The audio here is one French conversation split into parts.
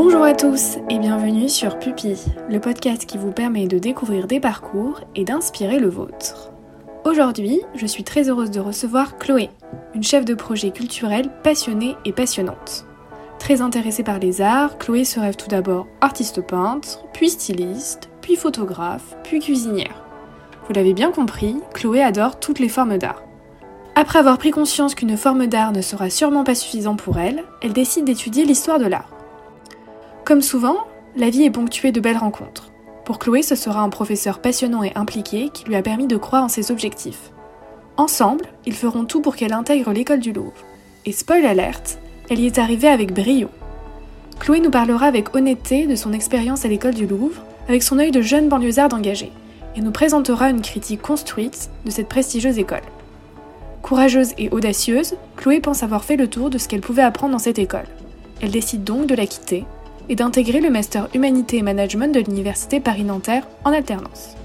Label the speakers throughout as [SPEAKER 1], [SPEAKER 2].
[SPEAKER 1] Bonjour à tous et bienvenue sur Pupille, le podcast qui vous permet de découvrir des parcours et d'inspirer le vôtre. Aujourd'hui, je suis très heureuse de recevoir Chloé, une chef de projet culturel passionnée et passionnante. Très intéressée par les arts, Chloé se rêve tout d'abord artiste peintre, puis styliste, puis photographe, puis cuisinière. Vous l'avez bien compris, Chloé adore toutes les formes d'art. Après avoir pris conscience qu'une forme d'art ne sera sûrement pas suffisant pour elle, elle décide d'étudier l'histoire de l'art. Comme souvent, la vie est ponctuée de belles rencontres. Pour Chloé, ce sera un professeur passionnant et impliqué qui lui a permis de croire en ses objectifs. Ensemble, ils feront tout pour qu'elle intègre l'école du Louvre. Et spoil alerte, elle y est arrivée avec brio. Chloé nous parlera avec honnêteté de son expérience à l'école du Louvre, avec son œil de jeune banlieusarde engagée, et nous présentera une critique construite de cette prestigieuse école. Courageuse et audacieuse, Chloé pense avoir fait le tour de ce qu'elle pouvait apprendre dans cette école. Elle décide donc de la quitter et d'intégrer le master Humanité et Management de l'Université Paris-Nanterre en alternance.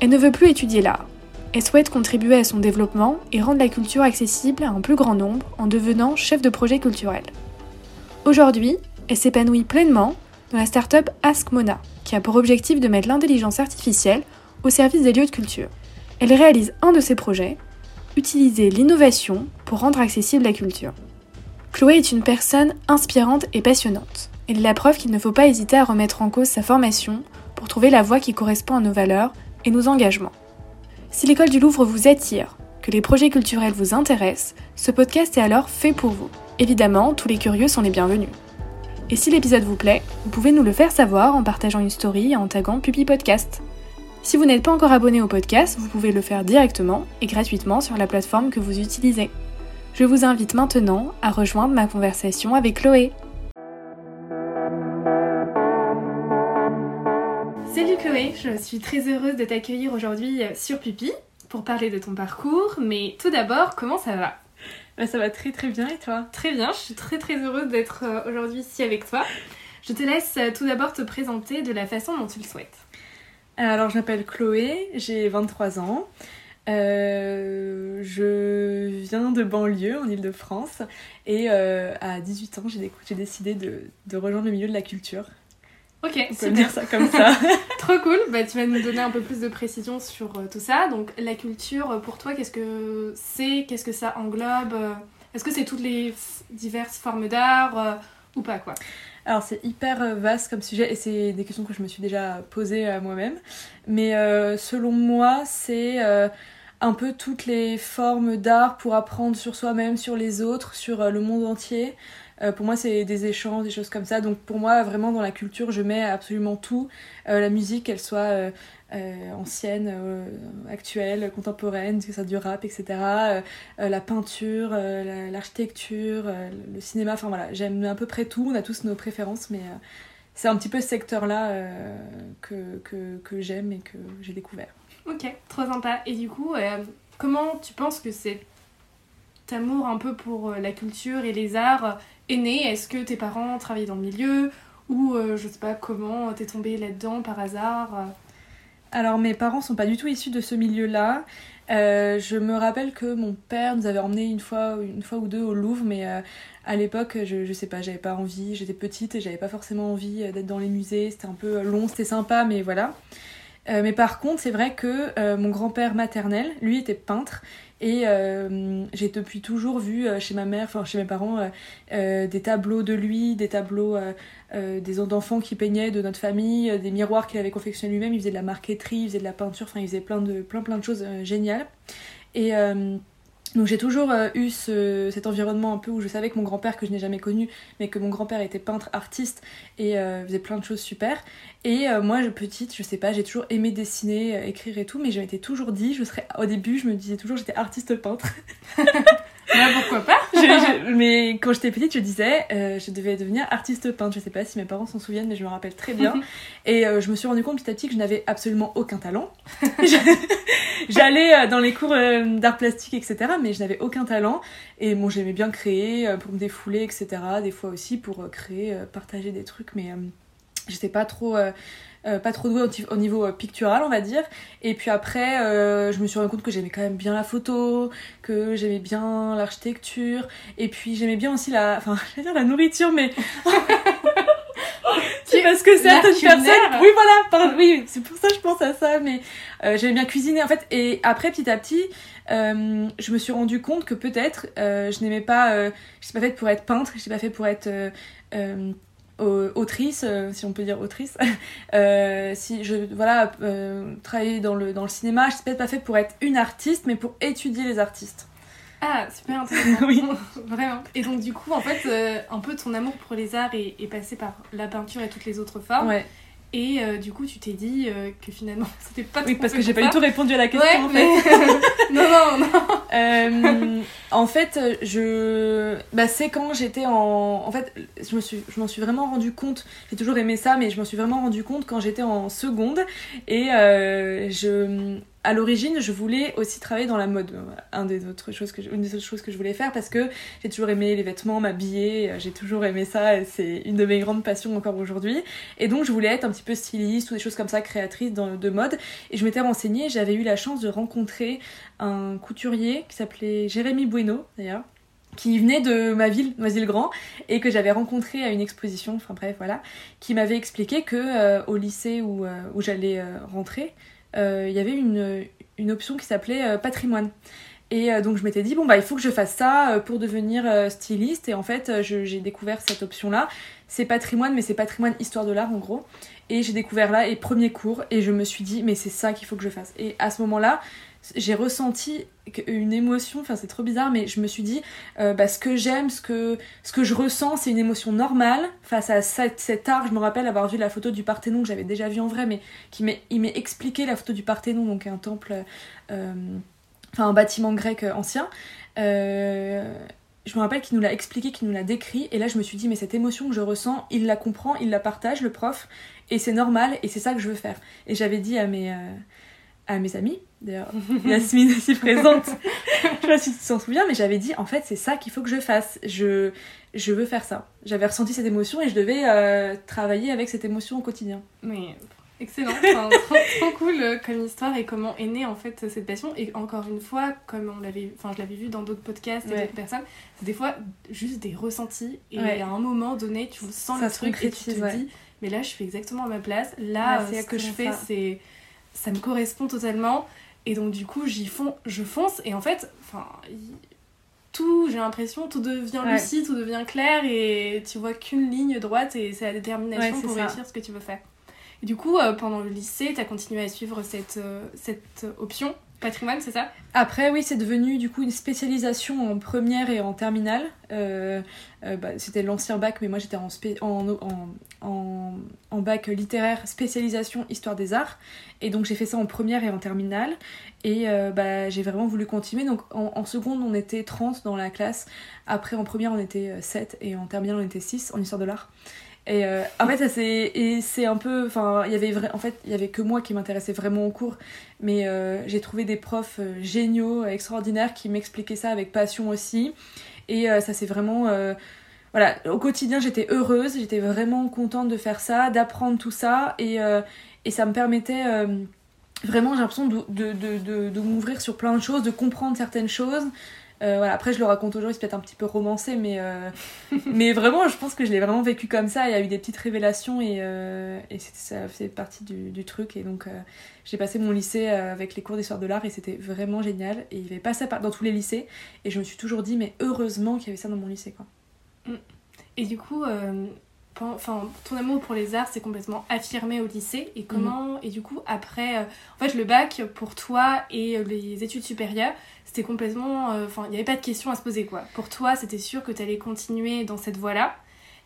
[SPEAKER 1] Elle ne veut plus étudier l'art. Elle souhaite contribuer à son développement et rendre la culture accessible à un plus grand nombre en devenant chef de projet culturel. Aujourd'hui, elle s'épanouit pleinement dans la start-up Ask Mona, qui a pour objectif de mettre l'intelligence artificielle au service des lieux de culture. Elle réalise un de ses projets, utiliser l'innovation pour rendre accessible la culture. Chloé est une personne inspirante et passionnante. Elle est la preuve qu'il ne faut pas hésiter à remettre en cause sa formation pour trouver la voie qui correspond à nos valeurs et nos engagements. Si l'école du Louvre vous attire, que les projets culturels vous intéressent, ce podcast est alors fait pour vous. Évidemment, tous les curieux sont les bienvenus. Et si l'épisode vous plaît, vous pouvez nous le faire savoir en partageant une story et en taguant Pupi Podcast. Si vous n'êtes pas encore abonné au podcast, vous pouvez le faire directement et gratuitement sur la plateforme que vous utilisez. Je vous invite maintenant à rejoindre ma conversation avec Chloé. Salut Chloé, je suis très heureuse de t'accueillir aujourd'hui sur Pupi pour parler de ton parcours, mais tout d'abord, comment ça va?
[SPEAKER 2] Bah, Ça va très très bien et toi?
[SPEAKER 1] Très bien, je suis très très heureuse d'être euh, aujourd'hui ici avec toi. Je te laisse euh, tout d'abord te présenter de la façon dont tu le souhaites.
[SPEAKER 2] Alors je m'appelle Chloé, j'ai 23 ans. Euh, je viens de banlieue en Ile-de-France et à 18 ans j'ai décidé de, de rejoindre le milieu de la culture.
[SPEAKER 1] Ok,
[SPEAKER 2] peut dire ça comme ça.
[SPEAKER 1] Trop cool. Bah, tu vas nous donner un peu plus de précision sur euh, tout ça. Donc, la culture, euh, pour toi, qu'est-ce que c'est? Qu'est-ce que ça englobe? Euh, Est-ce que c'est toutes les diverses formes d'art ou pas quoi?
[SPEAKER 2] Alors c'est hyper vaste comme sujet et c'est des questions que je me suis déjà posées à moi-même. Mais selon moi, c'est un peu toutes les formes d'art pour apprendre sur soi-même, sur les autres, sur le monde entier. Euh, pour moi, c'est des échanges, des choses comme ça. Donc pour moi, vraiment dans la culture, je mets absolument tout. Euh, la musique, qu'elle soit euh, ancienne, actuelle, contemporaine, que ça du rap, etc. la peinture, l'architecture, le cinéma. Enfin voilà, j'aime à peu près tout. On a tous nos préférences, mais c'est un petit peu ce secteur-là que, que, que j'aime et que j'ai découvert.
[SPEAKER 1] Ok, trop sympa. Et du coup, comment tu penses que c'est amour un peu pour la culture et les arts est né Est-ce que tes parents travaillaient dans le milieu Ou euh, je sais pas comment t'es tombée là-dedans par hasard euh?
[SPEAKER 2] Alors mes parents sont pas du tout issus de ce milieu-là. Euh, je me rappelle que mon père nous avait emmené une fois, une fois ou deux au Louvre, mais à l'époque, je, je sais pas, j'avais pas envie, j'étais petite et j'avais pas forcément envie d'être dans les musées, c'était un peu long, c'était sympa, mais voilà. mais par contre, c'est vrai que mon grand-père maternel, lui, était peintre et euh, j'ai depuis toujours vu euh, chez ma mère, enfin chez mes parents, euh, des tableaux de lui, des tableaux des d'enfants qui peignaient de notre famille, des miroirs qu'il avait confectionnés lui-même. Il faisait de la marqueterie, il faisait de la peinture, enfin il faisait plein de, plein, plein de choses géniales. Et donc j'ai toujours euh, eu cet environnement un peu où je savais que mon grand-père, que je n'ai jamais connu, mais que mon grand-père était peintre, artiste et euh, faisait plein de choses super. Et euh, moi, petite, je sais pas, j'ai toujours aimé dessiner, écrire et tout, mais je m'étais toujours dit, je serais, au début, je me disais toujours j'étais artiste peintre.
[SPEAKER 1] Là, pourquoi pas
[SPEAKER 2] Mais quand j'étais petite, je disais, je devais devenir artiste peintre. Je sais pas si mes parents s'en souviennent, mais je me rappelle très bien. et je me suis rendu compte petit à petit que je n'avais absolument aucun talent. J'allais euh, dans les cours euh, d'art plastique, etc. Mais je n'avais aucun talent. Et bon, j'aimais bien créer euh, pour me défouler, etc. Des fois aussi pour créer, partager des trucs. Mais j'étais pas trop... pas trop douée au, niveau pictural, on va dire. Et puis après, je me suis rendu compte que j'aimais quand même bien la photo, que j'aimais bien l'architecture, et puis j'aimais bien aussi la, enfin, j'allais dire la nourriture, mais parce que certaines personnes. Oui, voilà, pardon, oui, c'est pour ça que je pense à ça, mais euh, j'aimais bien cuisiner en fait. Et après, petit à petit, euh, je me suis rendu compte que peut-être euh, je n'aimais pas. Euh, je suis pas faite pour être peintre, je suis pas faite pour être. Au- autrice, euh, si on peut dire autrice, Euh, si je voilà euh, travailler dans le dans le cinéma, je suis peut-être pas faite pour être une artiste, mais pour étudier les artistes.
[SPEAKER 1] Ah, super intéressant.
[SPEAKER 2] Oui.
[SPEAKER 1] Vraiment. Et donc, du coup, en fait, euh, un peu ton amour pour les arts est, est passé par la peinture et toutes les autres formes.
[SPEAKER 2] Ouais.
[SPEAKER 1] Et euh, du coup, tu t'es dit euh, que finalement, c'était pas
[SPEAKER 2] Oui, parce que j'ai pas du tout répondu à la question
[SPEAKER 1] Ouais,
[SPEAKER 2] en fait.
[SPEAKER 1] mais- non, non, non.
[SPEAKER 2] Euh, en fait, je. Bah, c'est quand j'étais en. En fait, je me suis, je m'en suis vraiment rendu compte. J'ai toujours aimé ça, mais je m'en suis vraiment rendu compte quand j'étais en seconde. Et je. À l'origine, je voulais aussi travailler dans la mode. Un des autres choses que je- une des autres choses que je voulais faire parce que j'ai toujours aimé les vêtements, m'habiller. J'ai toujours aimé ça c'est une de mes grandes passions encore aujourd'hui. Et donc, je voulais être un petit peu styliste ou des choses comme ça, créatrice dans- de mode. Et je m'étais renseignée. J'avais eu la chance de rencontrer un couturier qui s'appelait Jérémy Bueno d'ailleurs qui venait de ma ville, Noisy-le-Grand, et que j'avais rencontré à une exposition, enfin bref, voilà, qui m'avait expliqué que euh, au lycée où, euh, j'allais euh, rentrer, il y avait une, une option qui s'appelait euh, patrimoine. Et euh, donc je m'étais dit, bon bah il faut que je fasse ça euh, pour devenir euh, styliste, et en fait euh, j'ai découvert cette option-là. C'est patrimoine, mais c'est patrimoine histoire de l'art en gros. Et j'ai découvert là, et premier cours, et je me suis dit, mais c'est ça qu'il faut que je fasse. Et à ce moment-là, j'ai ressenti une émotion, enfin c'est trop bizarre, mais je me suis dit, euh, bah, ce que j'aime, ce que, ce que je ressens, c'est une émotion normale face à cet, cet art. Je me rappelle avoir vu la photo du Parthénon que j'avais déjà vu en vrai, mais qui m'est, il m'est expliqué la photo du Parthénon, donc un temple, euh, enfin un bâtiment grec ancien. Euh, je me rappelle qu'il nous l'a expliqué, qu'il nous l'a décrit, et là je me suis dit, mais cette émotion que je ressens, il la comprend, il la partage, le prof, et c'est normal, et c'est ça que je veux faire. Et j'avais dit à mes, à mes amis, d'ailleurs, Yasmine aussi présente, je sais pas si tu t'en souviens, mais j'avais dit, en fait, c'est ça qu'il faut que je fasse. Je, je veux faire ça. J'avais ressenti cette émotion et je devais euh, travailler avec cette émotion au quotidien.
[SPEAKER 1] Mais excellent, Enfin, trop, trop cool euh, comme histoire et comment est née en fait cette passion. Et encore une fois, comme on l'avait, enfin je l'avais vu dans d'autres podcasts et
[SPEAKER 2] Ouais.
[SPEAKER 1] d'autres personnes, c'est des fois juste des ressentis et
[SPEAKER 2] Ouais.
[SPEAKER 1] à un moment donné, tu sens
[SPEAKER 2] Ça
[SPEAKER 1] le truc et tu te
[SPEAKER 2] ouais.
[SPEAKER 1] dis, mais là je suis exactement à ma place. Là, euh,
[SPEAKER 2] c'est
[SPEAKER 1] ce que je fais, c'est ça me correspond totalement. Et donc du coup, j'y fonce, je fonce et en fait, enfin. Tout, j'ai l'impression, tout devient
[SPEAKER 2] Ouais.
[SPEAKER 1] lucide, tout devient clair et tu vois qu'une ligne droite et c'est la détermination
[SPEAKER 2] Ouais,
[SPEAKER 1] pour
[SPEAKER 2] ça.
[SPEAKER 1] réussir ce que tu veux faire. Et du coup, euh, pendant le lycée, tu as continué à suivre cette, euh, cette option patrimoine, c'est ça?
[SPEAKER 2] Après, oui, c'est devenu du coup une spécialisation en première et en terminale. Euh, euh, bah, C'était l'ancien bac, mais moi j'étais en, en, bac littéraire spécialisation histoire des arts. Et donc j'ai fait ça en première et en terminale. Et euh, bah, j'ai vraiment voulu continuer. Donc en, seconde, on était 30 dans la classe. Après, en première, on était euh, 7. Et en terminale, on était 6 en histoire de l'art. Et euh, en fait, c'est un peu, il y avait en fait, il y avait que moi qui m'intéressais vraiment au cours, mais euh, j'ai trouvé des profs euh, géniaux, extraordinaires, qui m'expliquaient ça avec passion aussi. Et ça c'est vraiment, voilà, au quotidien j'étais heureuse, j'étais vraiment contente de faire ça, d'apprendre tout ça, et et ça me permettait vraiment, j'ai l'impression de, de, de m'ouvrir sur plein de choses, de comprendre certaines choses. Euh, voilà, après, je le raconte aujourd'hui, c'est peut-être un petit peu romancé, mais, euh, mais vraiment, je pense que je l'ai vraiment vécu comme ça. Il y a eu des petites révélations et, euh, et ça faisait partie du, du truc. Et donc, j'ai passé mon lycée avec les cours d'histoire de l'art et c'était vraiment génial. Et il y avait pas ça dans tous les lycées. Et je me suis toujours dit, mais heureusement qu'il y avait ça dans mon lycée. Quoi.
[SPEAKER 1] Et du coup, enfin, ton amour pour les arts s'est complètement affirmé au lycée. Et comment Et du coup, après, euh, en fait, le bac pour toi et les études supérieures, complètement, euh, enfin, il n'y avait pas de question à se poser quoi. Pour toi, c'était sûr que tu allais continuer dans cette voie-là.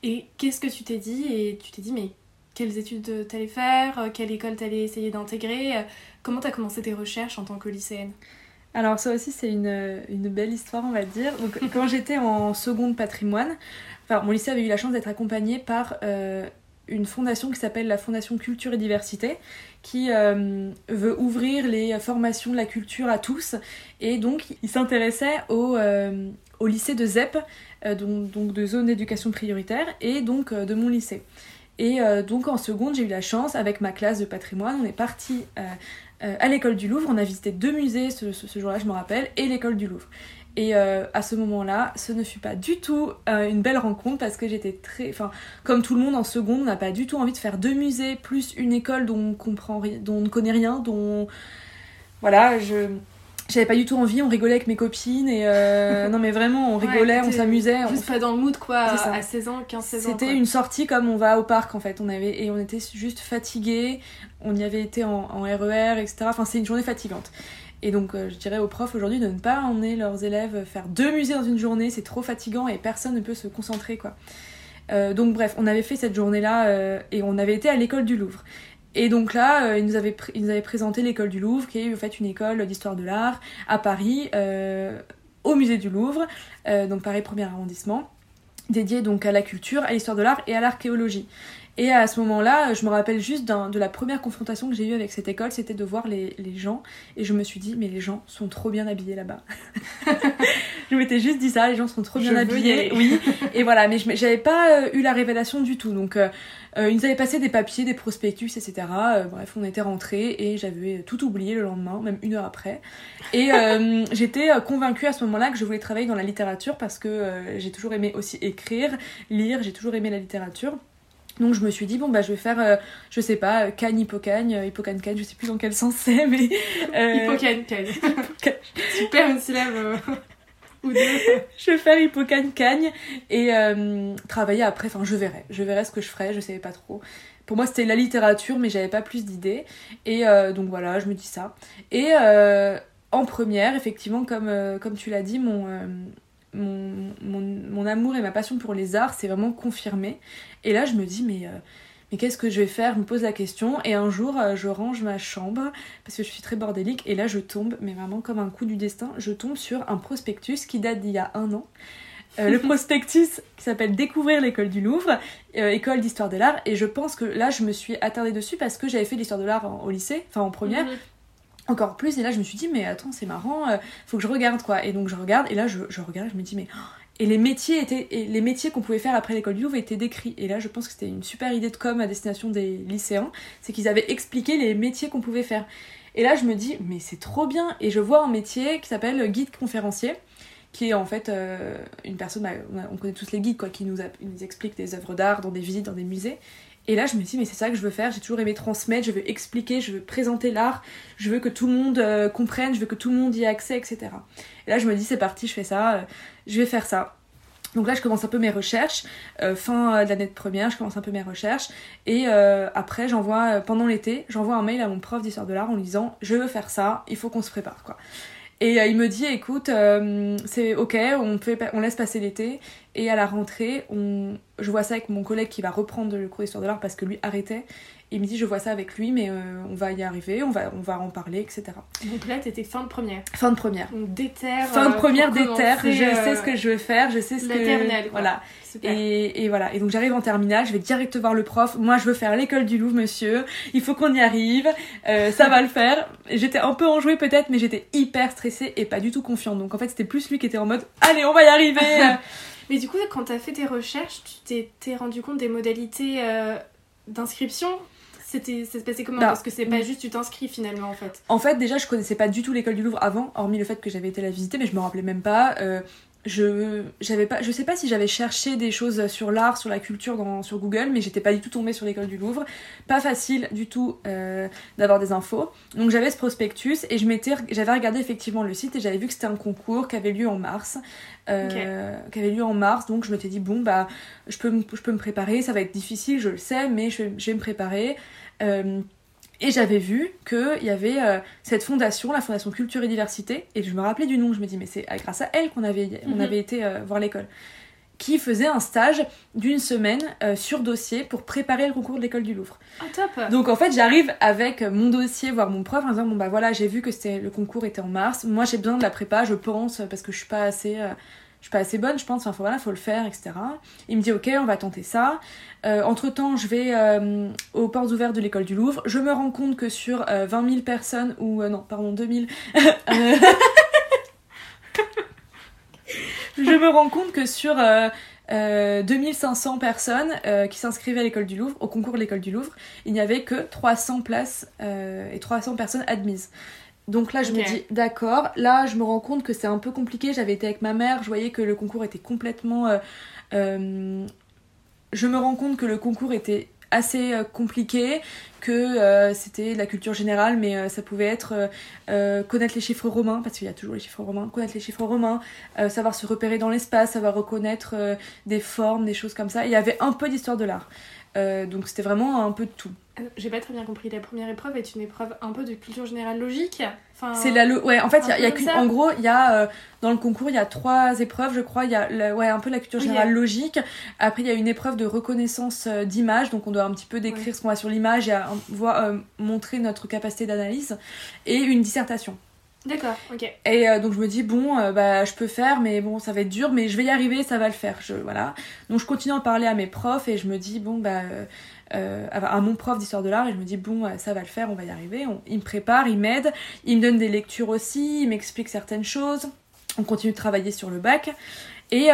[SPEAKER 1] Et qu'est-ce que tu t'es dit? Et tu t'es dit, mais quelles études t'allais faire? Euh, Quelle école t'allais essayer d'intégrer? Euh, Comment t'as commencé tes recherches en tant que lycéenne?
[SPEAKER 2] Alors ça aussi c'est une, une belle histoire on va dire. Quand j'étais en seconde patrimoine, enfin mon lycée avait eu la chance d'être accompagné par une fondation qui s'appelle la Fondation Culture et Diversité, qui euh, veut ouvrir les formations de la culture à tous. Et donc il s'intéressait au, euh, au lycée de ZEP, euh, donc, de zone d'éducation prioritaire, et donc de mon lycée. Et donc en seconde, j'ai eu la chance, avec ma classe de patrimoine, on est parti à l'école du Louvre. On a visité deux musées ce- ce jour-là, je me rappelle, et l'école du Louvre. Et euh, à ce moment-là, ce ne fut pas du tout euh, une belle rencontre parce que j'étais très. Enfin, comme tout le monde en seconde, on n'a pas du tout envie de faire deux musées plus une école dont on, comprend, dont on ne connaît rien, dont. Voilà, je. J'avais pas du tout envie, on rigolait avec mes copines et euh, non mais vraiment on rigolait, on s'amusait.
[SPEAKER 1] Juste
[SPEAKER 2] on...
[SPEAKER 1] pas dans le mood quoi, à 16 ans, 15, 16 ans.
[SPEAKER 2] C'était une sortie comme on va au parc en fait, on avait et on était juste fatigués, on y avait été en, en RER, etc. Enfin c'est une journée fatigante. Et donc, euh, je dirais aux profs aujourd'hui de ne pas emmener leurs élèves faire deux musées dans une journée, c'est trop fatigant et personne ne peut se concentrer, quoi. Euh, donc, bref, on avait fait cette journée-là euh, et on avait été à l'école du Louvre. Et donc là, ils, nous avaient ils nous avaient présenté l'école du Louvre, qui est en fait une école d'histoire de l'art à Paris, au musée du Louvre, donc Paris 1er arrondissement, dédiée donc à la culture, à l'histoire de l'art et à l'archéologie. Et à ce moment-là, je me rappelle juste de la première confrontation que j'ai eue avec cette école, c'était de voir les, les, gens. Et je me suis dit, mais les gens sont trop bien habillés là-bas. je m'étais juste dit ça, les gens sont trop bien
[SPEAKER 1] Je
[SPEAKER 2] habillés. Oui. Et voilà, mais je- j'avais pas euh, eu la révélation du tout. Donc, euh, euh, ils nous avaient passé des papiers, des prospectus, etc. Euh, bref, on était rentrés et j'avais tout oublié le lendemain, même une heure après. Et euh, j'étais convaincue à ce moment-là que je voulais travailler dans la littérature parce que j'ai toujours aimé aussi écrire, lire, j'ai toujours aimé la littérature. Donc je me suis dit, bon bah je vais faire, euh, je sais pas, cagne, hippocagne, euh, hippocagne, cagne, je sais plus dans quel sens c'est, mais... euh,
[SPEAKER 1] Hippocane, Super une syllabe ou deux.
[SPEAKER 2] je vais faire hippocane cagne et euh, travailler après. Enfin je verrai. Je verrai ce que je ferai je savais pas trop. Pour moi c'était la littérature mais j'avais pas plus d'idées. Et donc voilà je me dis ça. Et en première effectivement comme, comme tu l'as dit mon, mon, mon, mon amour et ma passion pour les arts c'est vraiment confirmé et là je me dis mais euh, mais qu'est-ce que je vais faire? Je me pose la question et un jour euh, je range ma chambre parce que je suis très bordélique et là je tombe, mais vraiment comme un coup du destin, je tombe sur un prospectus qui date d'il y a un an. Euh, le prospectus qui s'appelle Découvrir l'école du Louvre, euh, école d'histoire de l'art, et je pense que là je me suis attardée dessus parce que j'avais fait l'histoire de l'art au lycée, enfin en première,
[SPEAKER 1] Mhm.
[SPEAKER 2] Encore plus, et là je me suis dit, mais attends, c'est marrant, euh, faut que je regarde quoi. Et donc je regarde, et là je, regarde, je me dis, mais. et les métiers étaient et les métiers qu'on pouvait faire après l'école du Louvre étaient décrits. Et là, je pense que c'était une super idée de com à destination des lycéens, c'est qu'ils avaient expliqué les métiers qu'on pouvait faire. Et là, je me dis, mais c'est trop bien. Et je vois un métier qui s'appelle guide conférencier, qui est en fait euh, une personne, bah, on connaît tous les guides, quoi, qui nous, a- nous explique des œuvres d'art dans des visites, dans des musées. Et là, je me dis, mais c'est ça que je veux faire. J'ai toujours aimé transmettre, je veux expliquer, je veux présenter l'art, je veux que tout le monde euh, comprenne, je veux que tout le monde y ait accès, etc. Et là, je me dis, c'est parti, je fais ça, euh, je vais faire ça. Donc là, je commence un peu mes recherches. Euh, fin de l'année de première, je commence un peu mes recherches. Et après, j'envoie, pendant l'été, j'envoie un mail à mon prof d'histoire de l'art en lui disant Je veux faire ça, il faut qu'on se prépare, quoi. Et euh, il me dit Écoute, euh, c'est ok, on, on laisse passer l'été. Et à la rentrée, on, je vois ça avec mon collègue qui va reprendre le cours d'histoire de l'art parce que lui arrêtait. Il me dit Je vois ça avec lui, mais euh, on va y arriver, on va, on va en parler, etc.
[SPEAKER 1] Donc là, t'étais fin de première.
[SPEAKER 2] Fin de première.
[SPEAKER 1] Donc déterre.
[SPEAKER 2] Fin de
[SPEAKER 1] euh,
[SPEAKER 2] première déterre, je
[SPEAKER 1] euh,
[SPEAKER 2] sais ce que je veux faire, je sais ce que. Voilà.
[SPEAKER 1] Super.
[SPEAKER 2] Et, et voilà, et donc j'arrive en terminale, je vais direct voir le prof. Moi, je veux faire l'école du Louvre, monsieur. Il faut qu'on y arrive. Euh, ça va le faire. J'étais un peu enjouée peut-être, mais j'étais hyper stressée et pas du tout confiante. Donc en fait, c'était plus lui qui était en mode Allez, on va y arriver
[SPEAKER 1] Mais du coup, quand t'as fait tes recherches, tu t'es- t'es rendu compte des modalités euh, d'inscription C'était, ça se passait comment
[SPEAKER 2] Bah,
[SPEAKER 1] Parce que c'est pas
[SPEAKER 2] mm.
[SPEAKER 1] juste tu t'inscris finalement en fait.
[SPEAKER 2] En fait, déjà, je connaissais pas du tout l'école du Louvre avant, hormis le fait que j'avais été la visiter, mais je me rappelais même pas. Euh, je j'avais pas je sais pas si j'avais cherché des choses sur l'art sur la culture dans, sur Google mais j'étais pas du tout tombée sur l'école du Louvre pas facile du tout euh, d'avoir des infos donc j'avais ce prospectus et je m'étais j'avais regardé effectivement le site et j'avais vu que c'était un concours qui avait lieu en mars euh, qui avait lieu en mars donc je m'étais dit bon bah je peux me- je peux me préparer ça va être difficile je le sais mais je vais, je vais me préparer et j'avais vu qu'il y avait euh, cette fondation, la Fondation Culture et Diversité, et je me rappelais du nom, je me dis, mais c'est grâce à elle qu'on avait, on
[SPEAKER 1] Mhm.
[SPEAKER 2] avait été euh, voir l'école, qui faisait un stage d'une semaine euh, sur dossier pour préparer le concours de l'école du Louvre.
[SPEAKER 1] Ah top
[SPEAKER 2] Donc en fait, j'arrive avec mon dossier voir mon prof en disant, bon bah voilà, j'ai vu que le concours était en mars, moi j'ai besoin de la prépa, je pense, parce que je suis pas assez... euh, je suis pas assez bonne, je pense, enfin voilà, faut le faire, etc. Il me dit ok, on va tenter ça. Euh, entre temps, je vais euh, aux portes ouvertes de l'école du Louvre. Je me rends compte que sur euh, 20 000 personnes, ou euh, non, pardon, 2000, euh, je me rends compte que sur euh, euh, 2500 personnes euh, qui s'inscrivaient à l'école du Louvre, au concours de l'école du Louvre, il n'y avait que 300 places euh, et 300 personnes admises. Donc là, je me dis, d'accord. Là, je me rends compte que c'est un peu compliqué. J'avais été avec ma mère, je voyais que le concours était complètement. euh, euh, je me rends compte que le concours était assez euh, compliqué, que euh, c'était de la culture générale, mais euh, ça pouvait être euh, connaître les chiffres romains, parce qu'il y a toujours les chiffres romains, connaître les chiffres romains, savoir se repérer dans l'espace, savoir reconnaître des formes, des choses comme ça. Il y avait un peu d'histoire de l'art. Euh, donc c'était vraiment un peu de tout.
[SPEAKER 1] Euh, J'ai pas très bien compris. La première épreuve est une épreuve un peu de culture générale logique. Enfin,
[SPEAKER 2] C'est la lo- ouais en fait il y a, y a en gros il y a euh, dans le concours il y a trois épreuves je crois il y a la- ouais un peu la culture générale logique après il y a une épreuve de reconnaissance euh, d'image donc on doit un petit peu décrire
[SPEAKER 1] Ouais.
[SPEAKER 2] ce qu'on voit sur l'image et à- voir euh, montrer notre capacité d'analyse et une dissertation
[SPEAKER 1] D'accord, ok.
[SPEAKER 2] et euh, donc je me dis bon euh, bah je peux faire mais bon ça va être dur mais je vais y arriver ça va le faire je voilà. Donc je continue à en parler à mes profs et je me dis bon bah euh, à mon prof d'histoire de l'art et je me dis bon ça va le faire on va y arriver. Il me prépare il m'aide il me donne des lectures aussi il m'explique certaines choses. On continue de travailler sur le bac. Et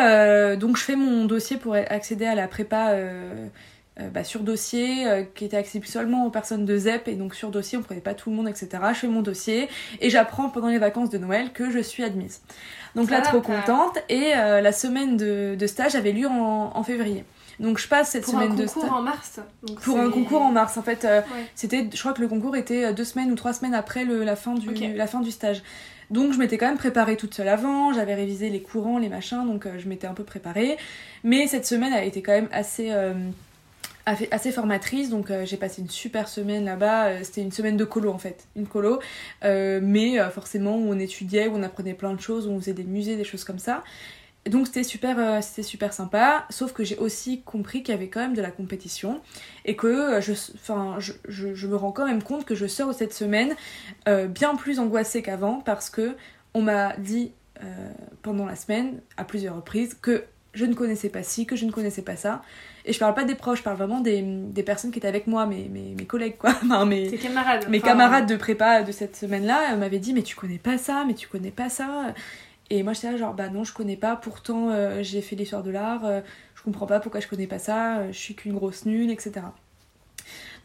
[SPEAKER 2] donc je fais mon dossier pour accéder à la prépa euh, bah, sur dossier euh, qui était accessible seulement aux personnes de ZEP et donc sur dossier on prenait pas tout le monde etc je fais mon dossier et j'apprends pendant les vacances de Noël que je suis admise donc là
[SPEAKER 1] Ça
[SPEAKER 2] trop
[SPEAKER 1] va.
[SPEAKER 2] contente et euh, la semaine de, de stage avait lieu en, en février donc je passe cette
[SPEAKER 1] Pour un
[SPEAKER 2] semaine de
[SPEAKER 1] concours
[SPEAKER 2] stage
[SPEAKER 1] en mars. donc
[SPEAKER 2] pour un concours en mars en fait euh,
[SPEAKER 1] Ouais.
[SPEAKER 2] c'était je crois que le concours était deux semaines ou trois semaines après le, la, fin du, la fin du stage donc je m'étais quand même préparée toute seule avant j'avais révisé les courants les machins donc euh, je m'étais un peu préparée mais cette semaine a été quand même assez euh, assez formatrice donc euh, j'ai passé une super semaine là-bas Euh, c'était une semaine de colo en fait une colo Euh, mais forcément où on étudiait où on apprenait plein de choses où on faisait des musées des choses comme ça donc c'était super super sympa sauf que j'ai aussi compris qu'il y avait quand même de la compétition et que je me rends quand même compte que je sors cette semaine bien plus angoissée qu'avant parce que on m'a dit pendant la semaine à plusieurs reprises que je ne connaissais pas ci, que je ne connaissais pas ça. Et je parle pas des proches, je parle vraiment des, des personnes qui étaient avec moi, mes, mes, mes collègues, quoi. Enfin, mes,
[SPEAKER 1] Tes camarades.
[SPEAKER 2] mes
[SPEAKER 1] enfin,
[SPEAKER 2] camarades de prépa de cette semaine-là m'avaient dit Mais tu connais pas ça, mais tu connais pas ça. Et moi, j'étais là, genre, bah non, je connais pas. Pourtant, euh, j'ai fait l'histoire de l'art, euh, je comprends pas pourquoi je connais pas ça, euh, je suis qu'une grosse nulle, etc.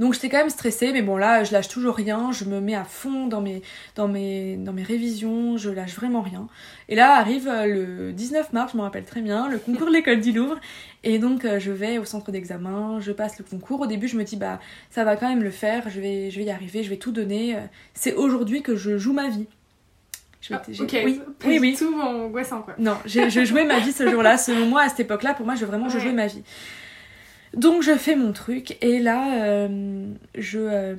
[SPEAKER 2] Donc j'étais quand même stressée, mais bon là je lâche toujours rien, je me mets à fond dans mes, dans mes, dans mes révisions, je lâche vraiment rien. Et là arrive euh, le 19 mars, je me rappelle très bien, le concours de l'école du Louvre. Et donc euh, je vais au centre d'examen, je passe le concours. Au début je me dis bah ça va quand même le faire, je vais, je vais y arriver, je vais tout donner. Euh, C'est aujourd'hui que je joue ma vie. Je
[SPEAKER 1] Ah, ok,
[SPEAKER 2] oui,
[SPEAKER 1] pas
[SPEAKER 2] oui, oui.
[SPEAKER 1] tout angoissant quoi.
[SPEAKER 2] Non, je jouais ma vie ce jour-là. Selon moi, à cette époque-là, pour moi, je, vraiment, je
[SPEAKER 1] Ouais.
[SPEAKER 2] jouais ma vie. Donc, je fais mon truc. Et là, euh, je, euh,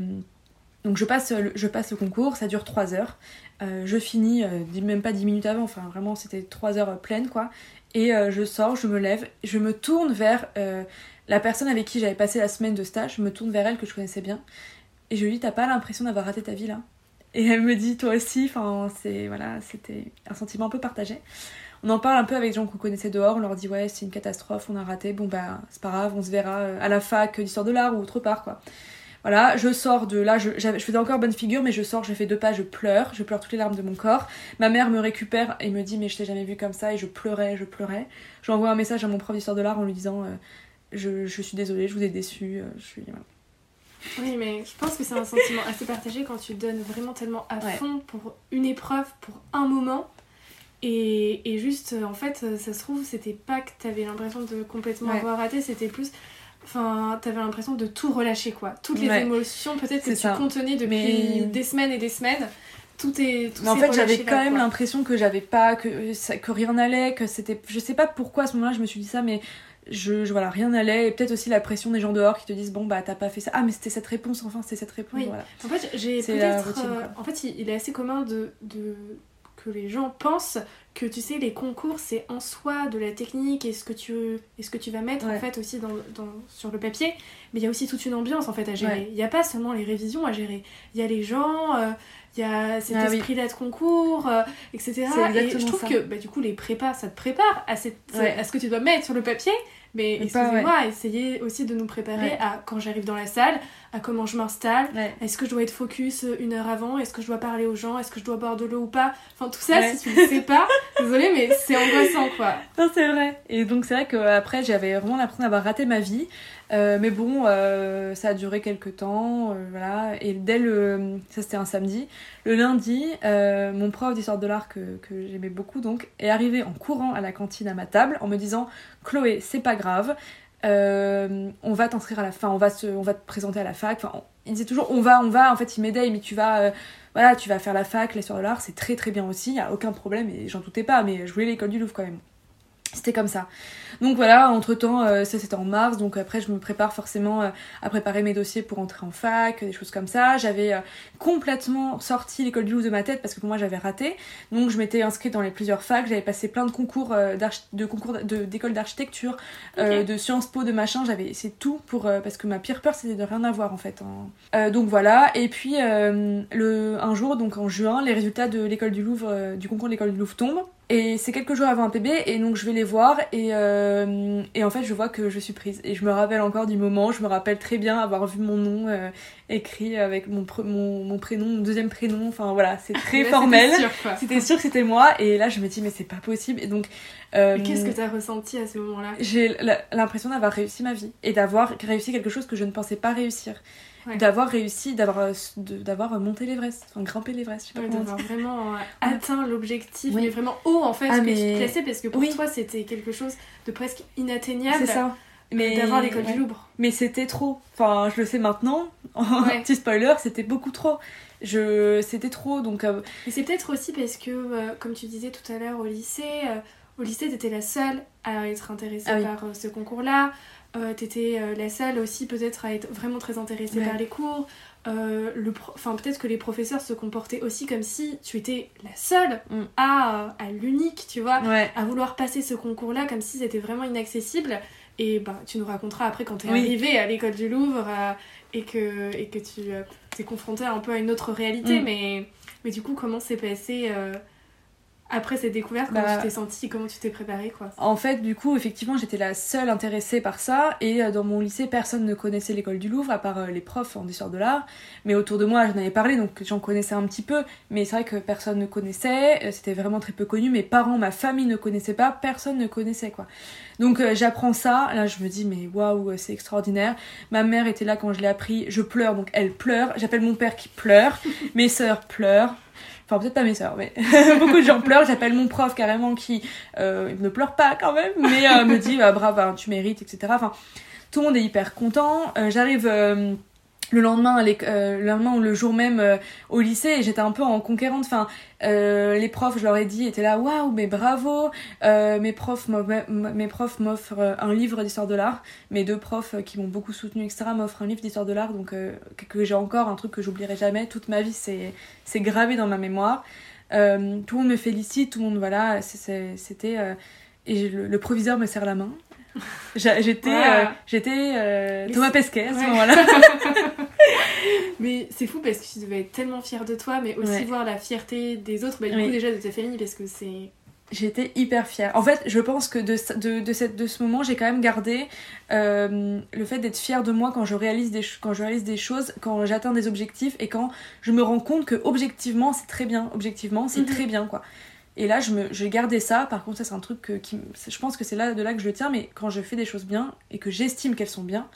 [SPEAKER 2] donc je, passe, le- concours. Ça dure 3 heures. Euh, je finis, même pas 10 minutes avant. Enfin, vraiment, c'était 3 heures pleines, quoi. Et je sors, je me lève. Je me tourne vers la personne avec qui j'avais passé la semaine de stage. Je me tourne vers elle, que je connaissais bien. Et je lui dis T'as pas l'impression d'avoir raté ta vie, là? Et elle me dit toi aussi, enfin c'est voilà, c'était un sentiment un peu partagé. On en parle un peu avec des gens qu'on connaissait dehors, on leur dit ouais c'est une catastrophe, on a raté, bon bah c'est pas grave, on se verra euh, à la fac d'histoire de l'art ou autre part quoi. Voilà, je sors de là, je, je faisais encore bonne figure, mais je sors, je fais deux pas, je pleure, je pleure toutes les larmes de mon corps. Ma mère me récupère et me dit mais je t'ai jamais vu comme ça et je pleurais, je pleurais. J'envoie un message à mon prof d'histoire de l'art en lui disant euh, je, je suis désolée, je vous ai déçu, euh, je suis voilà.
[SPEAKER 1] Oui, mais je pense que c'est un sentiment assez partagé quand tu donnes vraiment tellement à
[SPEAKER 2] Ouais.
[SPEAKER 1] fond pour une épreuve, pour un moment. Et, et juste, euh, en fait, euh, ça se trouve, c'était pas que t'avais l'impression de complètement
[SPEAKER 2] Ouais.
[SPEAKER 1] avoir raté, c'était plus. Enfin, t'avais l'impression de tout relâcher, quoi. Toutes les
[SPEAKER 2] Ouais.
[SPEAKER 1] émotions, peut-être que tu
[SPEAKER 2] ça.
[SPEAKER 1] contenais depuis
[SPEAKER 2] Mais-
[SPEAKER 1] des semaines et des semaines. Tout est. Tout
[SPEAKER 2] Mais en fait, j'avais quand
[SPEAKER 1] là,
[SPEAKER 2] même l'impression que j'avais pas, que, ça- que rien n'allait, que c'était. Je sais pas pourquoi à ce moment-là je me suis dit ça, mais je, je- voilà, rien n'allait. Et peut-être aussi la pression des gens dehors qui te disent bon bah t'as pas fait ça. Ah, mais c'était cette réponse, enfin c'était cette réponse,
[SPEAKER 1] Oui.
[SPEAKER 2] voilà.
[SPEAKER 1] En fait, j'ai peut-être. euh, en fait, il, il est assez commun de, de que les gens pensent que tu sais les concours c'est en soi de la technique et ce que tu et ce que tu vas mettre en
[SPEAKER 2] Ouais.
[SPEAKER 1] fait aussi dans, dans- sur le papier, mais il y a aussi toute une ambiance en fait à gérer.
[SPEAKER 2] Ouais.
[SPEAKER 1] Il n'y a pas seulement les révisions à gérer. Il y a les gens. euh, il y a cet
[SPEAKER 2] Ah oui.
[SPEAKER 1] esprit-là de concours, euh, etc.
[SPEAKER 2] C'est
[SPEAKER 1] Et je trouve
[SPEAKER 2] ça.
[SPEAKER 1] que bah, du coup les prépas, ça te prépare à, cette,
[SPEAKER 2] Ouais.
[SPEAKER 1] à ce que tu dois mettre sur le papier. Mais excusez-moi, essayez aussi de nous préparer
[SPEAKER 2] Ouais.
[SPEAKER 1] à quand j'arrive dans la salle, à comment je m'installe,
[SPEAKER 2] Ouais.
[SPEAKER 1] est-ce que je dois être focus euh, une heure avant? Est-ce que je dois parler aux gens? Est-ce que je dois boire de l'eau ou pas? Enfin, tout ça,
[SPEAKER 2] Ouais.
[SPEAKER 1] si tu ne sais pas, désolé, mais c'est angoissant, quoi.
[SPEAKER 2] Non, c'est vrai. Et donc c'est vrai qu'après j'avais vraiment l'impression d'avoir raté ma vie. Euh, mais bon, euh, ça a duré quelques temps, euh, voilà. Et dès le... Ça, c'était un samedi. Le lundi, mon prof d'histoire de l'art, que, j'aimais beaucoup, donc, est arrivé en courant à la cantine à ma table en me disant « Chloé, c'est pas grave, on va t'inscrire à la fin, on va, se, on va te présenter à la fac. » Enfin, on- il disait toujours « On va, on va », en fait, il m'aidait, mais tu vas... voilà, tu vas faire la fac, l'histoire de l'art, c'est très très bien aussi, y a aucun problème, et j'en doutais pas, mais je voulais l'école du Louvre quand même. C'était comme ça. Donc voilà, entre temps, ça c'était en mars, donc après je me prépare forcément euh, à préparer mes dossiers pour entrer en fac, des choses comme ça. J'avais euh, complètement sorti l'école du Louvre de ma tête parce que pour moi j'avais raté. Donc je m'étais inscrite dans les plusieurs facs, j'avais passé plein de concours euh, de concours d'école d'architecture, euh, de Sciences Po, de machin. J'avais c'est tout pour euh, parce que ma pire peur c'était de rien avoir en fait. hein. Euh, donc voilà. Et puis euh, le un jour donc en juin, les résultats de l'école du Louvre, euh, du concours de l'école du Louvre tombent. Et c'est quelques jours avant un PB, et donc je vais les voir, et, euh, et en fait je vois que je suis prise. Et je me rappelle encore du moment, je me rappelle très bien avoir vu mon nom euh, écrit avec mon, mon, mon prénom, mon deuxième prénom, enfin voilà, c'est très
[SPEAKER 1] Là,
[SPEAKER 2] formel.
[SPEAKER 1] c'était sûr,
[SPEAKER 2] que c'était moi, et là je me dis mais c'est pas possible. Et donc euh,
[SPEAKER 1] Qu'est-ce que t'as ressenti à ce moment-là?
[SPEAKER 2] j'ai l'impression d'avoir réussi ma vie, et d'avoir réussi quelque chose que je ne pensais pas réussir.
[SPEAKER 1] Ouais.
[SPEAKER 2] D'avoir réussi, d'avoir euh, d'avoir monté l'Everest, enfin grimpé l'Everest,
[SPEAKER 1] Ouais, d'avoir vraiment euh, atteint l'objectif,
[SPEAKER 2] Oui.
[SPEAKER 1] mais vraiment haut en fait,
[SPEAKER 2] Ah,
[SPEAKER 1] que
[SPEAKER 2] mais-
[SPEAKER 1] tu te plaçais, parce que pour
[SPEAKER 2] Oui.
[SPEAKER 1] toi c'était quelque chose de presque inatteignable
[SPEAKER 2] C'est ça.
[SPEAKER 1] mais d'avoir l'école
[SPEAKER 2] ouais.
[SPEAKER 1] du Louvre.
[SPEAKER 2] Mais c'était trop. Enfin, je le sais maintenant. Petit spoiler, c'était beaucoup trop. Je, c'était trop. Donc, euh,
[SPEAKER 1] Et c'est peut-être aussi parce que, euh, comme tu disais tout à l'heure au lycée, euh, au lycée t'étais la seule à être intéressée
[SPEAKER 2] Ah oui.
[SPEAKER 1] par euh, ce concours-là. Euh, t'étais euh, la seule aussi peut-être à être vraiment très intéressée
[SPEAKER 2] Ouais.
[SPEAKER 1] par les cours. Euh, le enfin peut-être que les professeurs se comportaient aussi comme si tu étais la seule
[SPEAKER 2] Mm.
[SPEAKER 1] à, à l'unique, tu vois,
[SPEAKER 2] ouais.
[SPEAKER 1] à vouloir passer ce concours-là comme si c'était vraiment inaccessible. Et ben, tu nous raconteras après quand t'es
[SPEAKER 2] Oui.
[SPEAKER 1] arrivée à l'école du Louvre et que, et que tu t'es confrontée un peu à une autre réalité.
[SPEAKER 2] Mm.
[SPEAKER 1] Mais, mais du coup, comment s'est passé après cette découverte Comment
[SPEAKER 2] Bah,
[SPEAKER 1] tu t'es sentie Comment tu t'es préparée quoi
[SPEAKER 2] En fait, du coup, effectivement, j'étais la seule intéressée par ça. Et euh, dans mon lycée, personne ne connaissait l'école du Louvre, à part euh, les profs en histoire de l'art. Mais autour de moi, j'en avais parlé, donc j'en connaissais un petit peu. Mais c'est vrai que personne ne connaissait. euh, C'était vraiment très peu connu. Mes parents, ma famille ne connaissaient pas. Personne ne connaissait, quoi. Donc j'apprends ça. Là, je me dis, mais waouh, c'est extraordinaire. Ma mère était là quand je l'ai appris. Je pleure, donc elle pleure. J'appelle mon père qui pleure. Mes sœurs pleurent. Enfin, peut-être pas mes sœurs, mais beaucoup de gens pleurent. J'appelle mon prof carrément qui euh, ne pleure pas quand même, mais euh, me dit ah, bravo, hein, tu mérites, etc. Enfin, tout le monde est hyper content. Euh, J'arrive le lendemain, euh, le lendemain ou le jour même euh, au lycée j'étais un peu en conquérante. Enfin, euh, les profs, je leur ai dit, étaient là waouh, mais bravo. Mes profs, mes profs m'offrent un livre d'histoire de l'art. Mes deux profs qui m'ont beaucoup soutenu, etc. m'offrent un livre d'histoire de l'art, donc que, j'ai encore un truc que j'oublierai jamais. Toute ma vie, c'est gravé dans ma mémoire. Tout le monde me félicite, tout le monde voilà, c'était et le, le proviseur me serre la main. J'étais euh, j'étais euh, Thomas Pesquet à ce
[SPEAKER 1] ouais.
[SPEAKER 2] moment-là.
[SPEAKER 1] Mais c'est fou parce que tu devais être tellement fière de toi, mais aussi
[SPEAKER 2] Ouais.
[SPEAKER 1] voir la fierté des autres, bah, du
[SPEAKER 2] Oui.
[SPEAKER 1] coup déjà de ta famille, parce que c'est.
[SPEAKER 2] J'étais hyper fière. En fait, je pense que de, ce- de, de, cette, de ce moment, j'ai quand même gardé euh, le fait d'être fière de moi quand je réalise des, quand je réalise des choses, quand j'atteins des objectifs et quand je me rends compte que objectivement, c'est très bien. Objectivement, c'est
[SPEAKER 1] Mhm.
[SPEAKER 2] très bien, quoi. Et là, je me, gardé ça. Par contre, ça, c'est un truc que, qui, je pense que c'est là, de là que je le tiens. Mais quand je fais des choses bien et que j'estime qu'elles sont bien,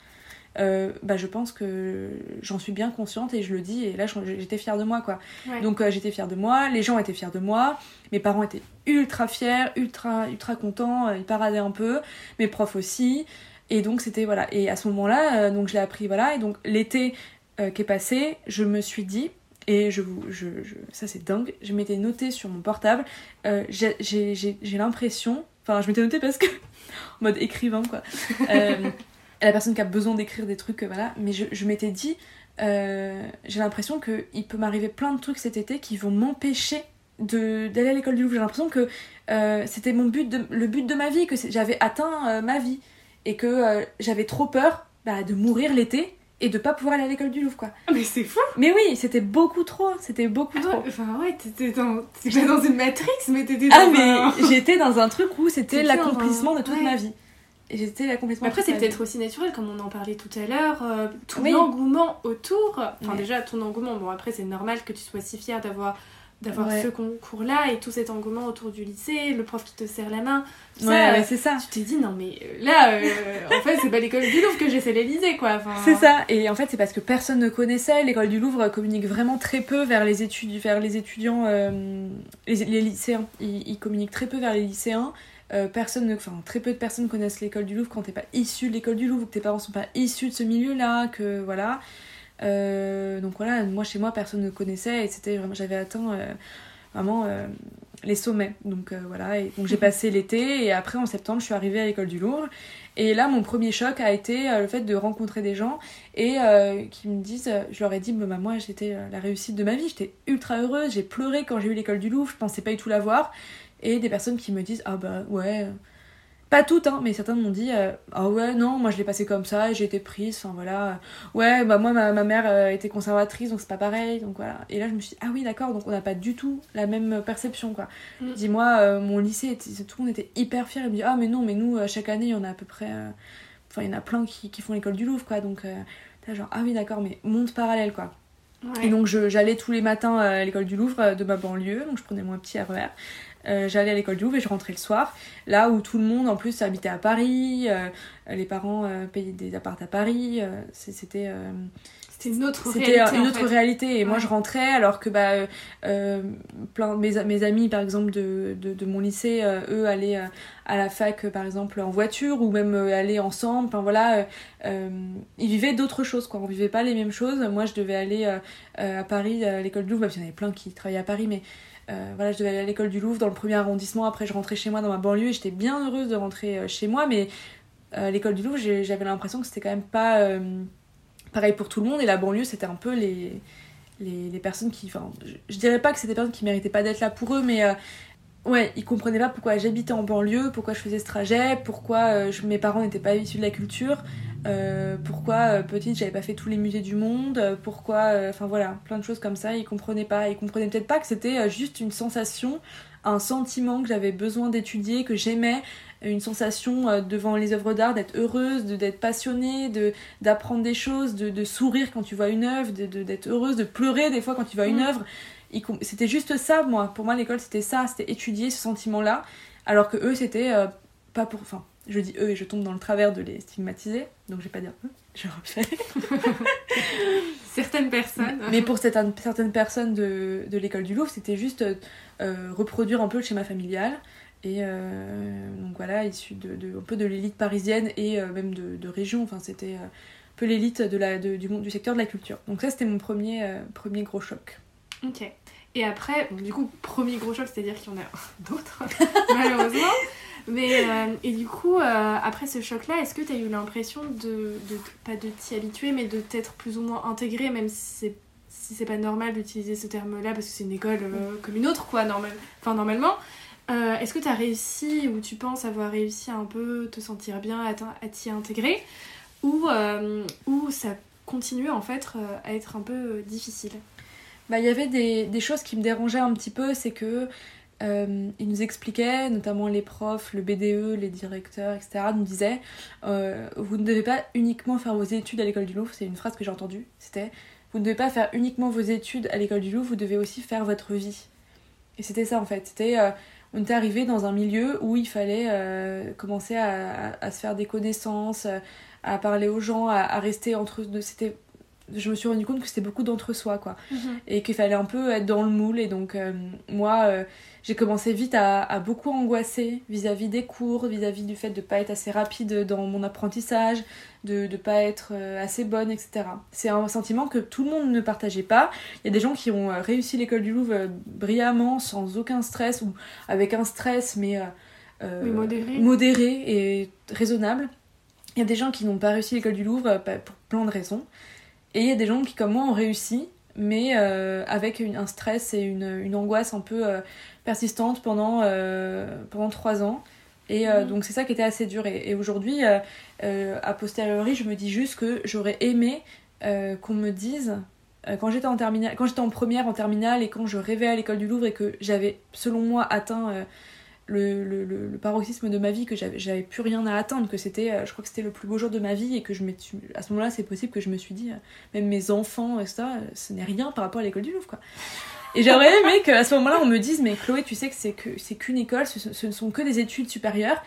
[SPEAKER 2] euh, bah, je pense que j'en suis bien consciente et je le dis. Et là, j'étais fière de moi, quoi.
[SPEAKER 1] Ouais.
[SPEAKER 2] Donc euh, j'étais fière de moi, les gens étaient fiers de moi, mes parents étaient ultra fiers, ultra ultra contents, euh, ils paradaient un peu, mes profs aussi. Et donc c'était voilà. Et à ce moment-là, euh, donc je l'ai appris voilà. Et donc l'été qui est passé, je me suis dit et je vous, je, je- ça c'est dingue, je m'étais noté sur mon portable. euh, j'ai- j'ai j'ai- j'ai l'impression, enfin je m'étais noté parce que en mode écrivain quoi. Euh, la personne qui a besoin d'écrire des trucs, euh, voilà. Mais je, je m'étais dit, euh, j'ai l'impression qu'il peut m'arriver plein de trucs cet été qui vont m'empêcher de- d'aller à l'école du Louvre. J'ai l'impression que c'était mon but, de, le but de ma vie, que j'avais atteint ma vie et que j'avais trop peur bah, de mourir l'été et de pas pouvoir aller à l'école du Louvre, quoi.
[SPEAKER 1] Mais c'est fou
[SPEAKER 2] Mais oui, c'était beaucoup trop, c'était beaucoup
[SPEAKER 1] Ah
[SPEAKER 2] trop.
[SPEAKER 1] ouais, Enfin, ouais, t'étais dans. Pas dans une Matrix, mais t'étais dans.
[SPEAKER 2] Ah
[SPEAKER 1] un-
[SPEAKER 2] mais j'étais dans un truc où c'était l'accomplissement
[SPEAKER 1] un-
[SPEAKER 2] de toute
[SPEAKER 1] ouais.
[SPEAKER 2] ma vie. Et j'étais l'accomplissement.
[SPEAKER 1] Après,
[SPEAKER 2] de
[SPEAKER 1] c'est
[SPEAKER 2] toute ma
[SPEAKER 1] peut-être aussi naturel, comme on en parlait tout à l'heure, euh, tout
[SPEAKER 2] Oui.
[SPEAKER 1] l'engouement autour. Enfin, déjà, ton engouement, bon, après, c'est normal que tu sois si fière d'avoir d'avoir
[SPEAKER 2] Ouais.
[SPEAKER 1] ce concours-là et tout cet engouement autour du lycée, le prof qui te serre la main. tout
[SPEAKER 2] Ouais,
[SPEAKER 1] ça,
[SPEAKER 2] ouais, c'est ça.
[SPEAKER 1] tu t'es dit non mais euh, là euh, en fait c'est pas l'école du Louvre que j'essaie l'Elysée quoi. Enfin,
[SPEAKER 2] C'est ça, et en fait c'est parce que personne ne connaissait. L'école du Louvre communique vraiment très peu vers les études, vers les étudiants, euh, les, les lycéens. Ils, ils communiquent très peu vers les lycéens. Euh, personne, ne- enfin très peu de personnes connaissent l'école du Louvre quand t'es pas issu de l'école du Louvre, que tes parents sont pas issus de ce milieu-là, que voilà. Euh, donc voilà, moi chez moi personne ne connaissait et c'était vraiment, j'avais atteint euh, vraiment euh, les sommets. Donc voilà, et donc j'ai passé l'été et après en septembre je suis arrivée à l'école du Louvre. Et là mon premier choc a été le fait de rencontrer des gens et qui me disent, je leur ai dit, bah, moi j'étais la réussite de ma vie, j'étais ultra heureuse, j'ai pleuré quand j'ai eu l'école du Louvre, je pensais pas du tout la voir. Et des personnes qui me disent, ah bah ouais, pas toutes, hein, mais certains m'ont dit, euh, ah ouais, non, moi je l'ai passé comme ça, j'ai été prise, enfin voilà. Ouais, bah moi ma, ma mère euh, était conservatrice, donc c'est pas pareil, donc voilà. Et là je me suis dit, ah oui, d'accord, donc on n'a pas du tout la même perception, quoi.
[SPEAKER 1] Mm.
[SPEAKER 2] Dis-moi, euh, mon lycée, était- tout le monde était hyper fier, il me dit, ah mais non, mais nous, chaque année, il y en a à peu près. Enfin, il y en a plein qui, qui font l'école du Louvre, quoi, donc. Là, genre, ah oui, d'accord, mais monde parallèle, quoi.
[SPEAKER 1] ouais.
[SPEAKER 2] Et donc, j'allais tous les matins à l'école du Louvre de ma banlieue, donc je prenais mon petit RER. Euh, j'allais à l'école du Louvre et je rentrais le soir, là où tout le monde en plus habitait à Paris, euh, les parents euh, payaient des apparts à Paris, c'était
[SPEAKER 1] c'était une autre
[SPEAKER 2] c'était
[SPEAKER 1] réalité.
[SPEAKER 2] une
[SPEAKER 1] en
[SPEAKER 2] autre
[SPEAKER 1] fait.
[SPEAKER 2] réalité. Et moi je rentrais alors que bah euh, plein mes, mes amis par exemple de, de, de mon lycée euh, eux allaient euh, à la fac par exemple en voiture ou même aller ensemble. Enfin voilà ils vivaient d'autres choses quoi. On vivait pas les mêmes choses. Moi je devais aller à Paris à l'école du Louvre parce qu'il y en avait plein qui travaillaient à Paris mais euh, voilà, je devais aller à l'école du Louvre dans le premier arrondissement. Après, je rentrais chez moi dans ma banlieue et j'étais bien heureuse de rentrer euh, chez moi. Mais euh, l'école du Louvre, j'avais l'impression que c'était quand même pas pareil pour tout le monde. Et la banlieue, c'était un peu les, les, personnes qui. Enfin, je, dirais pas que c'était des personnes qui méritaient pas d'être là pour eux, mais. Ouais, ils comprenaient pas pourquoi j'habitais en banlieue, pourquoi je faisais ce trajet, pourquoi mes parents n'étaient pas issus de la culture, euh, pourquoi euh, petite j'avais pas fait tous les musées du monde, euh, pourquoi, euh, enfin voilà, plein de choses comme ça, ils comprenaient pas, ils comprenaient peut-être pas que c'était juste une sensation, un sentiment que j'avais besoin d'étudier, que j'aimais, une sensation devant les œuvres d'art d'être heureuse, de d'être passionnée, de d'apprendre des choses, de, de sourire quand tu vois une œuvre, d'être heureuse, de pleurer des fois quand tu vois une
[SPEAKER 1] Mm.
[SPEAKER 2] œuvre. C'était juste ça, moi. Pour moi, l'école, c'était ça, c'était étudier ce sentiment-là, alors que eux, c'était euh, pas pour. Enfin, je dis eux et je tombe dans le travers de les stigmatiser, donc je vais pas dire eux, je refais.
[SPEAKER 1] Certaines personnes.
[SPEAKER 2] Mais pour certaines, certaines personnes de, de l'école du Louvre, c'était juste euh, reproduire un peu le schéma familial. Et euh, donc voilà, issu de, de- un peu de l'élite parisienne et euh, même de, de région. Enfin, c'était un peu l'élite de la, du, du secteur de la culture. Donc ça, c'était mon premier, premier gros choc.
[SPEAKER 1] Ok. Et après, bon, du coup, premier gros choc, c'est-à-dire qu'il y en a d'autres, malheureusement. Mais, euh, et du coup, euh, après ce choc-là, est-ce que tu as eu l'impression de, de, pas de t'y habituer, mais de t'être plus ou moins intégré, même si c'est si c'est pas normal d'utiliser ce terme-là, parce que c'est une école euh, comme une autre, quoi, normal, enfin, normalement. Est-ce que tu as réussi, ou tu penses avoir réussi à un peu te sentir bien, à t'y intégrer, ou, ou ça continue en fait à être un peu difficile?
[SPEAKER 2] Bah, il y avait des, des choses qui me dérangeaient un petit peu, c'est que euh, ils nous expliquaient, notamment les profs, le BDE, les directeurs, etc., nous disaient euh, vous ne devez pas uniquement faire vos études à l'école du Louvre. C'est une phrase que j'ai entendue. C'était vous ne devez pas faire uniquement vos études à l'école du Louvre, vous devez aussi faire votre vie. Et c'était ça en fait. C'était euh, on était arrivé dans un milieu où il fallait euh, commencer à, à- se faire des connaissances, à parler aux gens, à, à rester entre eux. C'était je me suis rendu compte que c'était beaucoup d'entre-soi quoi. Et qu'il fallait un peu être dans le moule. Et donc euh, moi euh, j'ai commencé vite à, à beaucoup angoisser vis-à-vis des cours vis-à-vis du fait de pas être assez rapide dans mon apprentissage de ne pas être euh, assez bonne etc c'est un sentiment que tout le monde ne partageait pas. Il y a des gens qui ont réussi l'école du Louvre brillamment sans aucun stress ou avec un stress mais, euh,
[SPEAKER 1] Mais modéré.
[SPEAKER 2] modéré et raisonnable. Il y a des gens qui n'ont pas réussi l'école du Louvre pas- pour plein de raisons et il y a des gens qui, comme moi, ont réussi, mais euh, avec une- un stress et une, une angoisse un peu euh, persistante pendant, euh, pendant trois ans. Et
[SPEAKER 1] Mhm.
[SPEAKER 2] donc c'est ça qui était assez dur. Et, et aujourd'hui, a posteriori, je me dis juste que j'aurais aimé qu'on me dise, quand j'étais en terminale, quand j'étais en première, en terminale, et quand je rêvais à l'école du Louvre et que j'avais, selon moi, atteint le, paroxysme de ma vie, que j'avais, plus rien à atteindre, que c'était, euh, je crois que c'était le plus beau jour de ma vie, et que je me à ce moment-là, c'est possible que je me suis dit, euh, même mes enfants, et ça, euh, ce n'est rien par rapport à l'école du Louvre, quoi. Et j'aurais aimé qu'à ce moment-là, on me dise, mais Chloé, tu sais que c'est que c'est qu'une école, ce, ne sont que des études supérieures,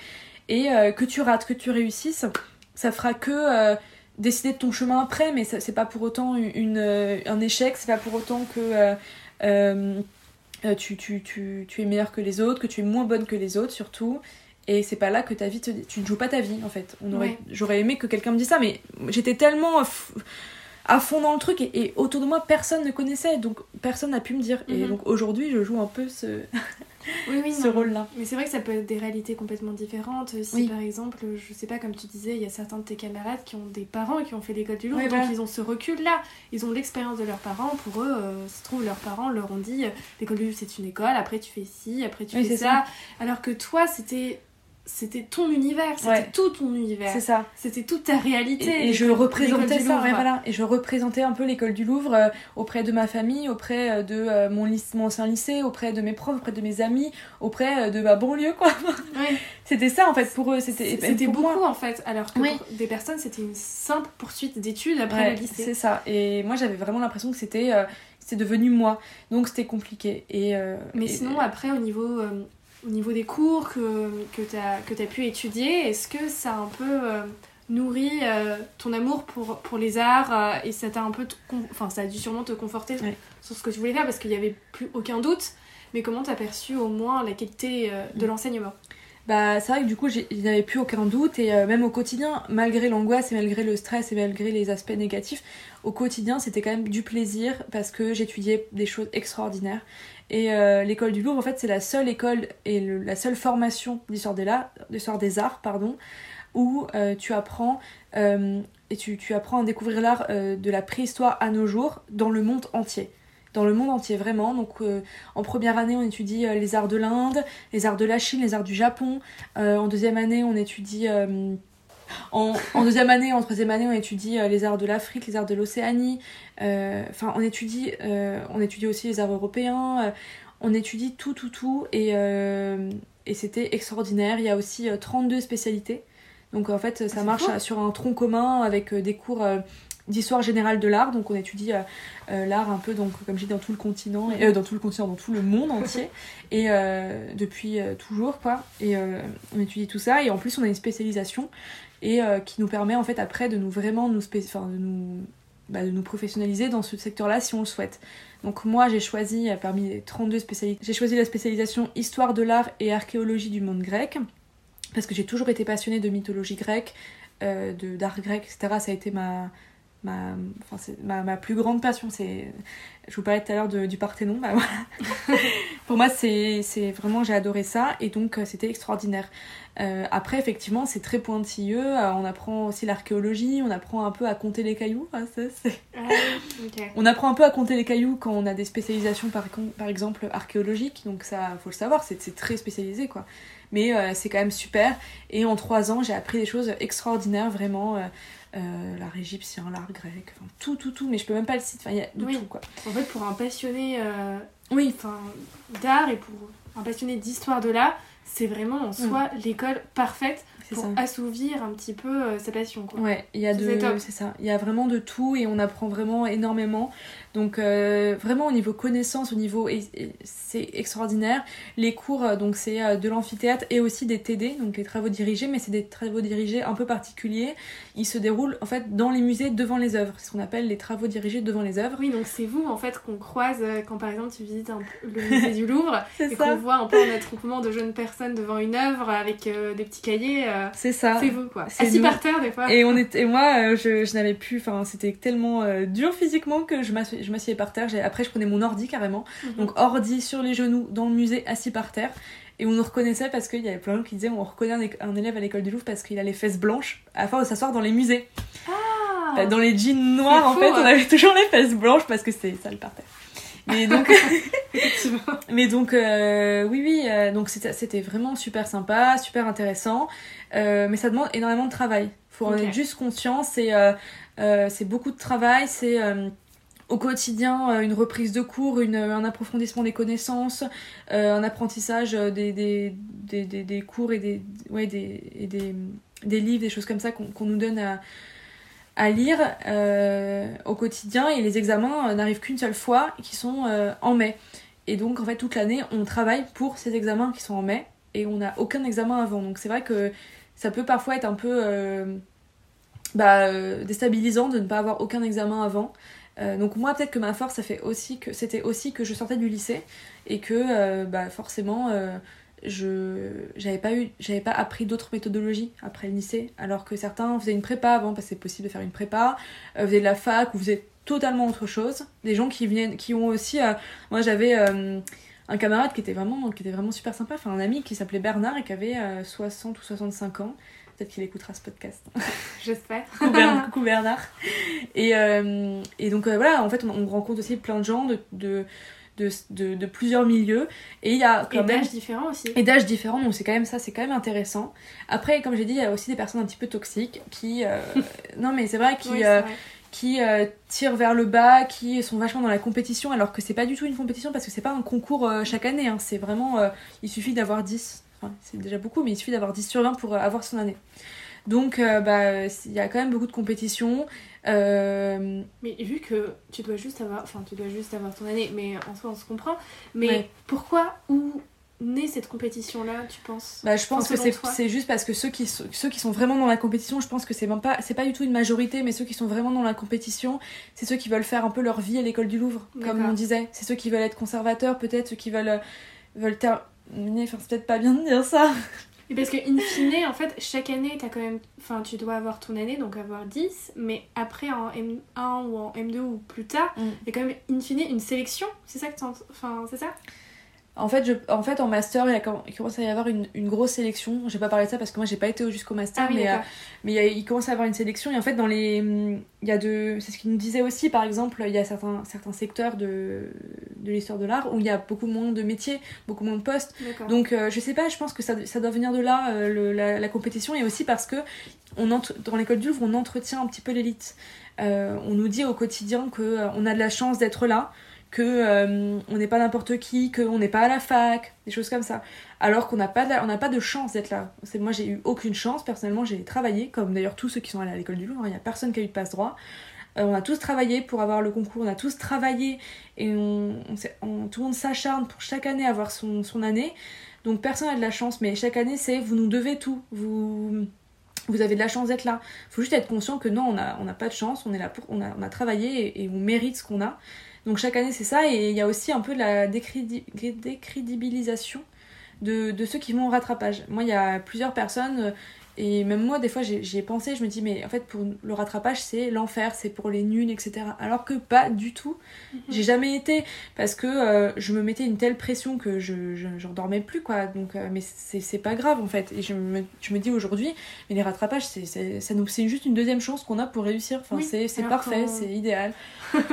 [SPEAKER 2] et que tu rates, que tu réussisses, ça fera que décider de ton chemin après, mais c'est pas pour autant une, un échec, c'est pas pour autant que tu, tu, tu, tu es meilleure que les autres, que tu es moins bonne que les autres surtout. Et c'est pas là que ta vie te... Tu ne joues pas ta vie en fait. On aurait... J'aurais aimé que quelqu'un me dise ça, mais j'étais tellement à fond dans le truc et, autour de moi personne ne connaissait donc personne n'a pu me dire. Et mhm. donc aujourd'hui je joue un peu ce,
[SPEAKER 1] oui, oui,
[SPEAKER 2] ce rôle-là.
[SPEAKER 1] Mais c'est vrai que ça peut être des réalités complètement différentes. Si par exemple, je sais pas, comme tu disais, il y a certains de tes camarades qui ont des parents qui ont fait l'école du Louvre, donc ils ont ce recul-là. Ils ont l'expérience de leurs parents. Pour eux, euh, se trouve, leurs parents leur ont dit euh, l'école du Louvre c'est une école, après tu fais ci, après tu fais ça. Alors que toi, c'était c'était ton univers, c'était tout ton univers.
[SPEAKER 2] C'est ça.
[SPEAKER 1] C'était toute ta réalité.
[SPEAKER 2] Et, je représentais ça, voilà. Et je représentais un peu l'école du Louvre euh, auprès de ma famille, auprès euh, de euh, mon, mon, ancien lycée, auprès de mes profs, auprès de mes amis, auprès de ma banlieue, quoi. c'était ça, en fait, pour eux. C'était
[SPEAKER 1] C'était beaucoup, en fait. Alors que pour des personnes, c'était une simple poursuite d'études après le lycée.
[SPEAKER 2] C'est ça. Et moi, j'avais vraiment l'impression que c'était c'était devenu moi. Donc, c'était compliqué. Et,
[SPEAKER 1] Mais sinon, après, au niveau au niveau des cours que, que tu as, que as pu étudier, est-ce que ça a un peu euh, nourri euh, ton amour pour, pour les arts euh, et ça t'a un peu. Enfin, ça a dû sûrement te conforter sur ce que tu voulais faire parce qu'il n'y avait plus aucun doute. Mais comment t'as perçu au moins la qualité de mm. l'enseignement?
[SPEAKER 2] Bah, c'est vrai que du coup, il n'y avait plus aucun doute, et même au quotidien, malgré l'angoisse et malgré le stress et malgré les aspects négatifs, au quotidien, c'était quand même du plaisir parce que j'étudiais des choses extraordinaires. Et euh, l'école du Louvre, en fait, c'est la seule école et la seule formation d'histoire des, des arts pardon, où euh, tu apprends euh, et tu, tu, apprends à découvrir l'art de la préhistoire à nos jours dans le monde entier. Dans le monde entier, vraiment. Donc, en première année, on étudie les arts de l'Inde, les arts de la Chine, les arts du Japon. en deuxième année, on étudie en, deuxième année, en troisième année, on étudie euh, les arts de l'Afrique, les arts de l'Océanie. Euh, enfin, on étudie, euh, on étudie aussi les arts européens. on étudie tout, tout, tout. Et, et c'était extraordinaire. Il y a aussi 32 spécialités. Donc en fait, ça marche sur un tronc commun avec des cours d'histoire générale de l'art. Donc on étudie l'art un peu, donc, comme je dis, dans tout le continent, et, dans tout le continent, dans tout le monde entier. et depuis toujours, quoi. Et on étudie tout ça. Et en plus, on a une spécialisation et euh, qui nous permet en fait après de nous vraiment nous, enfin, de nous, bah, de nous professionnaliser dans ce secteur-là si on le souhaite. Donc moi j'ai choisi euh, parmi les 32 spécialités, j'ai choisi la spécialisation histoire de l'art et archéologie du monde grec parce que j'ai toujours été passionnée de mythologie grecque, euh, d'art grec, etc. Ça a été ma, ma, enfin, ma, ma, plus grande passion. C'est, je vous parlais tout à l'heure du Parthénon. Bah, voilà. Pour moi, c'est, vraiment, j'ai adoré ça et donc c'était extraordinaire. Euh, après, effectivement, c'est très pointilleux. Euh, on apprend aussi l'archéologie, on apprend un peu à compter les cailloux. Ah, on apprend un peu à compter les cailloux quand on a des spécialisations, par, par exemple, archéologiques. Donc, ça, faut le savoir, c'est très spécialisé, quoi. Mais euh, c'est quand même super. Et en trois ans, j'ai appris des choses extraordinaires, vraiment. L'art égyptien, l'art grec, enfin, tout, tout, tout. Mais je peux même pas le citer. Enfin, il y a de tout, quoi.
[SPEAKER 1] En fait, pour un passionné oui. d'art et pour un passionné d'histoire de l'art, c'est vraiment en soi mm. l'école parfaite pour assouvir un petit peu euh, sa passion. Quoi.
[SPEAKER 2] Ouais, il y a de, c'est ça. Il y a vraiment de tout et on apprend vraiment énormément. Donc euh, vraiment au niveau connaissance, au niveau c'est extraordinaire. Les cours euh, donc c'est euh, de l'amphithéâtre et aussi des TD, donc les travaux dirigés, mais c'est des travaux dirigés un peu particuliers. Ils se déroulent en fait dans les musées devant les œuvres, ce qu'on appelle les travaux dirigés devant les œuvres.
[SPEAKER 1] Oui, donc c'est vous en fait qu'on croise quand par exemple tu visites le musée du Louvre et qu'on voit un peu un attroupement de jeunes personnes devant une œuvre avec des petits cahiers.
[SPEAKER 2] c'est ça.
[SPEAKER 1] C'est vous quoi. Assis par terre des fois.
[SPEAKER 2] Et on était, et moi je, je n'avais plus, enfin c'était tellement dur physiquement que je m'assois je m'assieds par terre. Après, je prenais mon ordi carrément. Mhm. Donc, ordi sur les genoux dans le musée, assis par terre. Et on nous reconnaissait parce qu'il y avait plein de gens qui disaient on reconnaît un, élève à l'école du Louvre parce qu'il a les fesses blanches afin de s'asseoir dans les musées.
[SPEAKER 1] Ah.
[SPEAKER 2] Dans les jeans noirs, en fait, on avait toujours les fesses blanches parce que c'était sale par terre. Mais donc, mais donc euh, oui, oui, euh, donc c'était vraiment super sympa, super intéressant, euh, mais ça demande énormément de travail. Faut en être juste conscient, c'est c'est beaucoup de travail, c'est au quotidien euh, une reprise de cours, une, un approfondissement des connaissances, euh, un apprentissage des, des, des, des, cours et des, ouais, des livres, des choses comme ça qu'on nous donne à, à lire au quotidien et les examens n'arrivent qu'une seule fois qui sont en mai. Et donc en fait toute l'année on travaille pour ces examens qui sont en mai et on n'a aucun examen avant. Donc c'est vrai que ça peut parfois être un peu bah, déstabilisant de ne pas avoir aucun examen avant. Euh, donc moi peut-être que ma force ça fait aussi que c'était aussi que je sortais du lycée et que euh, bah, forcément euh, je j'avais pas appris d'autres méthodologies après le lycée alors que certains faisaient une prépa avant parce que c'est possible de faire une prépa faisaient de la fac ou faisaient totalement autre chose. Des gens qui viennent qui ont aussi moi j'avais un camarade qui était vraiment qui était vraiment super sympa enfin un ami qui s'appelait Bernard et qui avait 60 ou 65 ans Peut-être qu'il écoutera ce podcast.
[SPEAKER 1] J'espère.
[SPEAKER 2] coucou, Bernard. Et, euh, et donc euh, voilà, en fait, on, rencontre aussi plein de gens de, de, de, de, plusieurs milieux. Et il y a
[SPEAKER 1] quand et d'âges différents aussi.
[SPEAKER 2] Et d'âges différents, donc c'est quand même ça, c'est quand même intéressant. Après, comme j'ai dit, il y a aussi des personnes un petit peu toxiques qui. Euh, non, mais c'est vrai, qui. qui tirent vers le bas, qui sont vachement dans la compétition, alors que c'est pas du tout une compétition parce que c'est pas un concours chaque année, hein. c'est vraiment. il suffit d'avoir 10 c'est déjà beaucoup, mais il suffit d'avoir 10 sur 20 pour euh, avoir son année. Donc, euh, bah, il y a quand même beaucoup de compétitions. Euh,
[SPEAKER 1] mais vu que tu dois juste avoir, enfin, tu dois juste avoir ton année, mais en soi, on se comprend. Mais pourquoi, où naît cette compétition-là, tu penses?
[SPEAKER 2] Bah, Je pense que c'est juste parce que ceux qui, sont, ceux qui sont vraiment dans la compétition, je pense que c'est pas, pas du tout une majorité, mais ceux qui sont vraiment dans la compétition, c'est ceux qui veulent faire un peu leur vie à l'école du Louvre, comme on disait. C'est ceux qui veulent être conservateurs, peut-être, ceux qui veulent, veulent Enfin, c'est peut-être pas bien de dire ça.
[SPEAKER 1] Mais parce que, in fine, en fait, chaque année, as quand même... enfin, tu dois avoir ton année, donc avoir 10, mais après, en M1 ou en M2 ou plus tard, mm. il y a quand même, in fine, une sélection. C'est ça que tu Enfin, c'est ça?
[SPEAKER 2] En fait, je, en fait, en master, il, il commence à y avoir une, une grosse sélection. J'ai pas parlé de ça parce que moi, j'ai pas été jusqu'au master,
[SPEAKER 1] ah
[SPEAKER 2] mais, euh, mais il, commence à y avoir une sélection. Et en fait, dans les, il y a de, c'est ce qu'il nous disait aussi, par exemple, il y a certains, certains secteurs de, de l'histoire de l'art où il y a beaucoup moins de métiers, beaucoup moins de postes. Donc, euh, je sais pas, je pense que ça, ça doit venir de là, euh, le, la, la, compétition, et aussi parce que on entre, dans l'école du Louvre, on entretient un petit peu l'élite. on nous dit au quotidien que on a de la chance d'être là que euh, on n'est pas n'importe qui, qu'on n'est pas à la fac, des choses comme ça. Alors qu'on n'a pas, de, on n'a pas de chance d'être là. Moi, j'ai eu aucune chance. Personnellement, j'ai travaillé, comme d'ailleurs tous ceux qui sont allés à l'école du Louvre. Il n'y a personne qui a eu de passe droit. Euh, on a tous travaillé pour avoir le concours. On a tous travaillé et on, tout le monde s'acharne pour chaque année avoir son, son année. Donc personne n'a de la chance. Mais chaque année, c'est vous nous devez tout. Vous vous avez de la chance d'être là. Il faut juste être conscient que non, on n'a a pas de chance, on est là pour, a, on a travaillé et on mérite ce qu'on a. Donc chaque année c'est ça et il y a aussi un peu de la décrédibilisation de, de, ceux qui vont au rattrapage. Moi il y a plusieurs personnes et même moi, des fois, j'y ai pensé, je me dis, mais en fait, pour le rattrapage, c'est l'enfer, c'est pour les nuls, etc. Alors que pas du tout. Mhm. J'ai jamais été, parce que euh, je me mettais une telle pression que je j'en dormais plus, quoi. Donc, euh, mais c'est pas grave, en fait. Et je me, je me dis aujourd'hui, mais les rattrapages, c'est juste une deuxième chance qu'on a pour réussir. Enfin, c'est parfait, c'est idéal.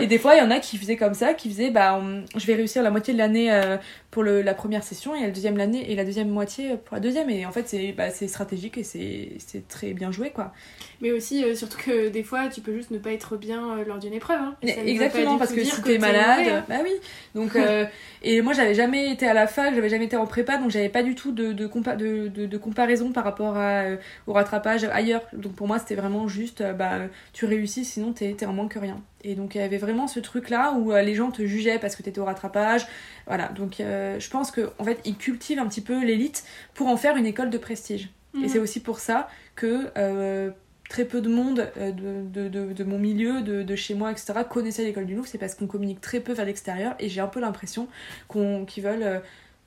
[SPEAKER 2] et des fois, il y en a qui faisaient comme ça, qui faisaient, bah, je vais réussir la moitié de l'année euh, pour le, la première session et la deuxième l'année et la deuxième moitié pour la deuxième. Et en fait, c'est bah, stratégique et c'est c'est très bien joué quoi.
[SPEAKER 1] Mais aussi, euh, surtout que des fois, tu peux juste ne pas être bien euh, lors d'une épreuve. Hein.
[SPEAKER 2] Exactement, parce que si t'es malade, hein. bah oui. Donc, euh, et moi, j'avais jamais été à la fac, j'avais jamais été en prépa, donc j'avais pas du tout de, de, de, de, comparaison par rapport à, au rattrapage ailleurs. Donc pour moi, c'était vraiment juste, bah, tu réussis, sinon t'es en manque rien. Et donc il y avait vraiment ce truc là où les gens te jugeaient parce que t'étais au rattrapage. Voilà, donc je pense qu'en en fait, ils cultivent un petit peu l'élite pour en faire une école de prestige. Et mhm. c'est aussi pour ça que euh, très peu de monde euh, de, de, de, mon milieu, de, chez moi, etc., connaissait l'école du Louvre. C'est parce qu'on communique très peu vers l'extérieur et j'ai un peu l'impression qu'on, qu'ils veulent euh,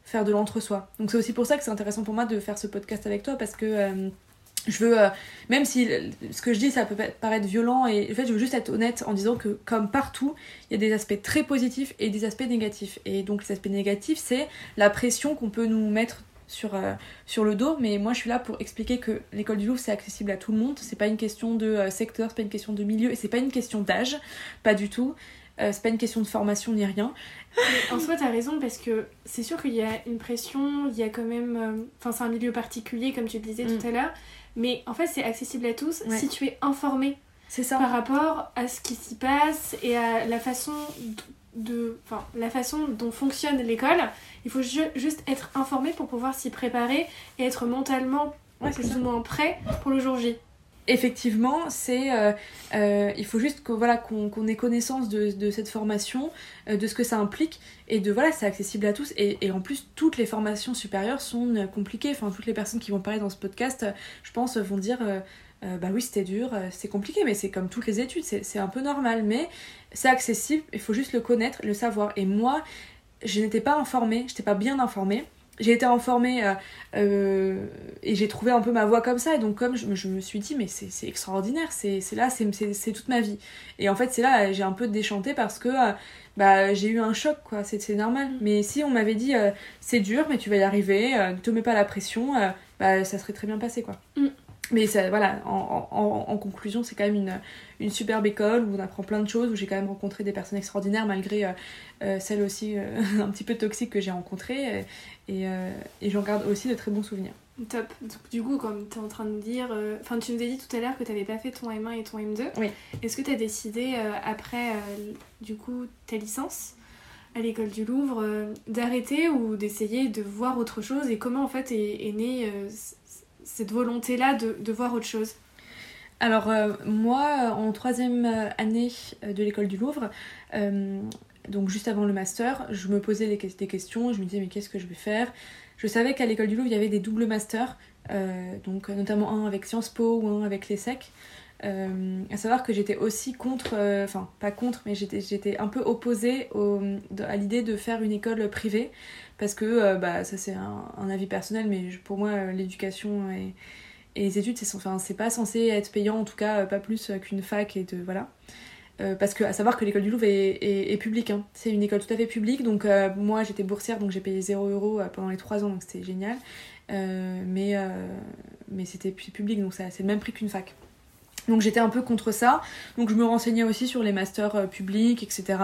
[SPEAKER 2] faire de l'entre-soi. Donc c'est aussi pour ça que c'est intéressant pour moi de faire ce podcast avec toi parce que je veux, même si ce que je dis ça peut paraître violent, et en fait je veux juste être honnête en disant que comme partout, il y a des aspects très positifs et des aspects négatifs. Et donc les aspects négatifs, c'est la pression qu'on peut nous mettre sur, euh, sur le dos, mais moi je suis là pour expliquer que l'école du Louvre c'est accessible à tout le monde, c'est pas une question de euh, secteur, c'est pas une question de milieu, et c'est pas une question d'âge, pas du tout, euh, c'est pas une question de formation ni rien.
[SPEAKER 1] en soi t'as raison parce que c'est sûr qu'il y a une pression, il y a quand même, enfin c'est un milieu particulier comme tu le disais tout mm. à l'heure, mais en fait c'est accessible à tous si tu es informé.
[SPEAKER 2] C'est ça.
[SPEAKER 1] Par rapport à ce qui s'y passe et à la façon de, enfin, la façon dont fonctionne l'école, il faut juste être informé pour pouvoir s'y préparer et être mentalement plus ou moins prêt pour le jour J.
[SPEAKER 2] effectivement, c'est euh, euh, il faut juste que, voilà, qu'on ait connaissance de, de cette formation, euh, de ce que ça implique, et de voilà, c'est accessible à tous. Et, et, en plus, toutes les formations supérieures sont compliquées. Enfin, toutes les personnes qui vont parler dans ce podcast, je pense, vont dire bah oui, c'était dur, c'est compliqué, mais c'est comme toutes les études, c'est un peu normal. Mais c'est accessible, il faut juste le connaître, le savoir. Et moi, je n'étais pas informée, je n'étais pas bien informée j'ai été informée euh, euh, et j'ai trouvé un peu ma voie comme ça. Et donc, comme je, je me suis dit, mais c'est extraordinaire, c'est là, c'est toute ma vie. Et en fait, c'est là, j'ai un peu déchanté parce que euh, bah, j'ai eu un choc, quoi. C'est normal. Mm. Mais si on m'avait dit, c'est dur, mais tu vas y arriver, ne te mets pas la pression, bah, ça serait très bien passé, quoi. Mm. Mais ça, voilà, en, en, en conclusion, c'est quand même une, une, superbe école où on apprend plein de choses, où j'ai quand même rencontré des personnes extraordinaires malgré euh, euh, celles aussi euh, un petit peu toxiques que j'ai rencontrées. Et, et j'en garde aussi de très bons souvenirs.
[SPEAKER 1] Top. Du coup, comme tu es en train de dire. Enfin, tu nous as dit tout à l'heure que tu n'avais pas fait ton M1 et ton M2.
[SPEAKER 2] Oui.
[SPEAKER 1] Est-ce que tu as décidé, après, du coup, ta licence à l'école du Louvre, d'arrêter ou d'essayer de voir autre chose? Et comment, en fait, est, est née cette volonté-là de, de, voir autre chose
[SPEAKER 2] Alors, euh, moi, en troisième année de l'école du Louvre, euh, donc juste avant le master, je me posais des, questions, je me disais mais qu'est-ce que je vais faire? Je savais qu'à l'école du Louvre, il y avait des doubles masters, euh, donc notamment un avec Sciences Po ou un avec l'ESSEC. Euh, à savoir que j'étais aussi contre, enfin pas contre, mais j'étais un peu opposée à l'idée de faire une école privée parce que euh, bah, ça c'est un, avis personnel, mais pour moi euh, l'éducation et, les études c'est enfin, pas censé être payant, en tout cas euh, pas plus qu'une fac et de voilà. parce que à savoir que l'école du Louvre est, publique, hein. c'est une école tout à fait publique, donc moi j'étais boursière donc j'ai payé 0 euros pendant les 3 ans donc c'était génial, mais, mais c'était public donc c'est le même prix qu'une fac. Donc j'étais un peu contre ça. Donc je me renseignais aussi sur les masters euh, publics, etc.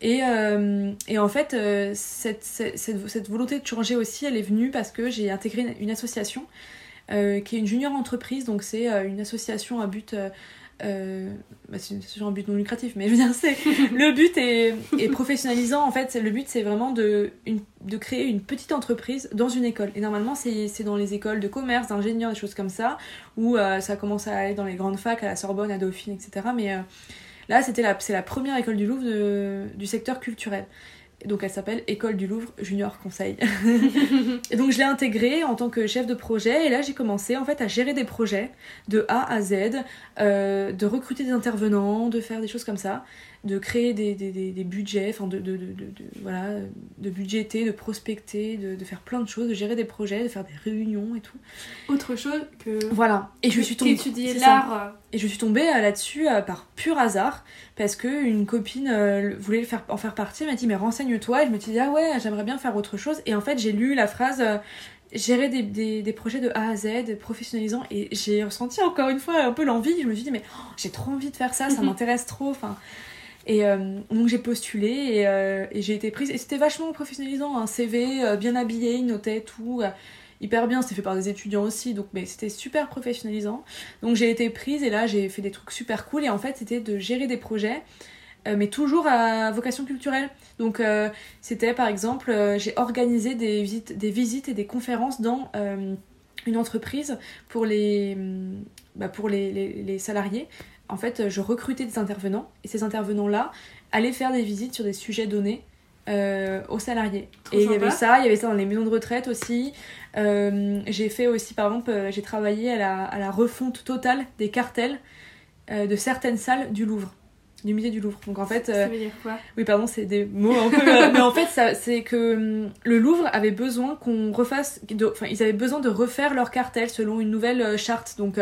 [SPEAKER 2] Et, euh, et en fait, euh, cette, cette, cette, volonté de changer aussi, elle est venue parce que j'ai intégré une, association qui est une junior entreprise. Donc c'est une association à but euh, bah c'est un but non lucratif, mais je veux dire, c'est le but est, est, professionnalisant. En fait, le but c'est vraiment de, de créer une petite entreprise dans une école. Et normalement, c'est dans les écoles de commerce, d'ingénieurs, des choses comme ça, où euh, ça commence à aller dans les grandes facs, à la Sorbonne, à Dauphine, etc. Mais euh, là, c'était la, c'est la première école du Louvre de, du secteur culturel. Donc elle s'appelle École du Louvre Junior Conseil. et donc je l'ai intégrée en tant que chef de projet et là j'ai commencé en fait à gérer des projets de A à Z, euh, de recruter des intervenants, de faire des choses comme ça de créer des, des, des, budgets, enfin de, de, de, de, voilà, de budgéter, de prospecter, de, faire plein de choses, de gérer des projets, de faire des réunions et tout.
[SPEAKER 1] Autre chose que.
[SPEAKER 2] Voilà. Et je suis tombée. l'art. Et je suis tombée euh, là-dessus euh, par pur hasard parce que une copine euh, voulait faire, en faire partie, elle m'a dit mais renseigne-toi. Et je me suis dit ah ouais, j'aimerais bien faire autre chose. Et en fait, j'ai lu la phrase gérer des, des, des, projets de A à Z, professionnalisants, et j'ai ressenti encore une fois un peu l'envie. Je me suis dit, mais oh, j'ai trop envie de faire ça, ça m'intéresse trop. Enfin, et euh, donc j'ai postulé et, euh, et j'ai été prise. Et c'était vachement professionnalisant, un CV euh, bien habillé, il notait tout, hyper bien. C'était fait par des étudiants aussi, donc mais c'était super professionnalisant. Donc j'ai été prise et là j'ai fait des trucs super cool. Et en fait c'était de gérer des projets, mais toujours à vocation culturelle. Donc c'était par exemple, j'ai organisé des visites, des visites et des conférences dans une entreprise pour les, bah, pour les, les salariés en fait, je recrutais des intervenants et ces intervenants-là allaient faire des visites sur des sujets donnés euh, aux salariés. et il y avait ça, il y avait ça dans les maisons de retraite aussi. Euh, j'ai fait aussi, par exemple, euh, j'ai travaillé à la, à la, refonte totale des cartels de certaines salles du Louvre du musée du Louvre. Donc en fait,
[SPEAKER 1] ça veut dire quoi?
[SPEAKER 2] Oui, pardon, c'est des mots un peu. mais en fait, c'est que hum, le Louvre avait besoin qu'on refasse. Enfin, ils avaient besoin de refaire leur cartel selon une nouvelle charte. Donc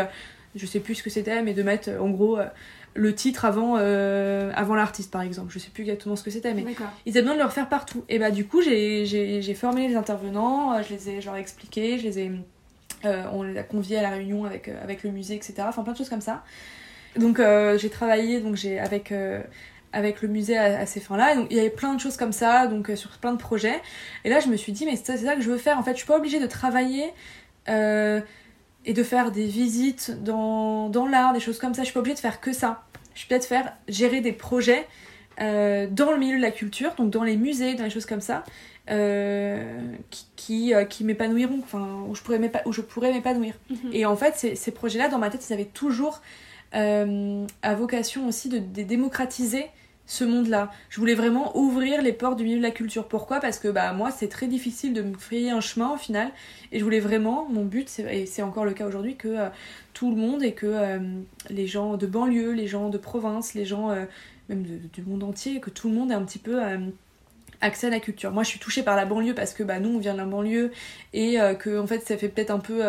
[SPEAKER 2] je sais plus ce que c'était, mais de mettre en gros euh, le titre avant, euh, avant l'artiste par exemple. Je sais plus exactement ce que c'était, mais ils avaient besoin de le refaire partout. Et bah du coup, j'ai formé les intervenants, euh, je les ai genre expliqué, je les ai, on les a conviés à la réunion avec, avec le musée, etc. Enfin plein de choses comme ça. Donc j'ai travaillé donc j'ai avec avec le musée à, ces fins-là. Donc il y avait plein de choses comme ça, donc sur plein de projets. Et là je me suis dit mais c'est ça que je veux faire. En fait, je suis pas obligée de travailler et de faire des visites dans, dans l'art, des choses comme ça. Je suis pas obligée de faire que ça. Je suis peut-être faire gérer des projets dans le milieu de la culture, donc dans les musées, dans les choses comme ça, qui, qui, qui m'épanouiront, enfin, où je pourrais m'épanouir. Mhm. Et en fait, ces, ces projets-là, dans ma tête, ils avaient toujours à vocation aussi de, de démocratiser ce monde-là. Je voulais vraiment ouvrir les portes du milieu de la culture. Pourquoi? Parce que bah moi c'est très difficile de me frayer un chemin au final et je voulais vraiment mon but et c'est encore le cas aujourd'hui que euh, tout le monde et que euh, les gens de banlieue, les gens de province, les gens euh, même du monde entier, que tout le monde ait un petit peu accès à la culture. Moi je suis touchée par la banlieue parce que bah nous on vient de la banlieue et que en fait ça fait peut-être un peu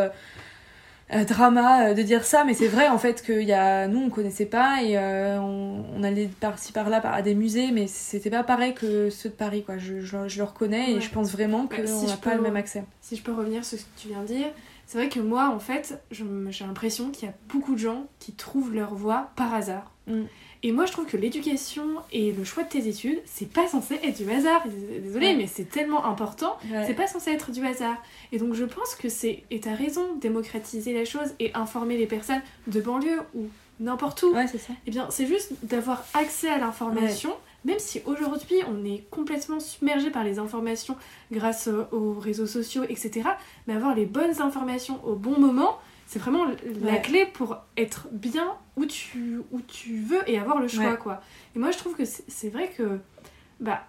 [SPEAKER 2] euh, drama euh, de dire ça, mais c'est vrai en fait que y a, nous on connaissait pas et euh, on, allait par-ci par-là à des musées, mais c'était pas pareil que ceux de Paris quoi. Je, je, le reconnais et je pense vraiment qu'on n'a pas le même accès.
[SPEAKER 1] Si je peux revenir sur ce que tu viens de dire, c'est vrai que moi en fait j'ai l'impression qu'il y a beaucoup de gens qui trouvent leur voie par hasard. Mm. Et moi, je trouve que l'éducation et le choix de tes études, c'est pas censé être du hasard. Désolée, mais c'est tellement important. C'est pas censé être du hasard. Et donc, je pense que c'est. Et t'as raison, démocratiser les choses et informer les personnes de banlieue ou n'importe où.
[SPEAKER 2] Ouais, c'est ça.
[SPEAKER 1] Eh bien, c'est juste d'avoir accès à l'information. Même si aujourd'hui on est complètement submergé par les informations grâce aux réseaux sociaux, etc. Mais avoir les bonnes informations au bon moment, c'est vraiment la clé pour être bien où tu, où tu veux et avoir le choix, quoi. Et moi, je trouve que c'est vrai que, bah,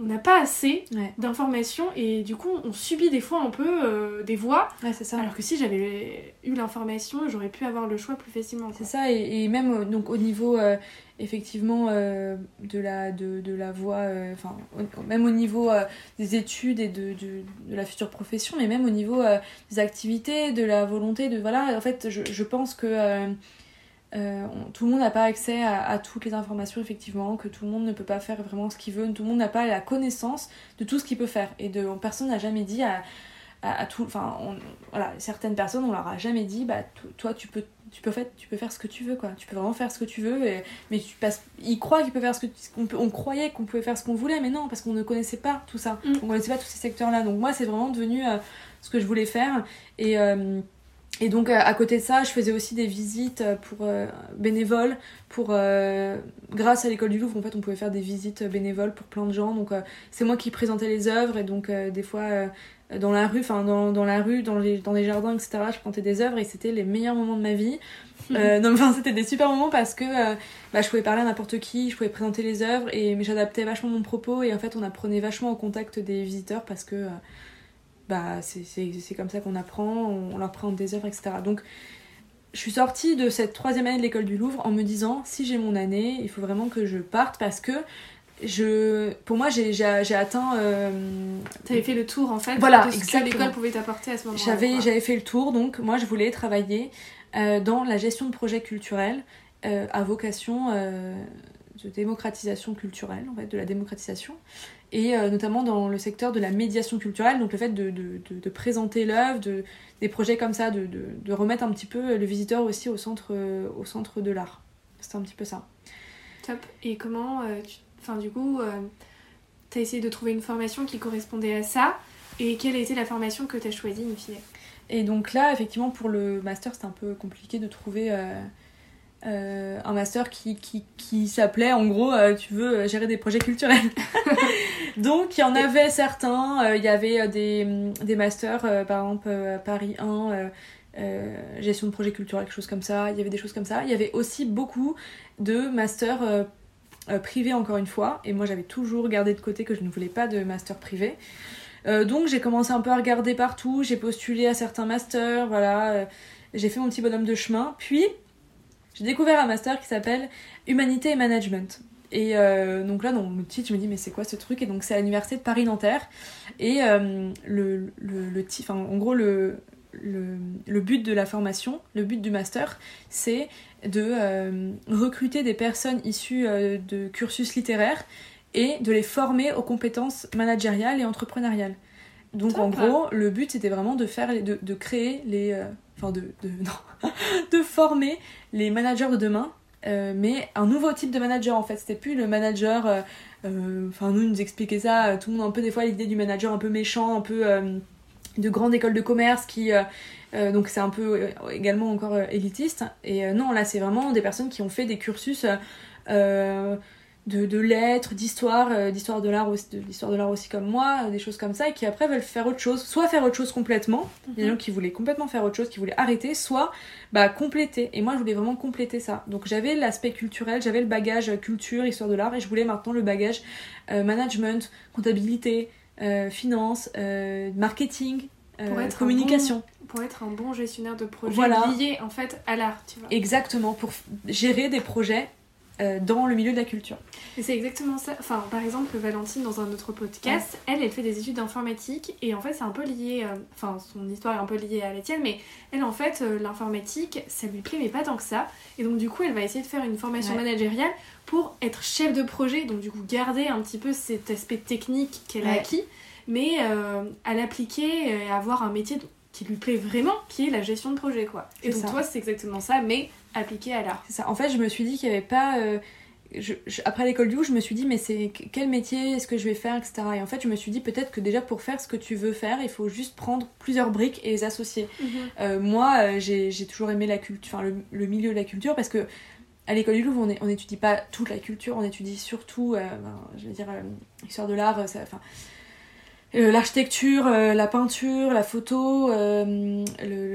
[SPEAKER 1] on n'a pas assez d'informations et du coup on subit des fois un peu euh, des voix.
[SPEAKER 2] c'est ça.
[SPEAKER 1] Alors que si j'avais eu l'information, j'aurais pu avoir le choix plus facilement.
[SPEAKER 2] C'est ça et, même euh, donc au niveau euh, effectivement de la de, de la voix, enfin même au niveau des études et de, de, de, la future profession, mais même au niveau des activités, de la volonté de voilà en fait je, je pense que euh, tout le monde n'a pas accès à, toutes les informations, effectivement, que tout le monde ne peut pas faire vraiment ce qu'il veut, tout le monde n'a pas la connaissance de tout ce qu'il peut faire. Et de, personne n'a jamais dit à, à, tout. Enfin, voilà, certaines personnes, on leur a jamais dit, bah, toi, tu peux. Tu peux, faire, tu peux faire ce que tu veux, quoi. Tu peux vraiment faire ce que tu veux, mais tu passes. Ils croient qu'ils peuvent faire ce que. On, on croyait qu'on pouvait faire ce qu'on voulait, mais non, parce qu'on ne connaissait pas tout ça. Mm. On ne connaissait pas tous ces secteurs-là. Donc, moi, c'est vraiment devenu euh, ce que je voulais faire. Et. Euh, et donc à côté de ça, je faisais aussi des visites euh, pour euh, bénévoles. Pour euh, grâce à l'école du Louvre, en fait, on pouvait faire des visites bénévoles pour plein de gens. Donc c'est moi qui présentais les œuvres et donc des fois dans la rue, enfin dans, dans, la rue, dans les, dans les jardins, etc. Je présentais des œuvres et c'était les meilleurs moments de ma vie. non, enfin c'était des super moments parce que bah, je pouvais parler à n'importe qui, je pouvais présenter les œuvres et mais j'adaptais vachement mon propos et en fait on apprenait vachement au contact des visiteurs parce que bah c'est comme ça qu'on apprend, on, leur présente des œuvres, etc. Donc je suis sortie de cette troisième année de l'école du Louvre en me disant si j'ai mon année, il faut vraiment que je parte parce que je, pour moi j'ai atteint. Euh...
[SPEAKER 1] T'avais fait le tour en fait
[SPEAKER 2] voilà,
[SPEAKER 1] de ce que l'école pouvait t'apporter à ce moment-là.
[SPEAKER 2] J'avais j'avais fait le tour donc moi je voulais travailler euh, dans la gestion de projets culturels euh, à vocation euh, de démocratisation culturelle, en fait, de la démocratisation et euh, notamment dans le secteur de la médiation culturelle, donc le fait de, de, de, présenter l'œuvre, de, des projets comme ça, de, de, remettre un petit peu le visiteur aussi au centre, euh, au centre de l'art. C'est un petit peu ça.
[SPEAKER 1] Top. Et comment, euh, enfin du coup, tu as essayé de trouver une formation qui correspondait à ça, et quelle a été la formation que tu as choisie, fine?
[SPEAKER 2] Et donc là, effectivement, pour le master, c'était un peu compliqué de trouver euh, un master qui, qui, qui s'appelait en gros euh, tu veux euh, gérer des projets culturels. Donc il y en avait certains il y avait des, des masters par exemple Paris 1 gestion de projets culturels quelque chose comme ça. Il y avait des choses comme ça. Il y avait aussi beaucoup de masters privés encore une fois. Et moi j'avais toujours gardé de côté que je ne voulais pas de master privé donc j'ai commencé un peu à regarder partout. J'ai postulé à certains masters voilà. J'ai fait mon petit bonhomme de chemin. Puis j'ai découvert un master qui s'appelle Humanité et Management. Et euh, donc là, dans mon titre, je me dis, mais c'est quoi ce truc? Et donc, c'est à l'université de Paris-Nanterre. Et euh, le, le, le enfin, en gros, le, le, le, but de la formation, le but du master, c'est de euh, recruter des personnes issues de cursus littéraires et de les former aux compétences managériales et entrepreneuriales. Donc en gros, le but c'était vraiment de faire, de, de créer les, de, non, de former les managers de demain, euh, mais un nouveau type de manager en fait. C'était plus le manager, euh, euh, enfin nous nous expliquait ça, tout le monde un peu des fois l'idée du manager un peu méchant, un peu de grande école de commerce qui donc c'est un peu également encore élitiste et non là c'est vraiment des personnes qui ont fait des cursus de, de lettres, d'histoire, euh, d'histoire de l'art aussi, de l'histoire de l'art aussi comme moi, euh, des choses comme ça, et qui après veulent faire autre chose, soit faire autre chose complètement, il y a des gens qui voulaient complètement faire autre chose, qui voulaient arrêter, soit bah compléter. Et moi je voulais vraiment compléter ça. Donc j'avais l'aspect culturel, j'avais le bagage culture, histoire de l'art, et je voulais maintenant le bagage management, comptabilité, finance, marketing, pour être communication.
[SPEAKER 1] pour être un bon gestionnaire de projet voilà. lié en fait à l'art, tu vois.
[SPEAKER 2] Exactement, pour gérer des projets euh, dans le milieu de la culture.
[SPEAKER 1] Et c'est exactement ça. Enfin, par exemple, Valentine, dans un autre podcast, elle, elle fait des études d'informatique et en fait, c'est un peu lié. Euh, enfin, son histoire est un peu liée à la tienne, mais elle, en fait, euh, l'informatique, ça lui plaît, mais pas tant que ça. Et donc, du coup, elle va essayer de faire une formation managériale pour être chef de projet, donc, du coup, garder un petit peu cet aspect technique qu'elle a acquis, mais à l'appliquer et avoir un métier qui lui plaît vraiment, qui est la gestion de projet, quoi. Et donc, toi, c'est exactement ça, mais appliqué à l'art.
[SPEAKER 2] C'est ça. En fait, je me suis dit qu'il n'y avait pas. Euh, après l'école du haut, je me suis dit, mais c'est quel métier est-ce que je vais faire, etc. Et en fait, je me suis dit peut-être que déjà pour faire ce que tu veux faire, il faut juste prendre plusieurs briques et les associer. Mhm. Euh, moi, euh, j'ai toujours aimé la culture, enfin, le, milieu de la culture parce que à l'école du Louvre, on n'étudie pas toute la culture, on étudie surtout, ben, je veux dire, l'histoire de l'art, enfin euh, l'architecture, euh, la peinture, la photo, euh,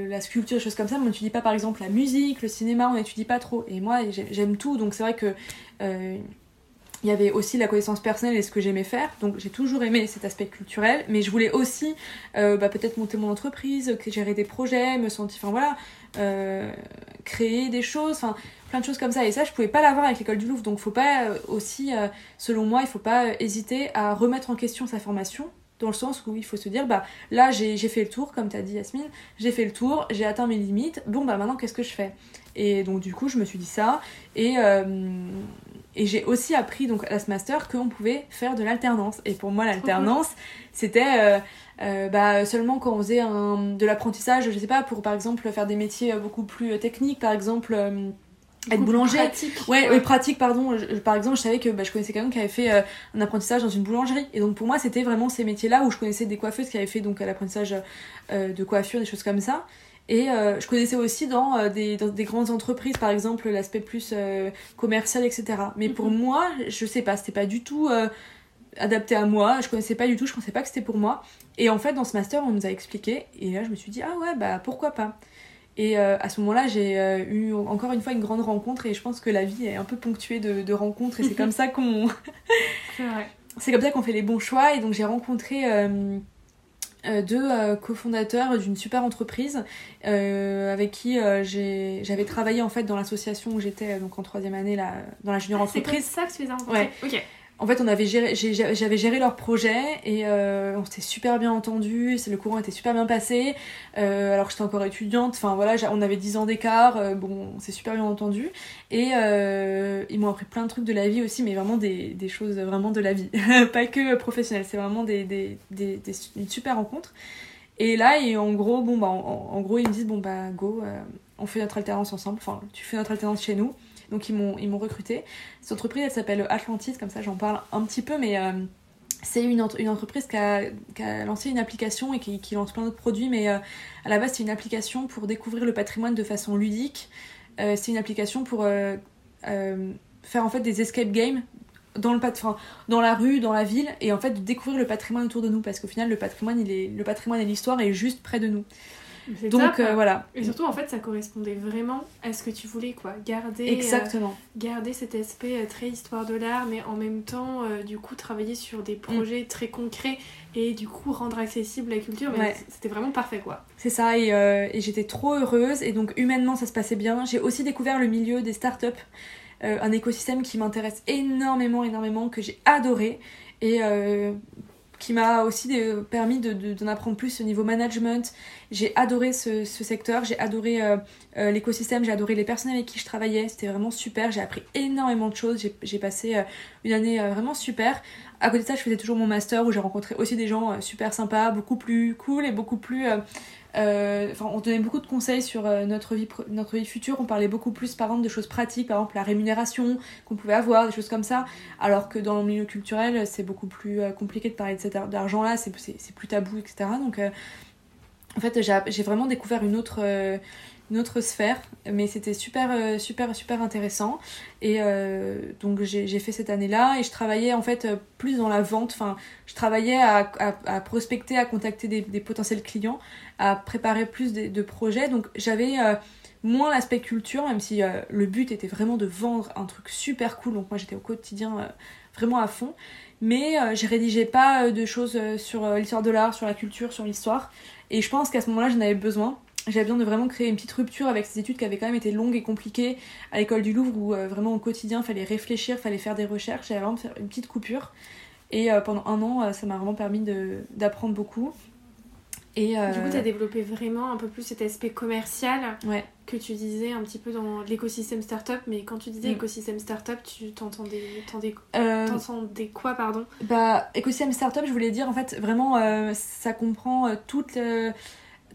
[SPEAKER 2] la sculpture, des choses comme ça, mais on n'étudie pas par exemple la musique, le cinéma, on n'étudie pas trop. Et moi, j'aime tout, donc c'est vrai que il y avait aussi la connaissance personnelle et ce que j'aimais faire. Donc j'ai toujours aimé cet aspect culturel, mais je voulais aussi bah, peut-être monter mon entreprise, gérer des projets, me sentir, enfin voilà, créer des choses, enfin plein de choses comme ça. Et ça, je pouvais pas l'avoir avec l'école du Louvre. Donc faut pas aussi, selon moi, il faut pas hésiter à remettre en question sa formation dans le sens où il faut se dire bah là j'ai fait le tour comme tu as dit Yasmine j'ai fait le tour j'ai atteint mes limites bon bah maintenant qu'est-ce que je fais? Et donc du coup je me suis dit ça et euh, et j'ai aussi appris donc à ce master qu'on pouvait faire de l'alternance. Et pour moi l'alternance c'était euh, euh, bah, seulement quand on faisait un, de l'apprentissage je sais pas pour par exemple faire des métiers beaucoup plus techniques par exemple être boulanger. pratique, ouais, pratique pardon. Par exemple je savais que bah, je connaissais quelqu'un qui avait fait euh, un apprentissage dans une boulangerie. Et donc pour moi c'était vraiment ces métiers là où je connaissais des coiffeuses qui avaient fait donc l'apprentissage euh, de coiffure des choses comme ça. Et euh, je connaissais aussi dans des, dans, des, grandes entreprises par exemple l'aspect plus commercial etc mais pour mhm. moi je sais pas c'était pas du tout adapté à moi. Je connaissais pas du tout je pensais pas que c'était pour moi. Et en fait dans ce master on nous a expliqué. Et là je me suis dit ah ouais bah pourquoi pas et euh, à ce moment-là, j'ai euh, eu encore une fois une grande rencontre et je pense que la vie est un peu ponctuée de, rencontres et c'est comme ça qu'on. c'est comme ça qu'on fait les bons choix. Et donc j'ai rencontré euh, deux cofondateurs d'une super entreprise avec qui j'avais travaillé en fait dans l'association où j'étais donc en troisième année là, dans la junior entreprise.
[SPEAKER 1] C'est ça que tu les as rencontrés.
[SPEAKER 2] Ok en fait, on avait géré, j'avais géré leur projet et euh, on s'était super bien entendu, le courant était super bien passé, euh, alors que j'étais encore étudiante, enfin voilà, on avait 10 ans d'écart, euh, bon, on s'est super bien entendu. Et ils m'ont appris plein de trucs de la vie aussi, mais vraiment des, choses vraiment de la vie, pas que professionnelles, c'est vraiment des, une super rencontre. Et là, en gros, bon, bah, en, gros, ils me disent, bon, bah, go, on fait notre alternance ensemble, enfin, tu fais notre alternance chez nous. Donc ils m'ont, ils m'ont recruté. Cette entreprise, elle s'appelle Atlantis, comme ça j'en parle un petit peu, mais euh, c'est une, entreprise qui a, lancé une application et qui, lance plein d'autres produits, mais euh, à la base c'est une application pour découvrir le patrimoine de façon ludique. Euh, c'est une application pour faire en fait des escape games dans le dans la rue, dans la ville, et en fait découvrir le patrimoine autour de nous, parce qu'au final le patrimoine, il est, le patrimoine et l'histoire est juste près de nous. Donc euh, voilà.
[SPEAKER 1] Et surtout en fait ça correspondait vraiment à ce que tu voulais quoi, garder
[SPEAKER 2] euh, Exactement.
[SPEAKER 1] garder cet aspect euh, très histoire de l'art mais en même temps du coup travailler sur des projets très concrets et du coup rendre accessible la culture mais c'était vraiment parfait quoi.
[SPEAKER 2] C'est ça et, et j'étais trop heureuse et donc humainement ça se passait bien. J'ai aussi découvert le milieu des startups, un écosystème qui m'intéresse énormément énormément que j'ai adoré et qui m'a aussi permis d'en de, apprendre plus au niveau management. J'ai adoré ce, secteur, j'ai adoré euh, euh, l'écosystème, j'ai adoré les personnes avec qui je travaillais, c'était vraiment super, j'ai appris énormément de choses, j'ai passé euh, une année vraiment super. À côté de ça, je faisais toujours mon master où j'ai rencontré aussi des gens super sympas, beaucoup plus cool et beaucoup plus euh, enfin, on donnait beaucoup de conseils sur euh, notre, vie, notre vie future. On parlait beaucoup plus, par exemple, de choses pratiques, par exemple la rémunération qu'on pouvait avoir, des choses comme ça. Alors que dans le milieu culturel, c'est beaucoup plus euh, compliqué de parler de cet argent-là, c'est plus tabou, etc. Donc, en fait, j'ai vraiment découvert une autre une autre sphère, mais c'était super, super, super intéressant. Et donc j'ai fait cette année-là et je travaillais en fait plus dans la vente. Enfin, je travaillais à, prospecter, à contacter des, potentiels clients, à préparer plus de, projets. Donc j'avais moins l'aspect culture, même si euh, le but était vraiment de vendre un truc super cool. Donc moi j'étais au quotidien euh, vraiment à fond. Mais euh, je rédigeais pas de choses sur l'histoire de l'art, sur la culture, sur l'histoire. Et je pense qu'à ce moment-là j'en avais besoin. J'avais besoin de vraiment créer une petite rupture avec ces études qui avaient quand même été longues et compliquées à l'école du Louvre où vraiment au quotidien fallait réfléchir, fallait faire des recherches. J'avais vraiment faire une petite coupure. Et pendant un an, ça m'a vraiment permis d'apprendre beaucoup.
[SPEAKER 1] Et Du coup, tu as développé vraiment un peu plus cet aspect commercial
[SPEAKER 2] ouais
[SPEAKER 1] que tu disais un petit peu dans l'écosystème startup, mais quand tu disais mm. écosystème startup, tu t'entendais, euh, quoi, pardon?
[SPEAKER 2] Bah, écosystème startup, je voulais dire en fait vraiment, euh, ça comprend euh, toute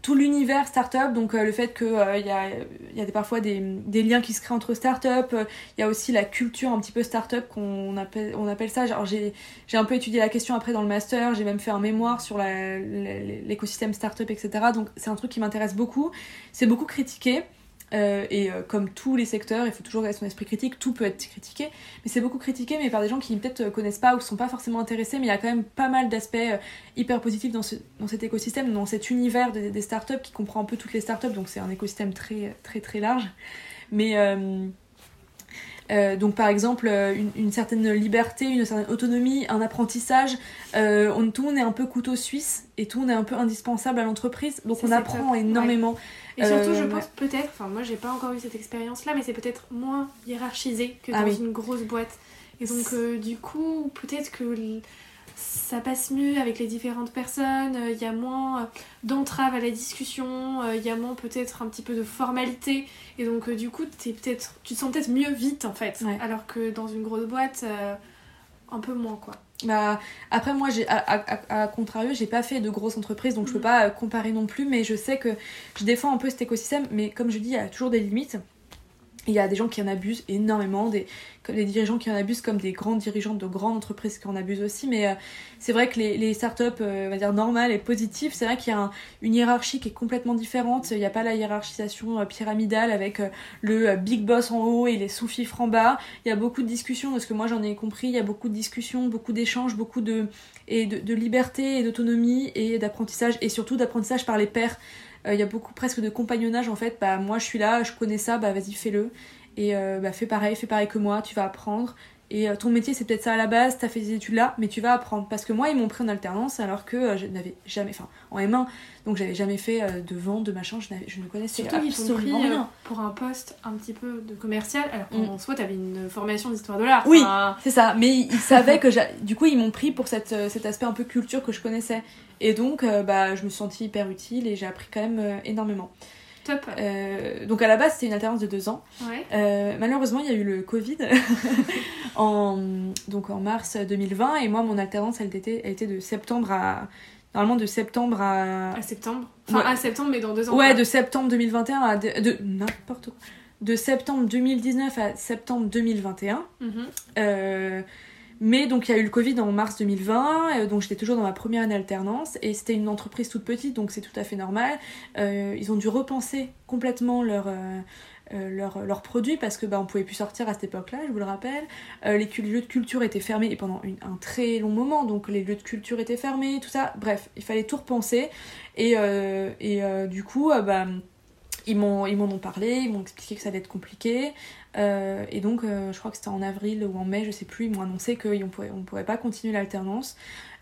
[SPEAKER 2] tout l'univers startup, donc le fait qu'il il y, a, parfois des, liens qui se créent entre startups, il y a aussi la culture un petit peu startup qu'on appelle, on appelle ça. J'ai, un peu étudié la question après dans le master, j'ai même fait un mémoire sur l'écosystème startup, etc. Donc c'est un truc qui m'intéresse beaucoup. C'est beaucoup critiqué. Euh, et euh, comme tous les secteurs, il faut toujours garder son esprit critique, tout peut être critiqué, mais c'est beaucoup critiqué, mais par des gens qui peut-être euh, connaissent pas ou sont pas forcément intéressés, mais il y a quand même pas mal d'aspects hyper positifs dans, ce, dans cet écosystème, dans cet univers des, des startups qui comprend un peu toutes les startups, donc c'est un écosystème très très très large. Mais euh, donc par exemple une, une, certaine liberté, une certaine autonomie, un apprentissage. Euh, on, tout le monde est un peu couteau suisse et tout le monde est un peu indispensable à l'entreprise. Donc on apprend énormément.
[SPEAKER 1] Et surtout, je euh, pense peut-être, enfin moi j'ai pas encore eu cette expérience-là, mais c'est peut-être moins hiérarchisé que ah dans une grosse boîte. Et donc euh, du coup, peut-être que ça passe mieux avec les différentes personnes, il euh, y a moins d'entraves à la discussion, il y a moins peut-être un petit peu de formalité. Et donc du coup, es peut-être, tu te sens peut-être mieux vite en fait. Alors que dans une grosse boîte, un peu moins quoi.
[SPEAKER 2] Bah, après, moi, j'ai, à, à, à, contrario, j'ai pas fait de grosses entreprises, donc je peux mm. pas comparer non plus, mais je sais que je défends un peu cet écosystème, mais comme je dis, il y a toujours des limites. Il y a des gens qui en abusent énormément, des, dirigeants qui en abusent comme des grands dirigeants de grandes entreprises qui en abusent aussi. Mais euh, c'est vrai que les, les startups, euh, on va dire normales et positives, c'est vrai qu'il y a une hiérarchie qui est complètement différente. Il n'y a pas la hiérarchisation euh, pyramidale avec le big boss en haut et les sous-fifres en bas. Il y a beaucoup de discussions, parce que moi j'en ai compris, il y a beaucoup de discussions, beaucoup d'échanges, beaucoup de, et de, de liberté et d'autonomie et d'apprentissage, et surtout d'apprentissage par les pairs. Il y a beaucoup presque de compagnonnage en fait. Bah moi je suis là, je connais ça, bah vas-y fais-le. Et euh, bah, fais pareil, fais pareil que moi, tu vas apprendre. Et euh, ton métier, c'est peut-être ça à la base, t'as fait des études là, mais tu vas apprendre. Parce que moi, ils m'ont pris en alternance alors que euh, je n'avais jamais, enfin, en M1, donc j'avais jamais fait de vente, de machin, je, je ne connaissais
[SPEAKER 1] Surtout absolument rien. pour un poste un petit peu de commercial, alors qu'en mm. soi, t'avais une formation d'histoire de l'art.
[SPEAKER 2] Oui, c'est ça. Mais ils savaient que, du coup, ils m'ont pris pour cette, cet aspect un peu culture que je connaissais. Et donc, bah, je me suis sentie hyper utile et j'ai appris quand même énormément. Euh, donc à la base c'était une alternance de deux ans. Euh, malheureusement il y a eu le Covid en, donc en mars 2020 et moi mon alternance elle était, elle était de septembre à normalement de septembre à...
[SPEAKER 1] À septembre Enfin à septembre mais dans deux ans.
[SPEAKER 2] Ouais de septembre 2021 à... De, n'importe quoi. De septembre 2019 à septembre 2021. Mais donc il y a eu le Covid en mars 2020, euh, donc j'étais toujours dans ma première année alternance et c'était une entreprise toute petite donc c'est tout à fait normal. Euh, ils ont dû repenser complètement leur, euh, leur, leurs produits parce que bah, on pouvait plus sortir à cette époque-là, je vous le rappelle. les lieux de culture étaient fermés et pendant un très long moment donc les lieux de culture étaient fermés, tout ça. Bref, il fallait tout repenser et, et du coup bah, ils m'en ont parlé, ils m'ont expliqué que ça allait être compliqué. Euh, et donc, euh, je crois que c'était en avril ou en mai, je sais plus, ils m'ont annoncé qu'on ne pourrait, on pourrait pas continuer l'alternance.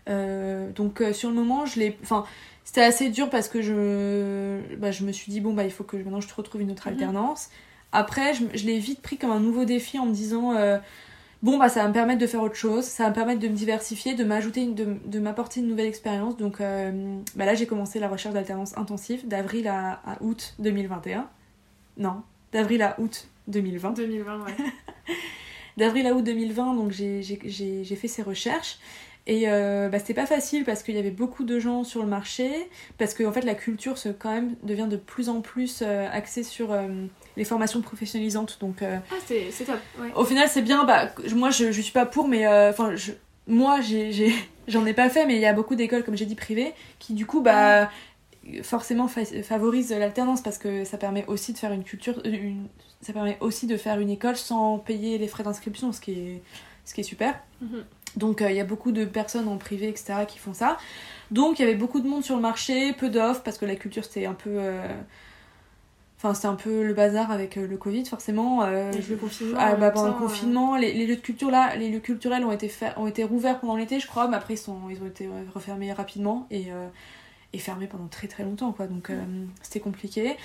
[SPEAKER 2] Euh, donc, sur le moment, je l'ai. Enfin, c'était assez dur parce que je, bah, je me suis dit, bon, bah, il faut que maintenant je te retrouve une autre mhm. alternance. Après, je, je l'ai vite pris comme un nouveau défi en me disant, bon, bah, ça va me permettre de faire autre chose, ça va me permettre de me diversifier, de m'ajouter, de, de m'apporter une nouvelle expérience. Donc, bah, là, j'ai commencé la recherche d'alternance intensive d'avril à, à août 2021. Non, d'avril à août 2020.
[SPEAKER 1] 2020, ouais.
[SPEAKER 2] D'avril à août 2020, donc j'ai fait ces recherches. Et euh, bah, c'était pas facile parce qu'il y avait beaucoup de gens sur le marché, parce que en fait la culture se, quand même devient de plus en plus euh, axée sur euh, les formations professionnalisantes. Donc,
[SPEAKER 1] ah, c'est top. Ouais.
[SPEAKER 2] Au final, c'est bien. Bah, moi, je, je suis pas pour, mais enfin, moi, j'en ai, ai, pas fait, mais il y a beaucoup d'écoles, comme j'ai dit, privées, qui du coup, bah, forcément favorise l'alternance parce que ça permet aussi de faire une culture, une, ça permet aussi de faire une école sans payer les frais d'inscription, ce qui est, ce qui est super. Mhm. Donc il y a beaucoup de personnes en privé, etc., qui font ça. Donc il y avait beaucoup de monde sur le marché, peu d'offres, parce que la culture c'était un peu... Enfin, c'était un peu le bazar avec le Covid, forcément.
[SPEAKER 1] le confinement.
[SPEAKER 2] Ah, bah, pendant le confinement, les, les, lieux de culture là, les lieux culturels ont été, ont été rouverts pendant l'été, je crois, mais après ils, sont, ils ont été refermés rapidement. Et fermé pendant très très longtemps quoi. Donc euh, c'était compliqué.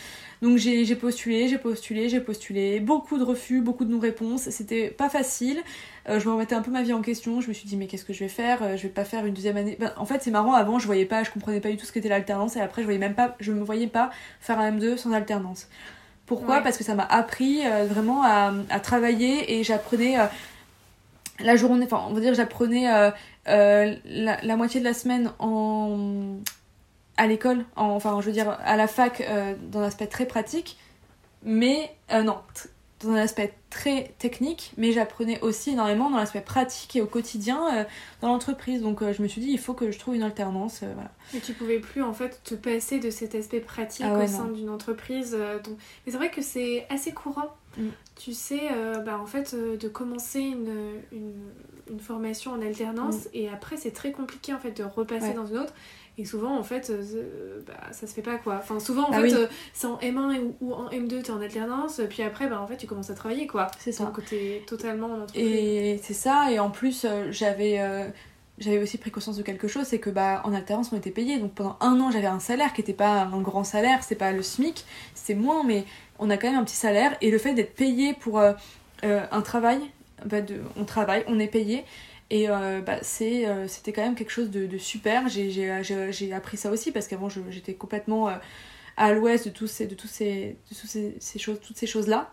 [SPEAKER 2] Donc j'ai postulé j'ai postulé j'ai postulé. Beaucoup de refus beaucoup de non-réponses. C'était pas facile. Euh, je me remettais un peu ma vie en question. Je me suis dit mais qu'est-ce que je vais faire? Euh, je vais pas faire une deuxième année. Ben, en fait c'est marrant. Avant je voyais pas je comprenais pas du tout ce qu'était l'alternance. Et après je voyais même pas je me voyais pas faire un M2 sans alternance. Pourquoi? Parce que ça m'a appris vraiment à, travailler et j'apprenais la journée, enfin on va dire j'apprenais la, moitié de la semaine en, à l'école, enfin je veux dire à la fac euh, dans l'aspect très pratique, mais euh, non, dans un aspect très technique, mais j'apprenais aussi énormément dans l'aspect pratique et au quotidien euh, dans l'entreprise. Donc je me suis dit, il faut que je trouve une alternance. voilà.
[SPEAKER 1] Et tu pouvais plus en fait te passer de cet aspect pratique ah au sein d'une entreprise. donc... Mais c'est vrai que c'est assez courant. Mm. Tu sais, bah, en fait, de commencer une, une, une, formation en alternance mm. et après c'est très compliqué en fait de repasser dans une autre. Et souvent, en fait, euh, bah, ça se fait pas quoi. Enfin, souvent, en ah fait, euh, c'est en M1 ou, en M2, t'es en alternance, puis après, bah, en fait, tu commences à travailler quoi.
[SPEAKER 2] C'est ça.
[SPEAKER 1] Donc, t'es totalement en entreprise.
[SPEAKER 2] Et c'est ça, et en plus, euh, j'avais. j'avais aussi pris conscience de quelque chose, c'est que bah en alternance on était payé, donc pendant un an j'avais un salaire qui était pas un grand salaire, c'est pas le SMIC, c'est moins, mais on a quand même un petit salaire, et le fait d'être payé pour un travail, bah, de, on travaille, on est payé, et euh, bah, euh, c'était quand même quelque chose de, super. J'ai appris ça aussi parce qu'avant j'étais complètement euh, à l'ouest de, ces, de, ces, de ces, choses, toutes ces choses-là.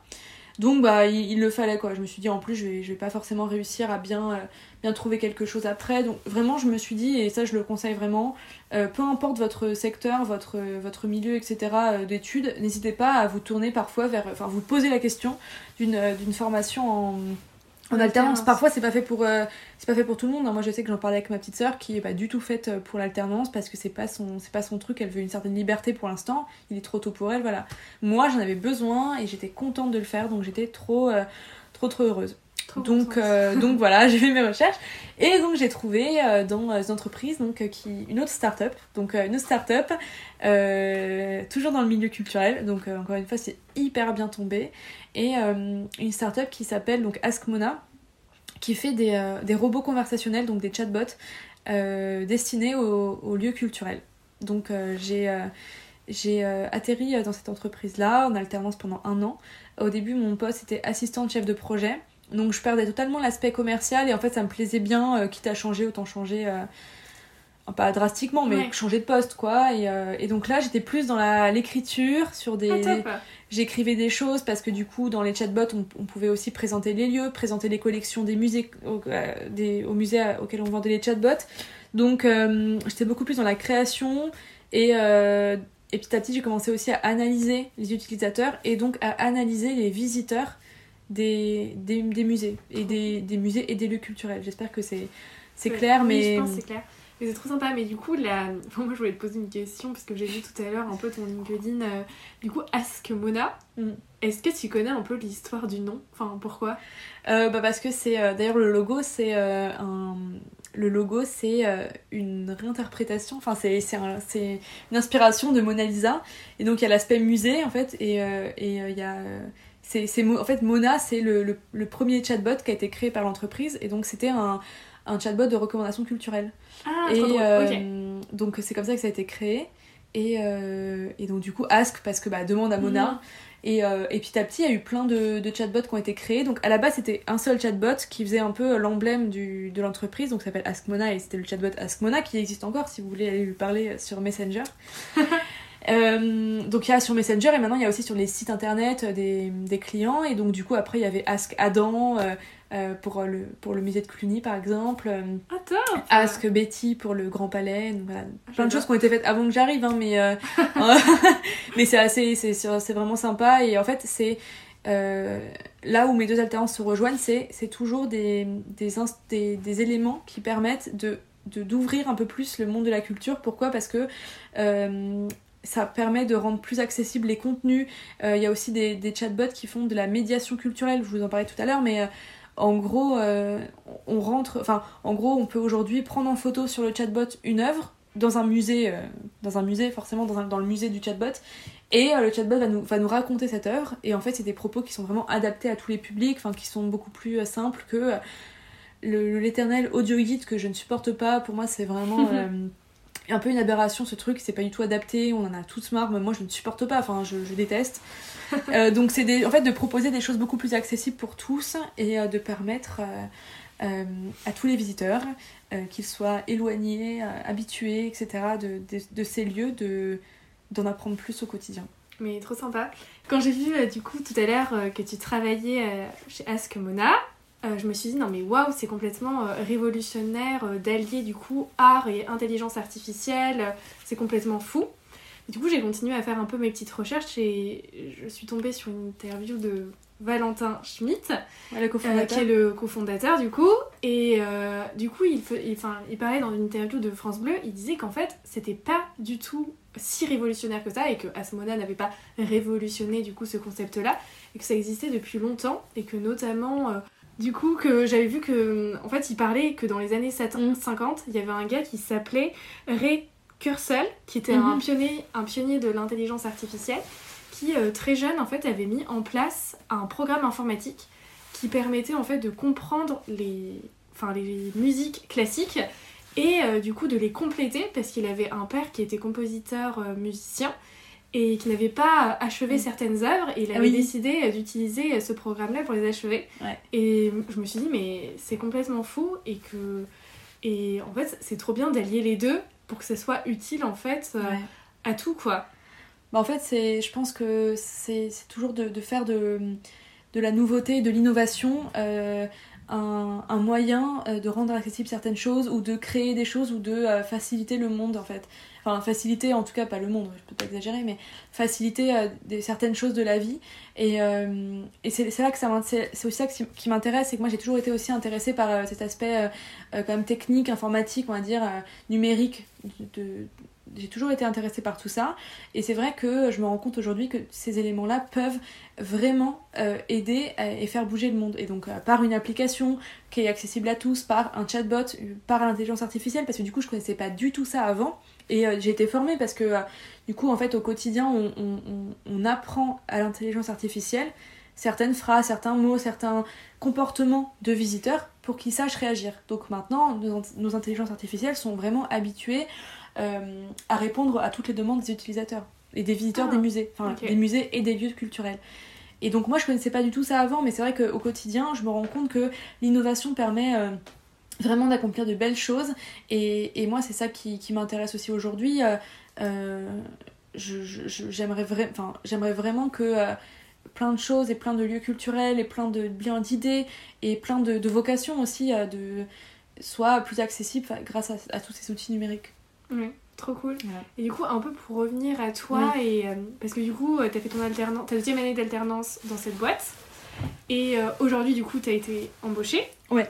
[SPEAKER 2] Donc bah, il, le fallait quoi. Je me suis dit en plus je vais, je vais pas forcément réussir à bien, bien trouver quelque chose après. Donc vraiment je me suis dit, et ça je le conseille vraiment, peu importe votre secteur, votre, votre milieu, etc. d'études, n'hésitez pas à vous tourner parfois vers, enfin vous poser la question d'une formation en en alternance, parfois c'est pas fait pour euh, c'est pas fait pour tout le monde. Hein. Moi je sais que j'en parlais avec ma petite sœur qui est pas du tout faite euh, pour l'alternance parce que c'est pas son c'est pas son truc. Elle veut une certaine liberté pour l'instant. Il est trop tôt pour elle, voilà. Moi j'en avais besoin et j'étais contente de le faire donc j'étais trop euh, trop trop heureuse. donc donc voilà j'ai fait mes recherches et donc j'ai trouvé dans une entreprise donc qui une autre start-up donc une autre start-up toujours dans le milieu culturel donc encore une fois c'est hyper bien tombé et euh, une startup qui s'appelle donc AskMona qui fait des, euh, des, robots conversationnels, donc des chatbots euh, destinés aux, lieux culturels. Donc j'ai j'ai atterri dans cette entreprise-là en alternance pendant un an. Au début, mon poste était assistante chef de projet. Donc je perdais totalement l'aspect commercial et en fait ça me plaisait bien, quitte à changer, autant changer pas drastiquement, mais changer de poste, quoi. Et, et donc là, j'étais plus dans l'écriture, sur des, ah, J'écrivais des choses parce que du coup, dans les chatbots, on, pouvait aussi présenter les lieux, présenter les collections des musées, au, euh, des, au musée auquel on vendait les chatbots. Donc, euh, j'étais beaucoup plus dans la création et, euh, et petit à petit, j'ai commencé aussi à analyser les utilisateurs et donc à analyser les visiteurs des, des, des musées et des, des, musées et des lieux culturels. J'espère que c'est c'est clair, mais.
[SPEAKER 1] Je pense c'est clair. Mais c'est trop sympa. Mais du coup, là, moi, je voulais te poser une question parce que j'ai vu tout à l'heure un peu ton LinkedIn. Euh, du coup, Ask Mona. Mm. Est-ce que tu connais un peu l'histoire du nom? Enfin, pourquoi?
[SPEAKER 2] Euh, bah Parce que c'est. Euh, d'ailleurs, le logo, c'est un. Le logo, c'est une réinterprétation, enfin, c'est une inspiration de Mona Lisa. Et donc, il y a l'aspect musée, en fait, et il y a. c'est en fait, Mona, c'est le, le, le, premier chatbot qui a été créé par l'entreprise. Et donc, c'était un, un chatbot de recommandation culturelle.
[SPEAKER 1] Ah, et euh,
[SPEAKER 2] donc c'est comme ça que ça a été créé. Et, euh, et donc du coup, Ask, parce que bah, demande à Mona. Mhm. Et, euh, et, petit à petit, il y a eu plein de, de, chatbots qui ont été créés. Donc à la base, c'était un seul chatbot qui faisait un peu l'emblème de l'entreprise. Donc ça s'appelle Ask Mona et c'était le chatbot Ask Mona qui existe encore si vous voulez aller lui parler sur Messenger. donc il y a sur Messenger et maintenant il y a aussi sur les sites internet des, des clients. Et donc du coup, après, il y avait Ask Adam, euh, pour, le, pour le musée de Cluny par exemple.
[SPEAKER 1] Ah,
[SPEAKER 2] Ask Betty pour le Grand Palais. Donc, voilà. Plein de choses qui ont été faites avant que j'arrive, hein, mais, euh, mais c'est assez, c'est, c'est vraiment sympa. Et en fait, c'est euh, là où mes deux alternances se rejoignent, c'est, c'est toujours des, des, des, des, éléments qui permettent de, de, d'ouvrir un peu plus le monde de la culture. Pourquoi? Parce que ça permet de rendre plus accessibles les contenus. Il y a aussi des, des, chatbots qui font de la médiation culturelle, je vous en parlais tout à l'heure, mais en gros, on rentre, enfin, en gros, on peut aujourd'hui prendre en photo sur le chatbot une œuvre dans un musée, dans un musée forcément, dans, dans le musée du chatbot, et le chatbot va nous, va nous raconter cette œuvre, et en fait, c'est des propos qui sont vraiment adaptés à tous les publics, enfin, qui sont beaucoup plus simples que l'éternel audio guide que je ne supporte pas. Pour moi, c'est vraiment euh, un peu une aberration ce truc. C'est pas du tout adapté. On en a tous marre. Mais moi, je ne supporte pas. Enfin, je, déteste. Euh, donc, c'est en fait de proposer des choses beaucoup plus accessibles pour tous et euh, de permettre à tous les visiteurs, qu'ils soient éloignés, habitués, etc., de, de, ces lieux, de d'en apprendre plus au quotidien.
[SPEAKER 1] Mais trop sympa. Quand j'ai vu du coup tout à l'heure que tu travaillais chez Ask Mona, euh, je me suis dit non mais waouh c'est complètement euh, révolutionnaire euh, d'allier du coup art et intelligence artificielle, c'est complètement fou. du coup j'ai continué à faire un peu mes petites recherches et je suis tombée sur une interview de Valentin Schmitt, qui est le cofondateur du coup. Et du coup il, il, il parlait dans une interview de France Bleu, il disait qu'en fait c'était pas du tout si révolutionnaire que ça et que Asmona n'avait pas révolutionné du coup ce concept là et que ça existait depuis longtemps et que notamment du coup, que j'avais vu que, en fait, il parlait que dans les années 50, mm. il y avait un gars qui s'appelait Ray Kurzweil, qui était un, mhm. pionnier, un pionnier de l'intelligence artificielle, qui, euh, très jeune, en fait, avait mis en place un programme informatique qui permettait, en fait, de comprendre les, enfin, les musiques classiques et, euh, du coup, de les compléter, parce qu'il avait un père qui était compositeur euh, musicien, et qui n'avait pas achevé mm. certaines œuvres et il avait décidé d'utiliser ce programme-là pour les achever. Et je me suis dit mais c'est complètement fou et que et en fait c'est trop bien d'allier les deux pour que ça soit utile en fait euh, à tout quoi.
[SPEAKER 2] Bah en fait c'est je pense que c'est toujours de, de, faire de, de la nouveauté, de l'innovation. Euh, un, moyen euh, de rendre accessible certaines choses ou de créer des choses ou de faciliter le monde en fait. Enfin faciliter en tout cas pas le monde je peux pas exagérer mais faciliter euh, des, certaines choses de la vie. Et, euh, et c'est là que ça c'est aussi ça qui m'intéresse c'est que moi j'ai toujours été aussi intéressée par euh, cet aspect quand même technique informatique on va dire numérique. J'ai toujours été intéressée par tout ça. Et c'est vrai que je me rends compte aujourd'hui que ces éléments là peuvent vraiment aider et faire bouger le monde. Et donc par une application qui est accessible à tous par un chatbot par l'intelligence artificielle parce que du coup je connaissais pas du tout ça avant. Et euh, j'ai été formée parce que euh, du coup, en fait, au quotidien, on, on, on apprend à l'intelligence artificielle certaines phrases, certains mots, certains comportements de visiteurs pour qu'ils sachent réagir. Donc maintenant, nos, nos intelligences artificielles sont vraiment habituées euh, à répondre à toutes les demandes des utilisateurs et des visiteurs ah, des musées, enfin des musées et des lieux culturels. Et donc moi je connaissais pas du tout ça avant, mais c'est vrai qu'au quotidien je me rends compte que l'innovation permet vraiment d'accomplir de belles choses. Et, et moi, c'est ça qui, qui m'intéresse aussi aujourd'hui. Euh, euh j'aimerais vra vraiment que euh, plein de choses et plein de lieux culturels et plein de bien d'idées et plein de, de vocations aussi euh, de, soient plus accessibles grâce à, tous ces outils numériques.
[SPEAKER 1] Oui. Trop cool. Et du coup, un peu pour revenir à toi, et, parce que du coup, t'as fait ton alternance, ta deuxième année d'alternance dans cette boîte, et aujourd'hui, du coup, t'as été embauchée.
[SPEAKER 2] Ouais.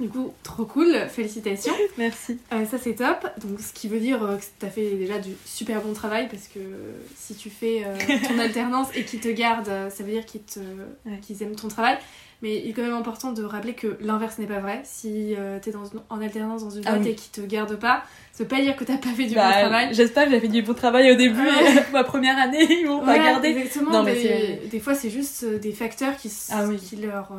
[SPEAKER 1] Du coup, trop cool, félicitations.
[SPEAKER 2] Merci.
[SPEAKER 1] Euh, ça c'est top. Donc ce qui veut dire euh, que tu as fait déjà du super bon travail parce que si tu fais euh, ton alternance et qu'ils te gardent, ça veut dire qu'ils qu'ils aiment ton travail. Mais il est quand même important de rappeler que l'inverse n'est pas vrai. Si tu es dans en alternance dans une ah boîte et qu'ils te gardent pas, ça veut pas dire que t'as pas fait du bon bah, travail.
[SPEAKER 2] J'espère que j'ai fait du bon travail au début ma première année, ils m'ont pas gardé.
[SPEAKER 1] Exactement. Non, mais des, fois c'est juste des facteurs qui, ah qui leur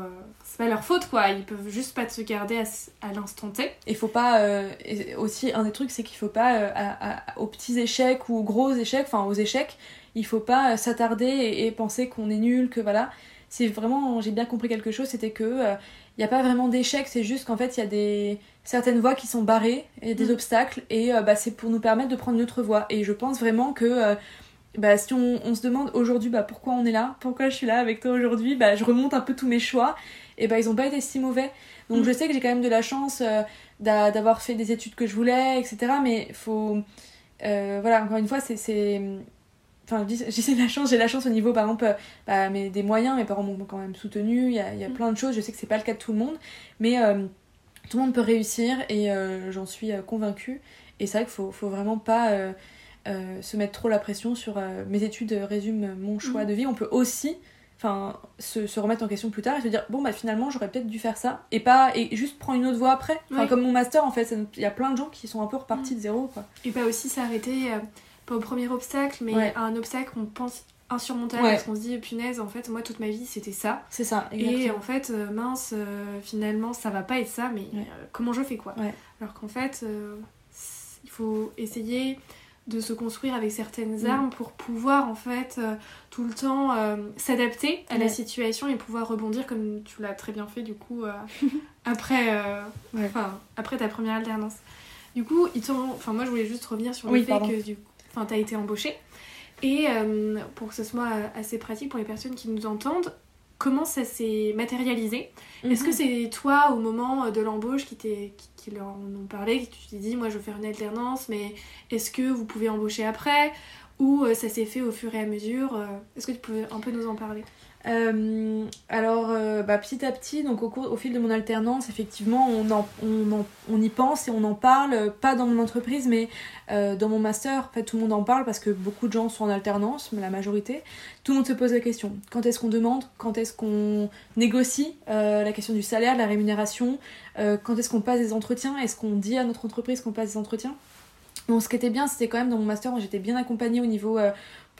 [SPEAKER 1] pas leur faute quoi, ils peuvent juste pas te garder à, l'instant T.
[SPEAKER 2] Il faut pas euh, aussi un des trucs c'est qu'il faut pas euh, aux petits échecs ou aux gros échecs, enfin aux échecs, il faut pas euh, s'attarder et, penser qu'on est nul, que voilà. C'est vraiment j'ai bien compris quelque chose, c'était que il n'y a pas vraiment d'échecs, c'est juste qu'en fait il y a des certaines voies qui sont barrées et des mm. obstacles et bah, c'est pour nous permettre de prendre une autre voie et je pense vraiment que bah, si on, se demande aujourd'hui bah, pourquoi on est là, pourquoi je suis là avec toi aujourd'hui, bah, je remonte un peu tous mes choix et bah ils ont pas été si mauvais. Donc mm. je sais que j'ai quand même de la chance euh, d'avoir fait des études que je voulais, etc. Mais faut. Euh, voilà, encore une fois, c'est. Enfin, j'ai la chance, j'ai la chance au niveau, par exemple, bah, mais des moyens, mes parents m'ont quand même soutenu, il y a, y a mm. plein de choses, je sais que c'est pas le cas de tout le monde, mais euh, tout le monde peut réussir et j'en suis convaincue. Et c'est vrai qu'il faut, faut vraiment pas se mettre trop la pression sur mes études résument mon choix mhm. de vie. On peut aussi enfin se, se, remettre en question plus tard et se dire bon bah finalement j'aurais peut-être dû faire ça. Et pas et juste prendre une autre voie après. Enfin comme mon master en fait il y a plein de gens qui sont un peu repartis de zéro quoi.
[SPEAKER 1] Et pas aussi s'arrêter pas au premier obstacle mais à un obstacle qu'on pense insurmontable parce qu'on se dit punaise en fait moi toute ma vie c'était ça.
[SPEAKER 2] C'est ça
[SPEAKER 1] et en fait euh, mince euh, finalement ça va pas être ça mais euh, comment je fais quoi. Alors qu'en fait il faut essayer de se construire avec certaines mm. armes pour pouvoir en fait tout le temps s'adapter à la situation et pouvoir rebondir comme tu l'as très bien fait du coup après enfin après ta première alternance. Du coup ils enfin moi je voulais juste revenir sur le fait que du enfin t'as été embauchée. Et euh, pour que ce soit assez pratique pour les personnes qui nous entendent, comment ça s'est matérialisé? Est-ce que mhm. c'est toi, au moment de l'embauche, qui, qui, leur en ont parlé, que tu t'es dit, moi je veux faire une alternance, mais est-ce que vous pouvez embaucher après? Ou euh, ça s'est fait au fur et à mesure euh, Est-ce que tu peux un peu nous en parler?
[SPEAKER 2] Euh, alors, euh, bah, petit à petit, donc au, cours, au fil de mon alternance, effectivement, on, on, on, y pense et on en parle, pas dans mon entreprise, mais euh, dans mon master. En fait, tout le monde en parle parce que beaucoup de gens sont en alternance, mais la majorité. Tout le monde se pose la question quand est-ce qu'on demande? Quand est-ce qu'on négocie La question du salaire, de la rémunération? Quand est-ce qu'on passe des entretiens? Est-ce qu'on dit à notre entreprise qu'on passe des entretiens? Bon, ce qui était bien, c'était quand même dans mon master, j'étais bien accompagnée au niveau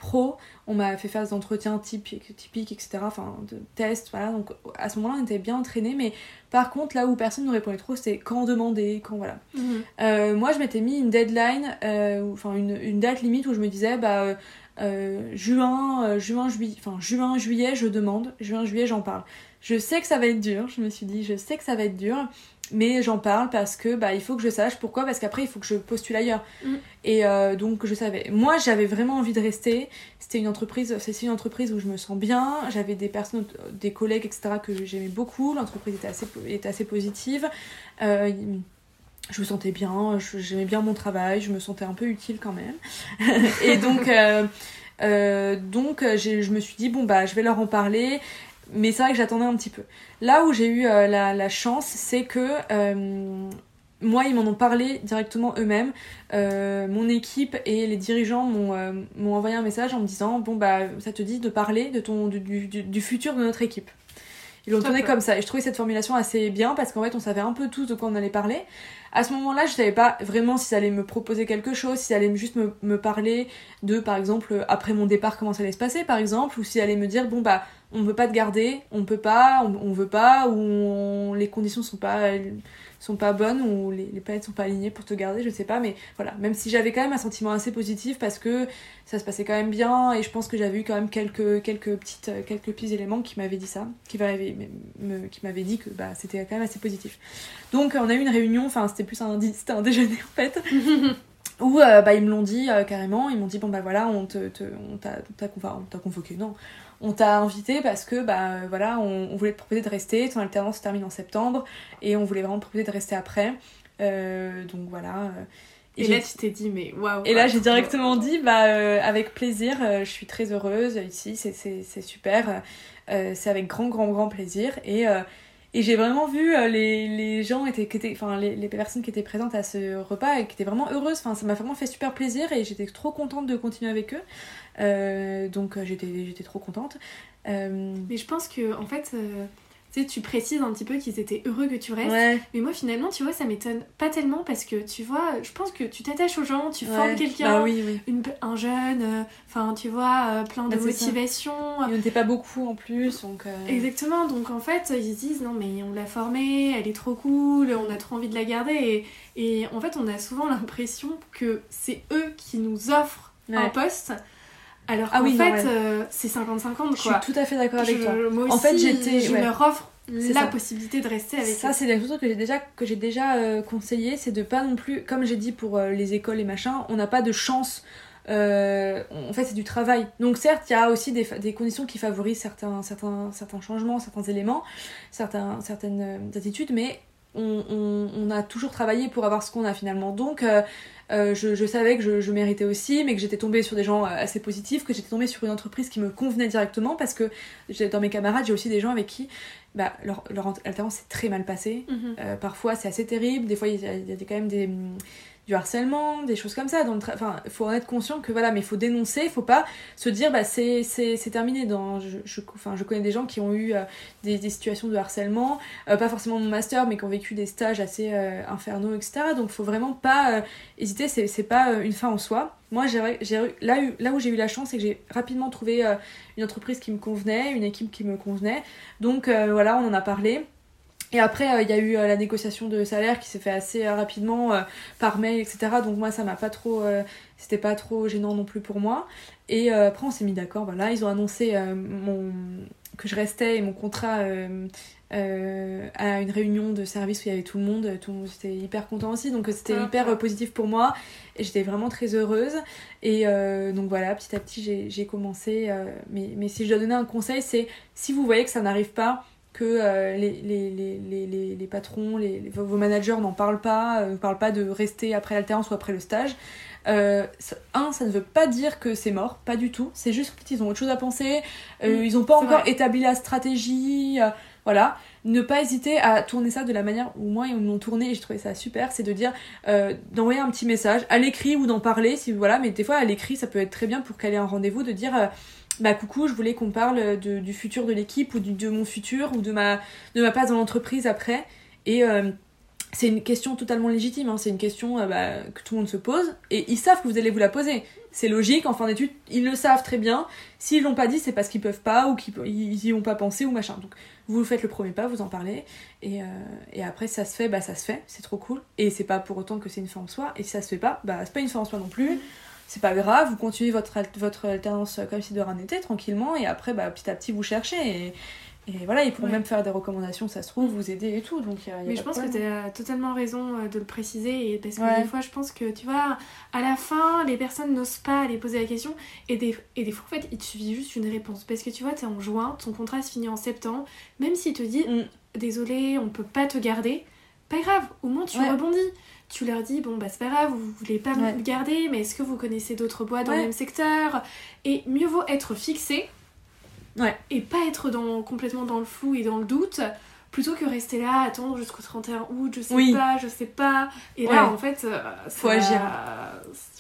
[SPEAKER 2] pro. On m'a fait faire des entretiens typiques, typiques etc. Enfin, de tests, voilà. Donc à ce moment-là, on était bien entraînés. Mais par contre, là où personne ne répondait trop, c'était quand demander, quand voilà. Mhm. Euh, moi, je m'étais mis une deadline, euh, enfin une, une, date limite où je me disais, bah. Euh, juin, juin, juillet, enfin juin, juillet, je demande, juin, juillet, j'en parle. Je sais que ça va être dur, je me suis dit, je sais que ça va être dur, mais j'en parle parce que bah il faut que je sache pourquoi parce qu'après il faut que je postule ailleurs. Mm. et euh, donc je savais. Moi j'avais vraiment envie de rester. C'était une entreprise c'est une entreprise où je me sens bien. J'avais des personnes des collègues etc que j'aimais beaucoup. L'entreprise était assez était assez positive. Euh, je me sentais bien j'aimais bien mon travail je me sentais un peu utile quand même. Et donc euh, donc je me suis dit bon bah je vais leur en parler mais c'est vrai que j'attendais un petit peu. Là où j'ai eu euh, la, chance, c'est que euh, moi, ils m'en ont parlé directement eux-mêmes. Euh, mon équipe et les dirigeants m'ont envoyé un message en me disant Bon, bah, ça te dit de parler de ton, du, du, futur de notre équipe. Ils l'ont tourné comme ça. Et je trouvais cette formulation assez bien parce qu'en fait, on savait un peu tous de quoi on allait parler. À ce moment-là, je savais pas vraiment si ça allait me proposer quelque chose, si ça allait juste me, me parler de, par exemple, après mon départ, comment ça allait se passer, par exemple, ou si ça allait me dire, bon, bah, on veut pas te garder, on peut pas, on, veut pas, ou les conditions sont pas, sont pas bonnes, ou les, les, planètes sont pas alignées pour te garder, je sais pas, mais voilà. Même si j'avais quand même un sentiment assez positif parce que ça se passait quand même bien, et je pense que j'avais eu quand même quelques, quelques, petites, quelques petits éléments qui m'avaient dit ça, qui m'avaient qui dit que bah, c'était quand même assez positif. Donc on a eu une réunion, enfin c'était plus un, c'était un déjeuner en fait. où euh, bah, ils me l'ont dit euh, carrément, ils m'ont dit bon bah voilà, on te, on t'a convoqué, non, on t'a invité parce que bah voilà, on, voulait te proposer de rester, ton alternance se termine en septembre et on voulait vraiment te proposer de rester après. Euh, donc voilà.
[SPEAKER 1] Et, là tu t'es dit mais waouh.
[SPEAKER 2] Et là j'ai directement dit bah euh, avec plaisir, euh, je suis très heureuse ici, c'est super, c'est avec grand grand grand plaisir et et j'ai vraiment vu les, les gens étaient, qui étaient enfin les, les, personnes qui étaient présentes à ce repas et qui étaient vraiment heureuses enfin ça m'a vraiment fait super plaisir et j'étais trop contente de continuer avec eux euh, donc euh, j'étais, trop contente.
[SPEAKER 1] Euh, mais je pense que, en fait, tu sais, tu précises un petit peu qu'ils étaient heureux que tu restes. Mais moi, finalement, tu vois, ça m'étonne pas tellement parce que, tu vois, je pense que tu t'attaches aux gens, tu formes quelqu'un,
[SPEAKER 2] bah oui,
[SPEAKER 1] Une, un jeune, enfin, tu vois, plein de bah, motivation.
[SPEAKER 2] Il n'y pas beaucoup en plus, donc...
[SPEAKER 1] Exactement, donc en fait, ils se disent, non, mais on l'a formée, elle est trop cool, on a trop envie de la garder. Et, et en fait, on a souvent l'impression que c'est eux qui nous offrent un poste alors ah oui, fait, euh, c'est 50-50 quoi.
[SPEAKER 2] Je suis tout à fait d'accord avec toi.
[SPEAKER 1] Moi aussi, en fait, j'étais, je leur offre la possibilité de rester avec
[SPEAKER 2] ça c'est des choses que j'ai déjà que j'ai déjà euh, conseillé c'est de pas non plus comme j'ai dit pour euh, les écoles et machin on n'a pas de chance en fait c'est du travail. Donc certes il y a aussi des, des, conditions qui favorisent certains certains certains changements certains éléments certains certaines attitudes mais on, on, on, a toujours travaillé pour avoir ce qu'on a finalement donc euh, je, savais que je, méritais aussi, mais que j'étais tombée sur des gens euh, assez positifs, que j'étais tombée sur une entreprise qui me convenait directement parce que dans mes camarades, j'ai aussi des gens avec qui bah, leur, leur alternance s'est très mal passée. Mhm. Euh, parfois, c'est assez terrible. Des fois, il y, a, quand même des, du harcèlement, des choses comme ça. Donc, enfin, faut en être conscient que voilà, mais il faut dénoncer, faut pas se dire bah c'est terminé. Dans, je, enfin, je connais des gens qui ont eu euh, des, situations de harcèlement, euh, pas forcément mon master, mais qui ont vécu des stages assez euh, infernaux, etc. Donc, faut vraiment pas hésiter. C'est pas une fin en soi. Moi, j'ai là, là où j'ai eu la chance, c'est que j'ai rapidement trouvé une entreprise qui me convenait, une équipe qui me convenait. Donc voilà, on en a parlé. Et après, euh, il y a eu euh, la négociation de salaire qui s'est fait assez euh, rapidement par mail, etc. Donc moi, ça m'a pas trop, c'était pas trop gênant non plus pour moi. Et après, on s'est mis d'accord. Voilà, ils ont annoncé mon que je restais et mon contrat à une réunion de service où il y avait tout le monde. Tout le monde était hyper content aussi, donc c'était ah, hyper positif pour moi. Et j'étais vraiment très heureuse. Et donc voilà, petit à petit, j'ai commencé. mais, mais si je dois donner un conseil, c'est si vous voyez que ça n'arrive pas que euh, les, les, les, les, patrons, vos managers n'en parlent pas, euh, ne parlent pas de rester après l'alternance ou après le stage. Euh, un, ça ne veut pas dire que c'est mort, pas du tout. C'est juste qu'ils ont autre chose à penser, mm, ils n'ont pas encore établi la stratégie, voilà. Ne pas hésiter à tourner ça de la manière où moi ils m'ont tourné et j'ai trouvé ça super, c'est de dire d'envoyer un petit message à l'écrit ou d'en parler, si voilà, mais des fois à l'écrit ça peut être très bien pour caler un rendez-vous, de dire bah coucou, je voulais qu'on parle de, du futur de l'équipe ou de mon futur ou de ma, de ma place dans l'entreprise après. Et euh, c'est une question totalement légitime, hein. c'est une question euh, bah, que tout le monde se pose et ils savent que vous allez vous la poser. C'est logique, en fin d'études, ils le savent très bien. S'ils l'ont pas dit, c'est parce qu'ils peuvent pas ou qu'ils y ont pas pensé ou machin. Donc vous faites le premier pas, vous en parlez et, euh, et après ça se fait, bah ça se fait, c'est trop cool. Et c'est pas pour autant que c'est une fin en soi. Et si ça se fait pas, bah c'est pas une fin en soi non plus c'est pas grave, vous continuez votre, votre alternance comme si de rien n'était, tranquillement, et après, bah, petit à petit, vous cherchez. Et, et voilà, ils pourront même faire des recommandations, ça se trouve, vous aider et tout. Donc,
[SPEAKER 1] Mais je pense que tu as totalement raison euh, de le préciser. Et parce que des fois, je pense que, tu vois, à la fin, les personnes n'osent pas aller poser la question. Et des, et des fois, en fait, il te suffit juste une réponse. Parce que tu vois, tu es en juin, ton contrat se finit en septembre. Même s'il te dit, mm. désolé, on peut pas te garder, pas grave, au moins tu rebondis tu leur dis bon bah c'est pas grave vous voulez pas me garder mais est-ce que vous connaissez d'autres boîtes dans le même secteur? Et mieux vaut être fixé ouais. et pas être dans, complètement dans le flou et dans le doute plutôt que rester là attendre jusqu'au 31 août je sais pas je sais pas. Et là en fait euh,
[SPEAKER 2] faut agir.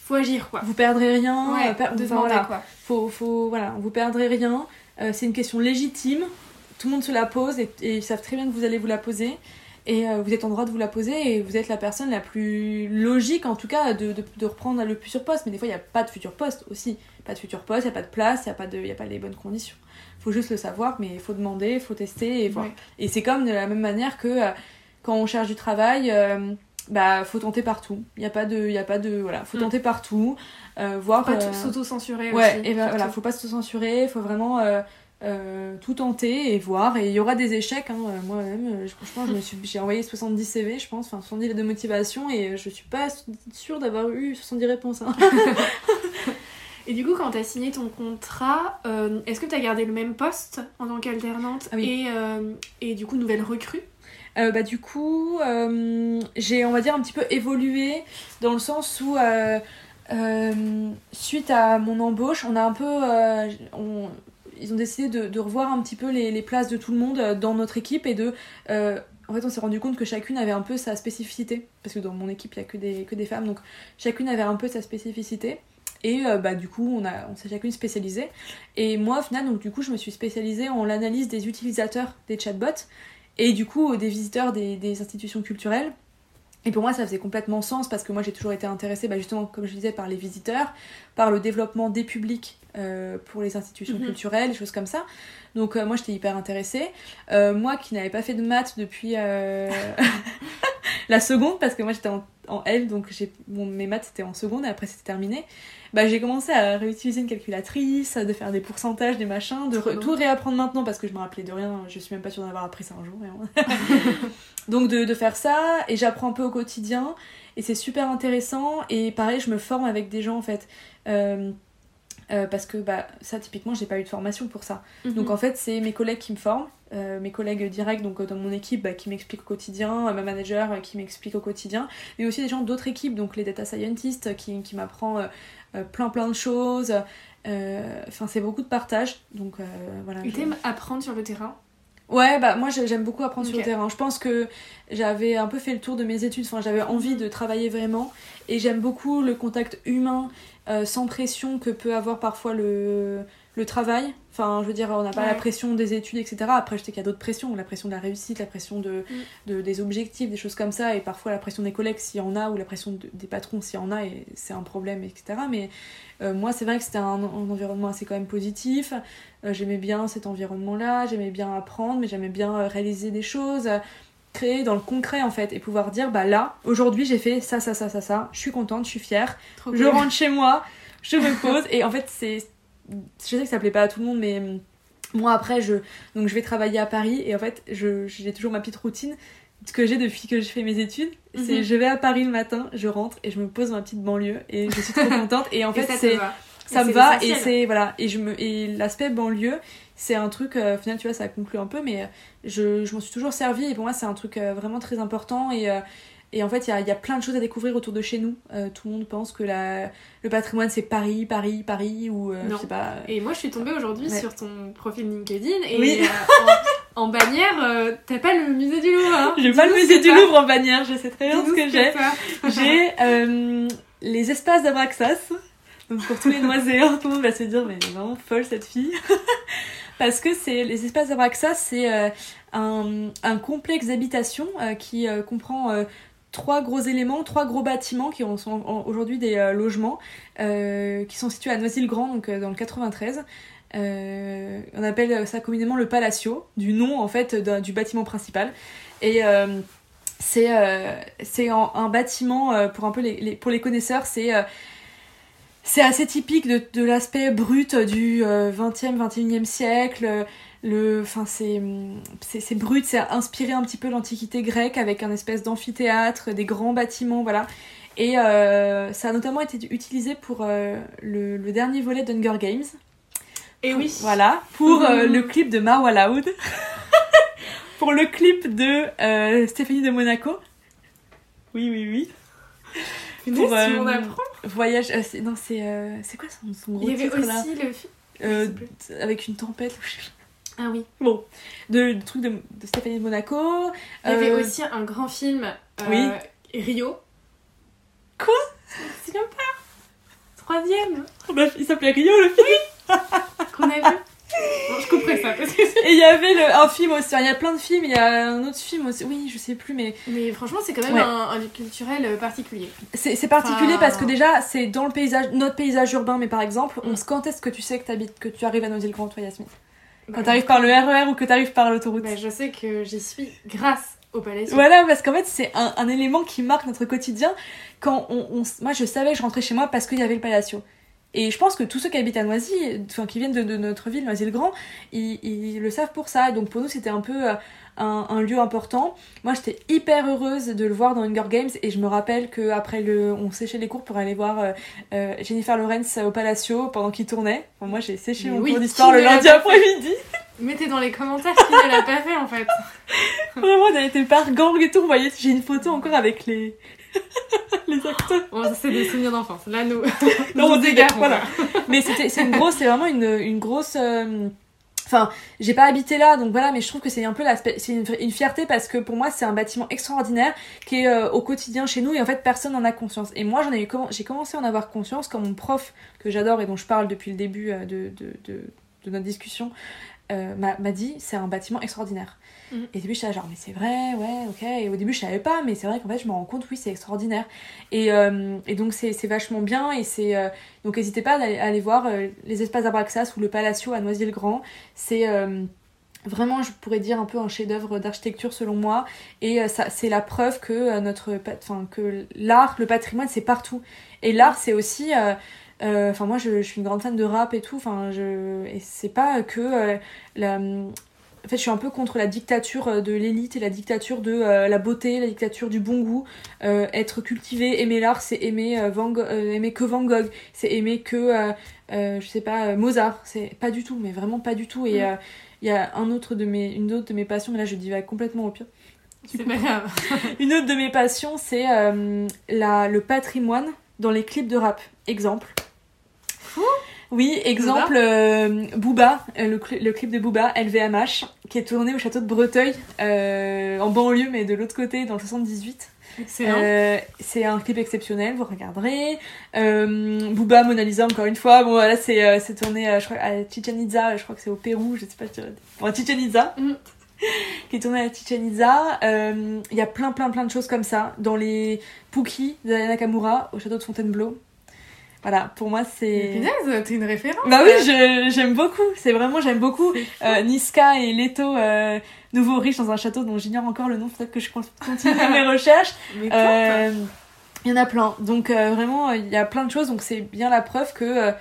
[SPEAKER 1] Faut agir quoi.
[SPEAKER 2] Vous perdrez rien de quoi. Faut, faut voilà vous perdrez rien. Euh, c'est une question légitime. Tout le monde se la pose et, et ils savent très bien que vous allez vous la poser et euh, vous êtes en droit de vous la poser et vous êtes la personne la plus logique en tout cas de, de, reprendre le futur poste. Mais des fois il n'y a pas de futur poste aussi. Pas de futur poste il n'y a pas de place il n'y a, pas de, y a pas les bonnes conditions. Il faut juste le savoir mais il faut demander il faut tester et voir. Et c'est comme de la même manière que euh, quand on cherche du travail euh, bah faut tenter partout. Il n'y a pas de il y a pas de voilà. Faut mm. tenter partout voir
[SPEAKER 1] faut pas s'auto-censurer
[SPEAKER 2] ouais aussi, et ben, voilà faut pas s'auto-censurer faut vraiment euh, tout tenter et voir et il y aura des échecs hein. Euh, moi-même euh, franchement je me suis j'ai envoyé 70 CV je pense enfin 70 lettres de motivation et je suis pas sûre d'avoir eu 70 réponses hein.
[SPEAKER 1] et du coup quand tu as signé ton contrat est-ce que tu as gardé le même poste en tant qu'alternante ah et, et du coup nouvelle recrue?
[SPEAKER 2] Bah du coup j'ai on va dire un petit peu évolué dans le sens où suite à mon embauche on a un peu on, ils ont décidé de, revoir un petit peu les, places de tout le monde euh, dans notre équipe et de. Euh, en fait, on s'est rendu compte que chacune avait un peu sa spécificité. Parce que dans mon équipe, il n'y a que des, femmes. Donc, chacune avait un peu sa spécificité. Et euh, bah, du coup, on, on s'est chacune spécialisée. Et moi, au final, donc, du coup, je me suis spécialisée en l'analyse des utilisateurs des chatbots et du coup, des visiteurs des institutions culturelles. Et pour moi, ça faisait complètement sens parce que moi, j'ai toujours été intéressée, bah, justement, comme je disais, par les visiteurs, par le développement des publics euh, pour les institutions mhm. culturelles, des choses comme ça. Donc, euh, moi, j'étais hyper intéressée. Euh, moi, qui n'avais pas fait de maths depuis la seconde, parce que moi, j'étais en, en, L, donc bon, mes maths, c'était en seconde, et après, c'était terminé. Bah, j'ai commencé à réutiliser une calculatrice, de faire des pourcentages, des machins, de tout réapprendre maintenant parce que je me rappelais de rien, je suis même pas sûre d'avoir appris ça un jour. Donc de, de, faire ça, et j'apprends un peu au quotidien, et c'est super intéressant, et pareil, je me forme avec des gens en fait. Euh, euh, parce que bah, ça, typiquement, j'ai pas eu de formation pour ça. Mhm. Donc en fait, c'est mes collègues qui me forment, euh, mes collègues directs donc dans mon équipe bah, qui m'expliquent au quotidien, ma manager qui m'explique au quotidien, mais aussi des gens d'autres équipes, donc les data scientists qui, qui m'apprend euh, plein plein de choses. Enfin, c'est beaucoup de partage. Donc voilà.
[SPEAKER 1] Aimes apprendre sur le terrain?
[SPEAKER 2] Ouais, bah moi j'ai- j'aime beaucoup apprendre sur le terrain. Je pense que j'avais un peu fait le tour de mes études, enfin j'avais envie de travailler vraiment et j'aime beaucoup le contact humain euh, sans pression que peut avoir parfois le, le travail. Enfin, je veux dire, on n'a pas
[SPEAKER 1] Ouais.
[SPEAKER 2] la pression des études, etc. Après, je sais qu'il y a d'autres pressions, la pression de la réussite, la pression de,
[SPEAKER 1] Mm.
[SPEAKER 2] de- des objectifs, des choses comme ça, et parfois la pression des collègues s'il y en a, ou la pression de- des patrons s'il y en a, et c'est un problème, etc. Mais euh, moi, c'est vrai que c'était un, un environnement assez quand même positif. Euh, j'aimais bien cet environnement-là, j'aimais bien apprendre, mais j'aimais bien euh, réaliser des choses, créer dans le concret en fait, et pouvoir dire bah là, aujourd'hui j'ai fait ça, ça, ça, ça, ça, je suis contente, je suis fière,
[SPEAKER 1] Trop
[SPEAKER 2] je
[SPEAKER 1] cool.
[SPEAKER 2] rentre chez moi, je me pose, et en fait c'est, je sais que ça plaît pas à tout le monde, mais hum, moi après je, donc je vais travailler à Paris, et en fait je, j'ai toujours ma petite routine. Ce que j'ai depuis que je fais mes études, c'est
[SPEAKER 1] Mhm.
[SPEAKER 2] je vais à Paris le matin, je rentre et je me pose dans ma petite banlieue et je suis trop contente. Et en fait, c'est ça me va et c'est voilà et je me et l'aspect banlieue c'est un truc euh, au final tu vois ça conclut un peu mais euh, je, je m'en suis toujours servi et pour moi c'est un truc euh, vraiment très important et euh, et en fait, il y a, il y a plein de choses à découvrir autour de chez nous. Euh, tout le monde pense que la, le patrimoine, c'est Paris, Paris, Paris, ou euh, je sais pas.
[SPEAKER 1] Et moi, je suis tombée aujourd'hui
[SPEAKER 2] Ouais.
[SPEAKER 1] sur ton profil LinkedIn et
[SPEAKER 2] Oui.
[SPEAKER 1] euh, en, en bannière, euh, t'as pas le musée du Louvre. Hein
[SPEAKER 2] J'ai pas le musée du. Louvre en bannière, je sais très bien ce que j'ai. J'ai les espaces d'Abraxas. Donc pour tous les noiséens, tout le monde va se dire mais vraiment folle cette fille. Parce que c'est les espaces d'Abraxas, c'est euh, un, un complexe d'habitation euh, qui euh, comprend trois gros éléments, trois gros bâtiments qui sont aujourd'hui des euh, logements euh, qui sont situés à Noisy-le-Grand, donc euh, dans le 93. Euh, on appelle ça communément le Palacio, du nom en fait du bâtiment principal. Et c'est un, un bâtiment pour un peu les, pour les connaisseurs c'est c'est assez typique de, de l'aspect brut du euh, 20e 21e siècle euh, le enfin c'est c'est c'est brut c'est inspiré un petit peu l'antiquité grecque avec un espèce d'amphithéâtre des grands bâtiments voilà et euh, ça a notamment été utilisé pour euh, le, le dernier volet d'Hunger Games
[SPEAKER 1] Et oui.
[SPEAKER 2] voilà, pour euh, le clip de Marwa Loud. pour le clip de euh, Stéphanie de Monaco. Oui, oui, oui. Pour, euh,
[SPEAKER 1] tu m'en apprends.
[SPEAKER 2] Voyage. euh, non, c'est. euh, c'est quoi son, son gros
[SPEAKER 1] Il y avait
[SPEAKER 2] titre là
[SPEAKER 1] aussi le film.
[SPEAKER 2] Euh. Avec une tempête.
[SPEAKER 1] Ah oui.
[SPEAKER 2] Bon, de, de truc de, de Stéphanie de Monaco.
[SPEAKER 1] Il y avait
[SPEAKER 2] Euh,
[SPEAKER 1] aussi un grand film. euh,
[SPEAKER 2] Oui.
[SPEAKER 1] Rio.
[SPEAKER 2] Quoi?
[SPEAKER 1] C'est pas. Troisième
[SPEAKER 2] bah, il s'appelait Rio le film.
[SPEAKER 1] qu'on a vu. Bon, je couperai ça parce que c'est-
[SPEAKER 2] Et il y avait le, un film aussi. Il y a plein de films. Il y a un autre film aussi. Oui, je sais plus, mais
[SPEAKER 1] Mais franchement, c'est quand même
[SPEAKER 2] Ouais.
[SPEAKER 1] un, un lieu culturel euh, particulier.
[SPEAKER 2] C'est particulier
[SPEAKER 1] Enfin-
[SPEAKER 2] parce que déjà, c'est dans le paysage, notre paysage urbain, mais par exemple, on
[SPEAKER 1] Mm.
[SPEAKER 2] se quand est-ce que tu sais que, t'habites- que tu arrives à Noisy-le-Grand, toi, Yasmine? Quand
[SPEAKER 1] Bah,
[SPEAKER 2] t'arrives par le RER ou que t'arrives par l'autoroute
[SPEAKER 1] bah, je sais que j'y suis grâce au palais.
[SPEAKER 2] Voilà, parce qu'en fait, c'est un, un élément qui marque notre quotidien. Quand on, moi, je savais que je rentrais chez moi parce qu'il y avait le Palacio. Et je pense que tous ceux qui habitent à Noisy, enfin qui viennent de, de notre ville, Noisy-le-Grand, ils, ils le savent pour ça. Donc pour nous, c'était un peu euh, un, un lieu important. Moi, j'étais hyper heureuse de le voir dans Hunger Games. Et je me rappelle que après le, on séchait les cours pour aller voir euh, euh, Jennifer Lawrence au Palacio pendant qu'il tournait. Enfin, moi, j'ai séché
[SPEAKER 1] Mais
[SPEAKER 2] mon
[SPEAKER 1] oui,
[SPEAKER 2] cours d'histoire le lundi après-midi.
[SPEAKER 1] Mettez dans les commentaires qui ne l'a pas fait en fait.
[SPEAKER 2] Vraiment, on a été par gang et tout. Vous voyez, j'ai une photo encore avec les les acteurs.
[SPEAKER 1] Bon, ça c'est des souvenirs d'enfance. Là, nous.
[SPEAKER 2] Non,
[SPEAKER 1] nous
[SPEAKER 2] on dégage, voilà. Mais c'était, c'est une grosse, c'est vraiment une, une grosse. euh, Enfin, j'ai pas habité là, donc voilà, mais je trouve que c'est un peu l'aspect, c'est une, une fierté parce que pour moi c'est un bâtiment extraordinaire qui est euh, au quotidien chez nous et en fait personne n'en a conscience. Et moi j'en ai eu, j'ai commencé à en avoir conscience quand mon prof que j'adore et dont je parle depuis le début euh, de, de, de, de notre discussion euh, m'a, m'a dit c'est un bâtiment extraordinaire. Et au début j'étais là, genre mais c'est vrai, ouais, ok. Et au début je savais pas, mais c'est vrai qu'en fait je me rends compte, oui c'est extraordinaire. Et, euh, et donc c'est, vachement bien et c'est euh, donc n'hésitez pas à aller, voir euh, les espaces d'Abraxas ou le Palacio à Noisy-le-Grand. C'est vraiment, je pourrais dire, un peu un chef-d'œuvre d'architecture selon moi. Et c'est la preuve que notre, enfin que l'art, le patrimoine, c'est partout. Et l'art, c'est aussi. Enfin, moi, je, je suis une grande fan de rap et tout. Enfin, je et c'est pas que. En fait, je suis un peu contre la dictature euh, de l'élite et la dictature de euh, la beauté, la dictature du bon goût. Euh, être cultivé, aimer l'art, c'est aimer, euh, Van aimer que Van Gogh, c'est aimer que, je sais pas, Mozart. C'est pas du tout, mais vraiment pas du tout. Et
[SPEAKER 1] Mm.
[SPEAKER 2] il y a un autre de mes, une autre de mes passions, mais là je divague complètement au pire.
[SPEAKER 1] C'est pas grave.
[SPEAKER 2] Une autre de mes passions, c'est la, le patrimoine dans les clips de rap. Exemple. Oui, exemple euh, Booba, euh, le, cl- le clip de Booba, LVMH, qui est tourné au château de Breteuil, euh, en banlieue, mais de l'autre côté, dans le 78.
[SPEAKER 1] Excellent.
[SPEAKER 2] Euh, c'est un clip exceptionnel, vous regarderez. Booba, Mona Lisa, encore une fois. Bon, là, c'est tourné je crois, à Chichen Itza, je crois que c'est au Pérou, je sais pas. je dirais- Bon, à Chichen Itza,
[SPEAKER 1] Mm.
[SPEAKER 2] qui est tourné à Chichen Itza. Euh, Il y a plein, plein, plein de choses comme ça. Dans les Pookie d'Aya Nakamura, au château de Fontainebleau. Voilà, pour moi, c'est.
[SPEAKER 1] Punaise, t'es une référence.
[SPEAKER 2] Bah oui, j'aime beaucoup. C'est vraiment, j'aime beaucoup. Euh, Niska et Leto, euh, nouveau riche dans un château dont j'ignore encore le nom. Peut-être que je continue mes recherches.
[SPEAKER 1] Mais.
[SPEAKER 2] Euh, Il y en a plein. Donc euh, vraiment, il y a plein de choses. Donc c'est bien la preuve que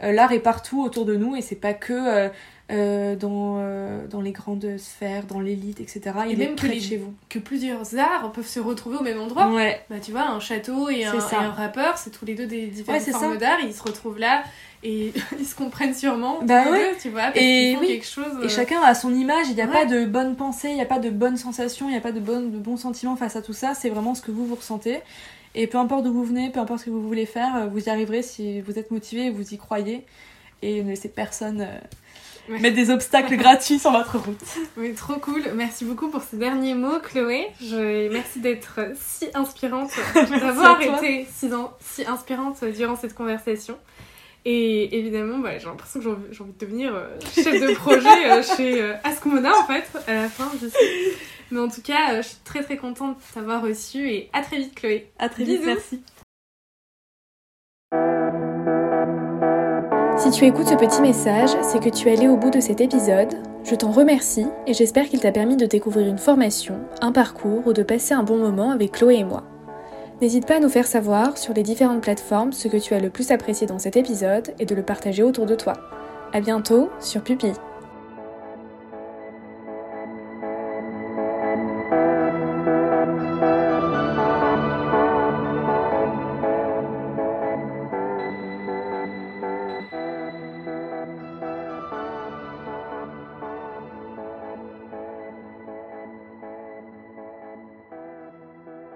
[SPEAKER 2] l'art est partout autour de nous et c'est pas que euh, dans, euh, dans les grandes sphères, dans l'élite, etc.
[SPEAKER 1] Et
[SPEAKER 2] Il
[SPEAKER 1] même que les-
[SPEAKER 2] chez vous.
[SPEAKER 1] que plusieurs arts peuvent se retrouver au même endroit.
[SPEAKER 2] Ouais.
[SPEAKER 1] Bah tu vois, un château et un, et rappeur, c'est tous les deux des différentes
[SPEAKER 2] Ouais,
[SPEAKER 1] formes d'art, ils se retrouvent là et ils se comprennent sûrement.
[SPEAKER 2] Bah
[SPEAKER 1] tous les
[SPEAKER 2] ouais.
[SPEAKER 1] deux, tu vois, parce
[SPEAKER 2] Et
[SPEAKER 1] font
[SPEAKER 2] oui.
[SPEAKER 1] quelque chose.
[SPEAKER 2] Et
[SPEAKER 1] euh,
[SPEAKER 2] chacun a son image, il n'y a pas de bonnes pensées, il n'y a pas de bonnes sensations, il n'y a pas de, bonnes, de bons sentiments face à tout ça, c'est vraiment ce que vous vous ressentez. Et peu importe d'où vous venez, peu importe ce que vous voulez faire, vous y arriverez si vous êtes motivé et vous y croyez. Et ne laissez personne. Mettre des obstacles gratuits sur votre route.
[SPEAKER 1] Oui, trop cool. Merci beaucoup pour ces derniers mots, Chloé. Je... Merci d'être si inspirante, d'avoir été si, in- si inspirante durant cette conversation. Et évidemment, bah, j'ai l'impression que j'ai envie, de devenir euh, chef de projet euh, chez euh, Ascomona, en fait, à la fin, je sais. Mais en tout cas, je suis très très contente de t'avoir reçue et à très vite, Chloé.
[SPEAKER 2] À très vite, merci.
[SPEAKER 1] Si tu écoutes ce petit message, c'est que tu es allé au bout de cet épisode. Je t'en remercie et j'espère qu'il t'a permis de découvrir une formation, un parcours ou de passer un bon moment avec Chloé et moi. N'hésite pas à nous faire savoir sur les différentes plateformes ce que tu as le plus apprécié dans cet épisode et de le partager autour de toi. À bientôt sur Pupille.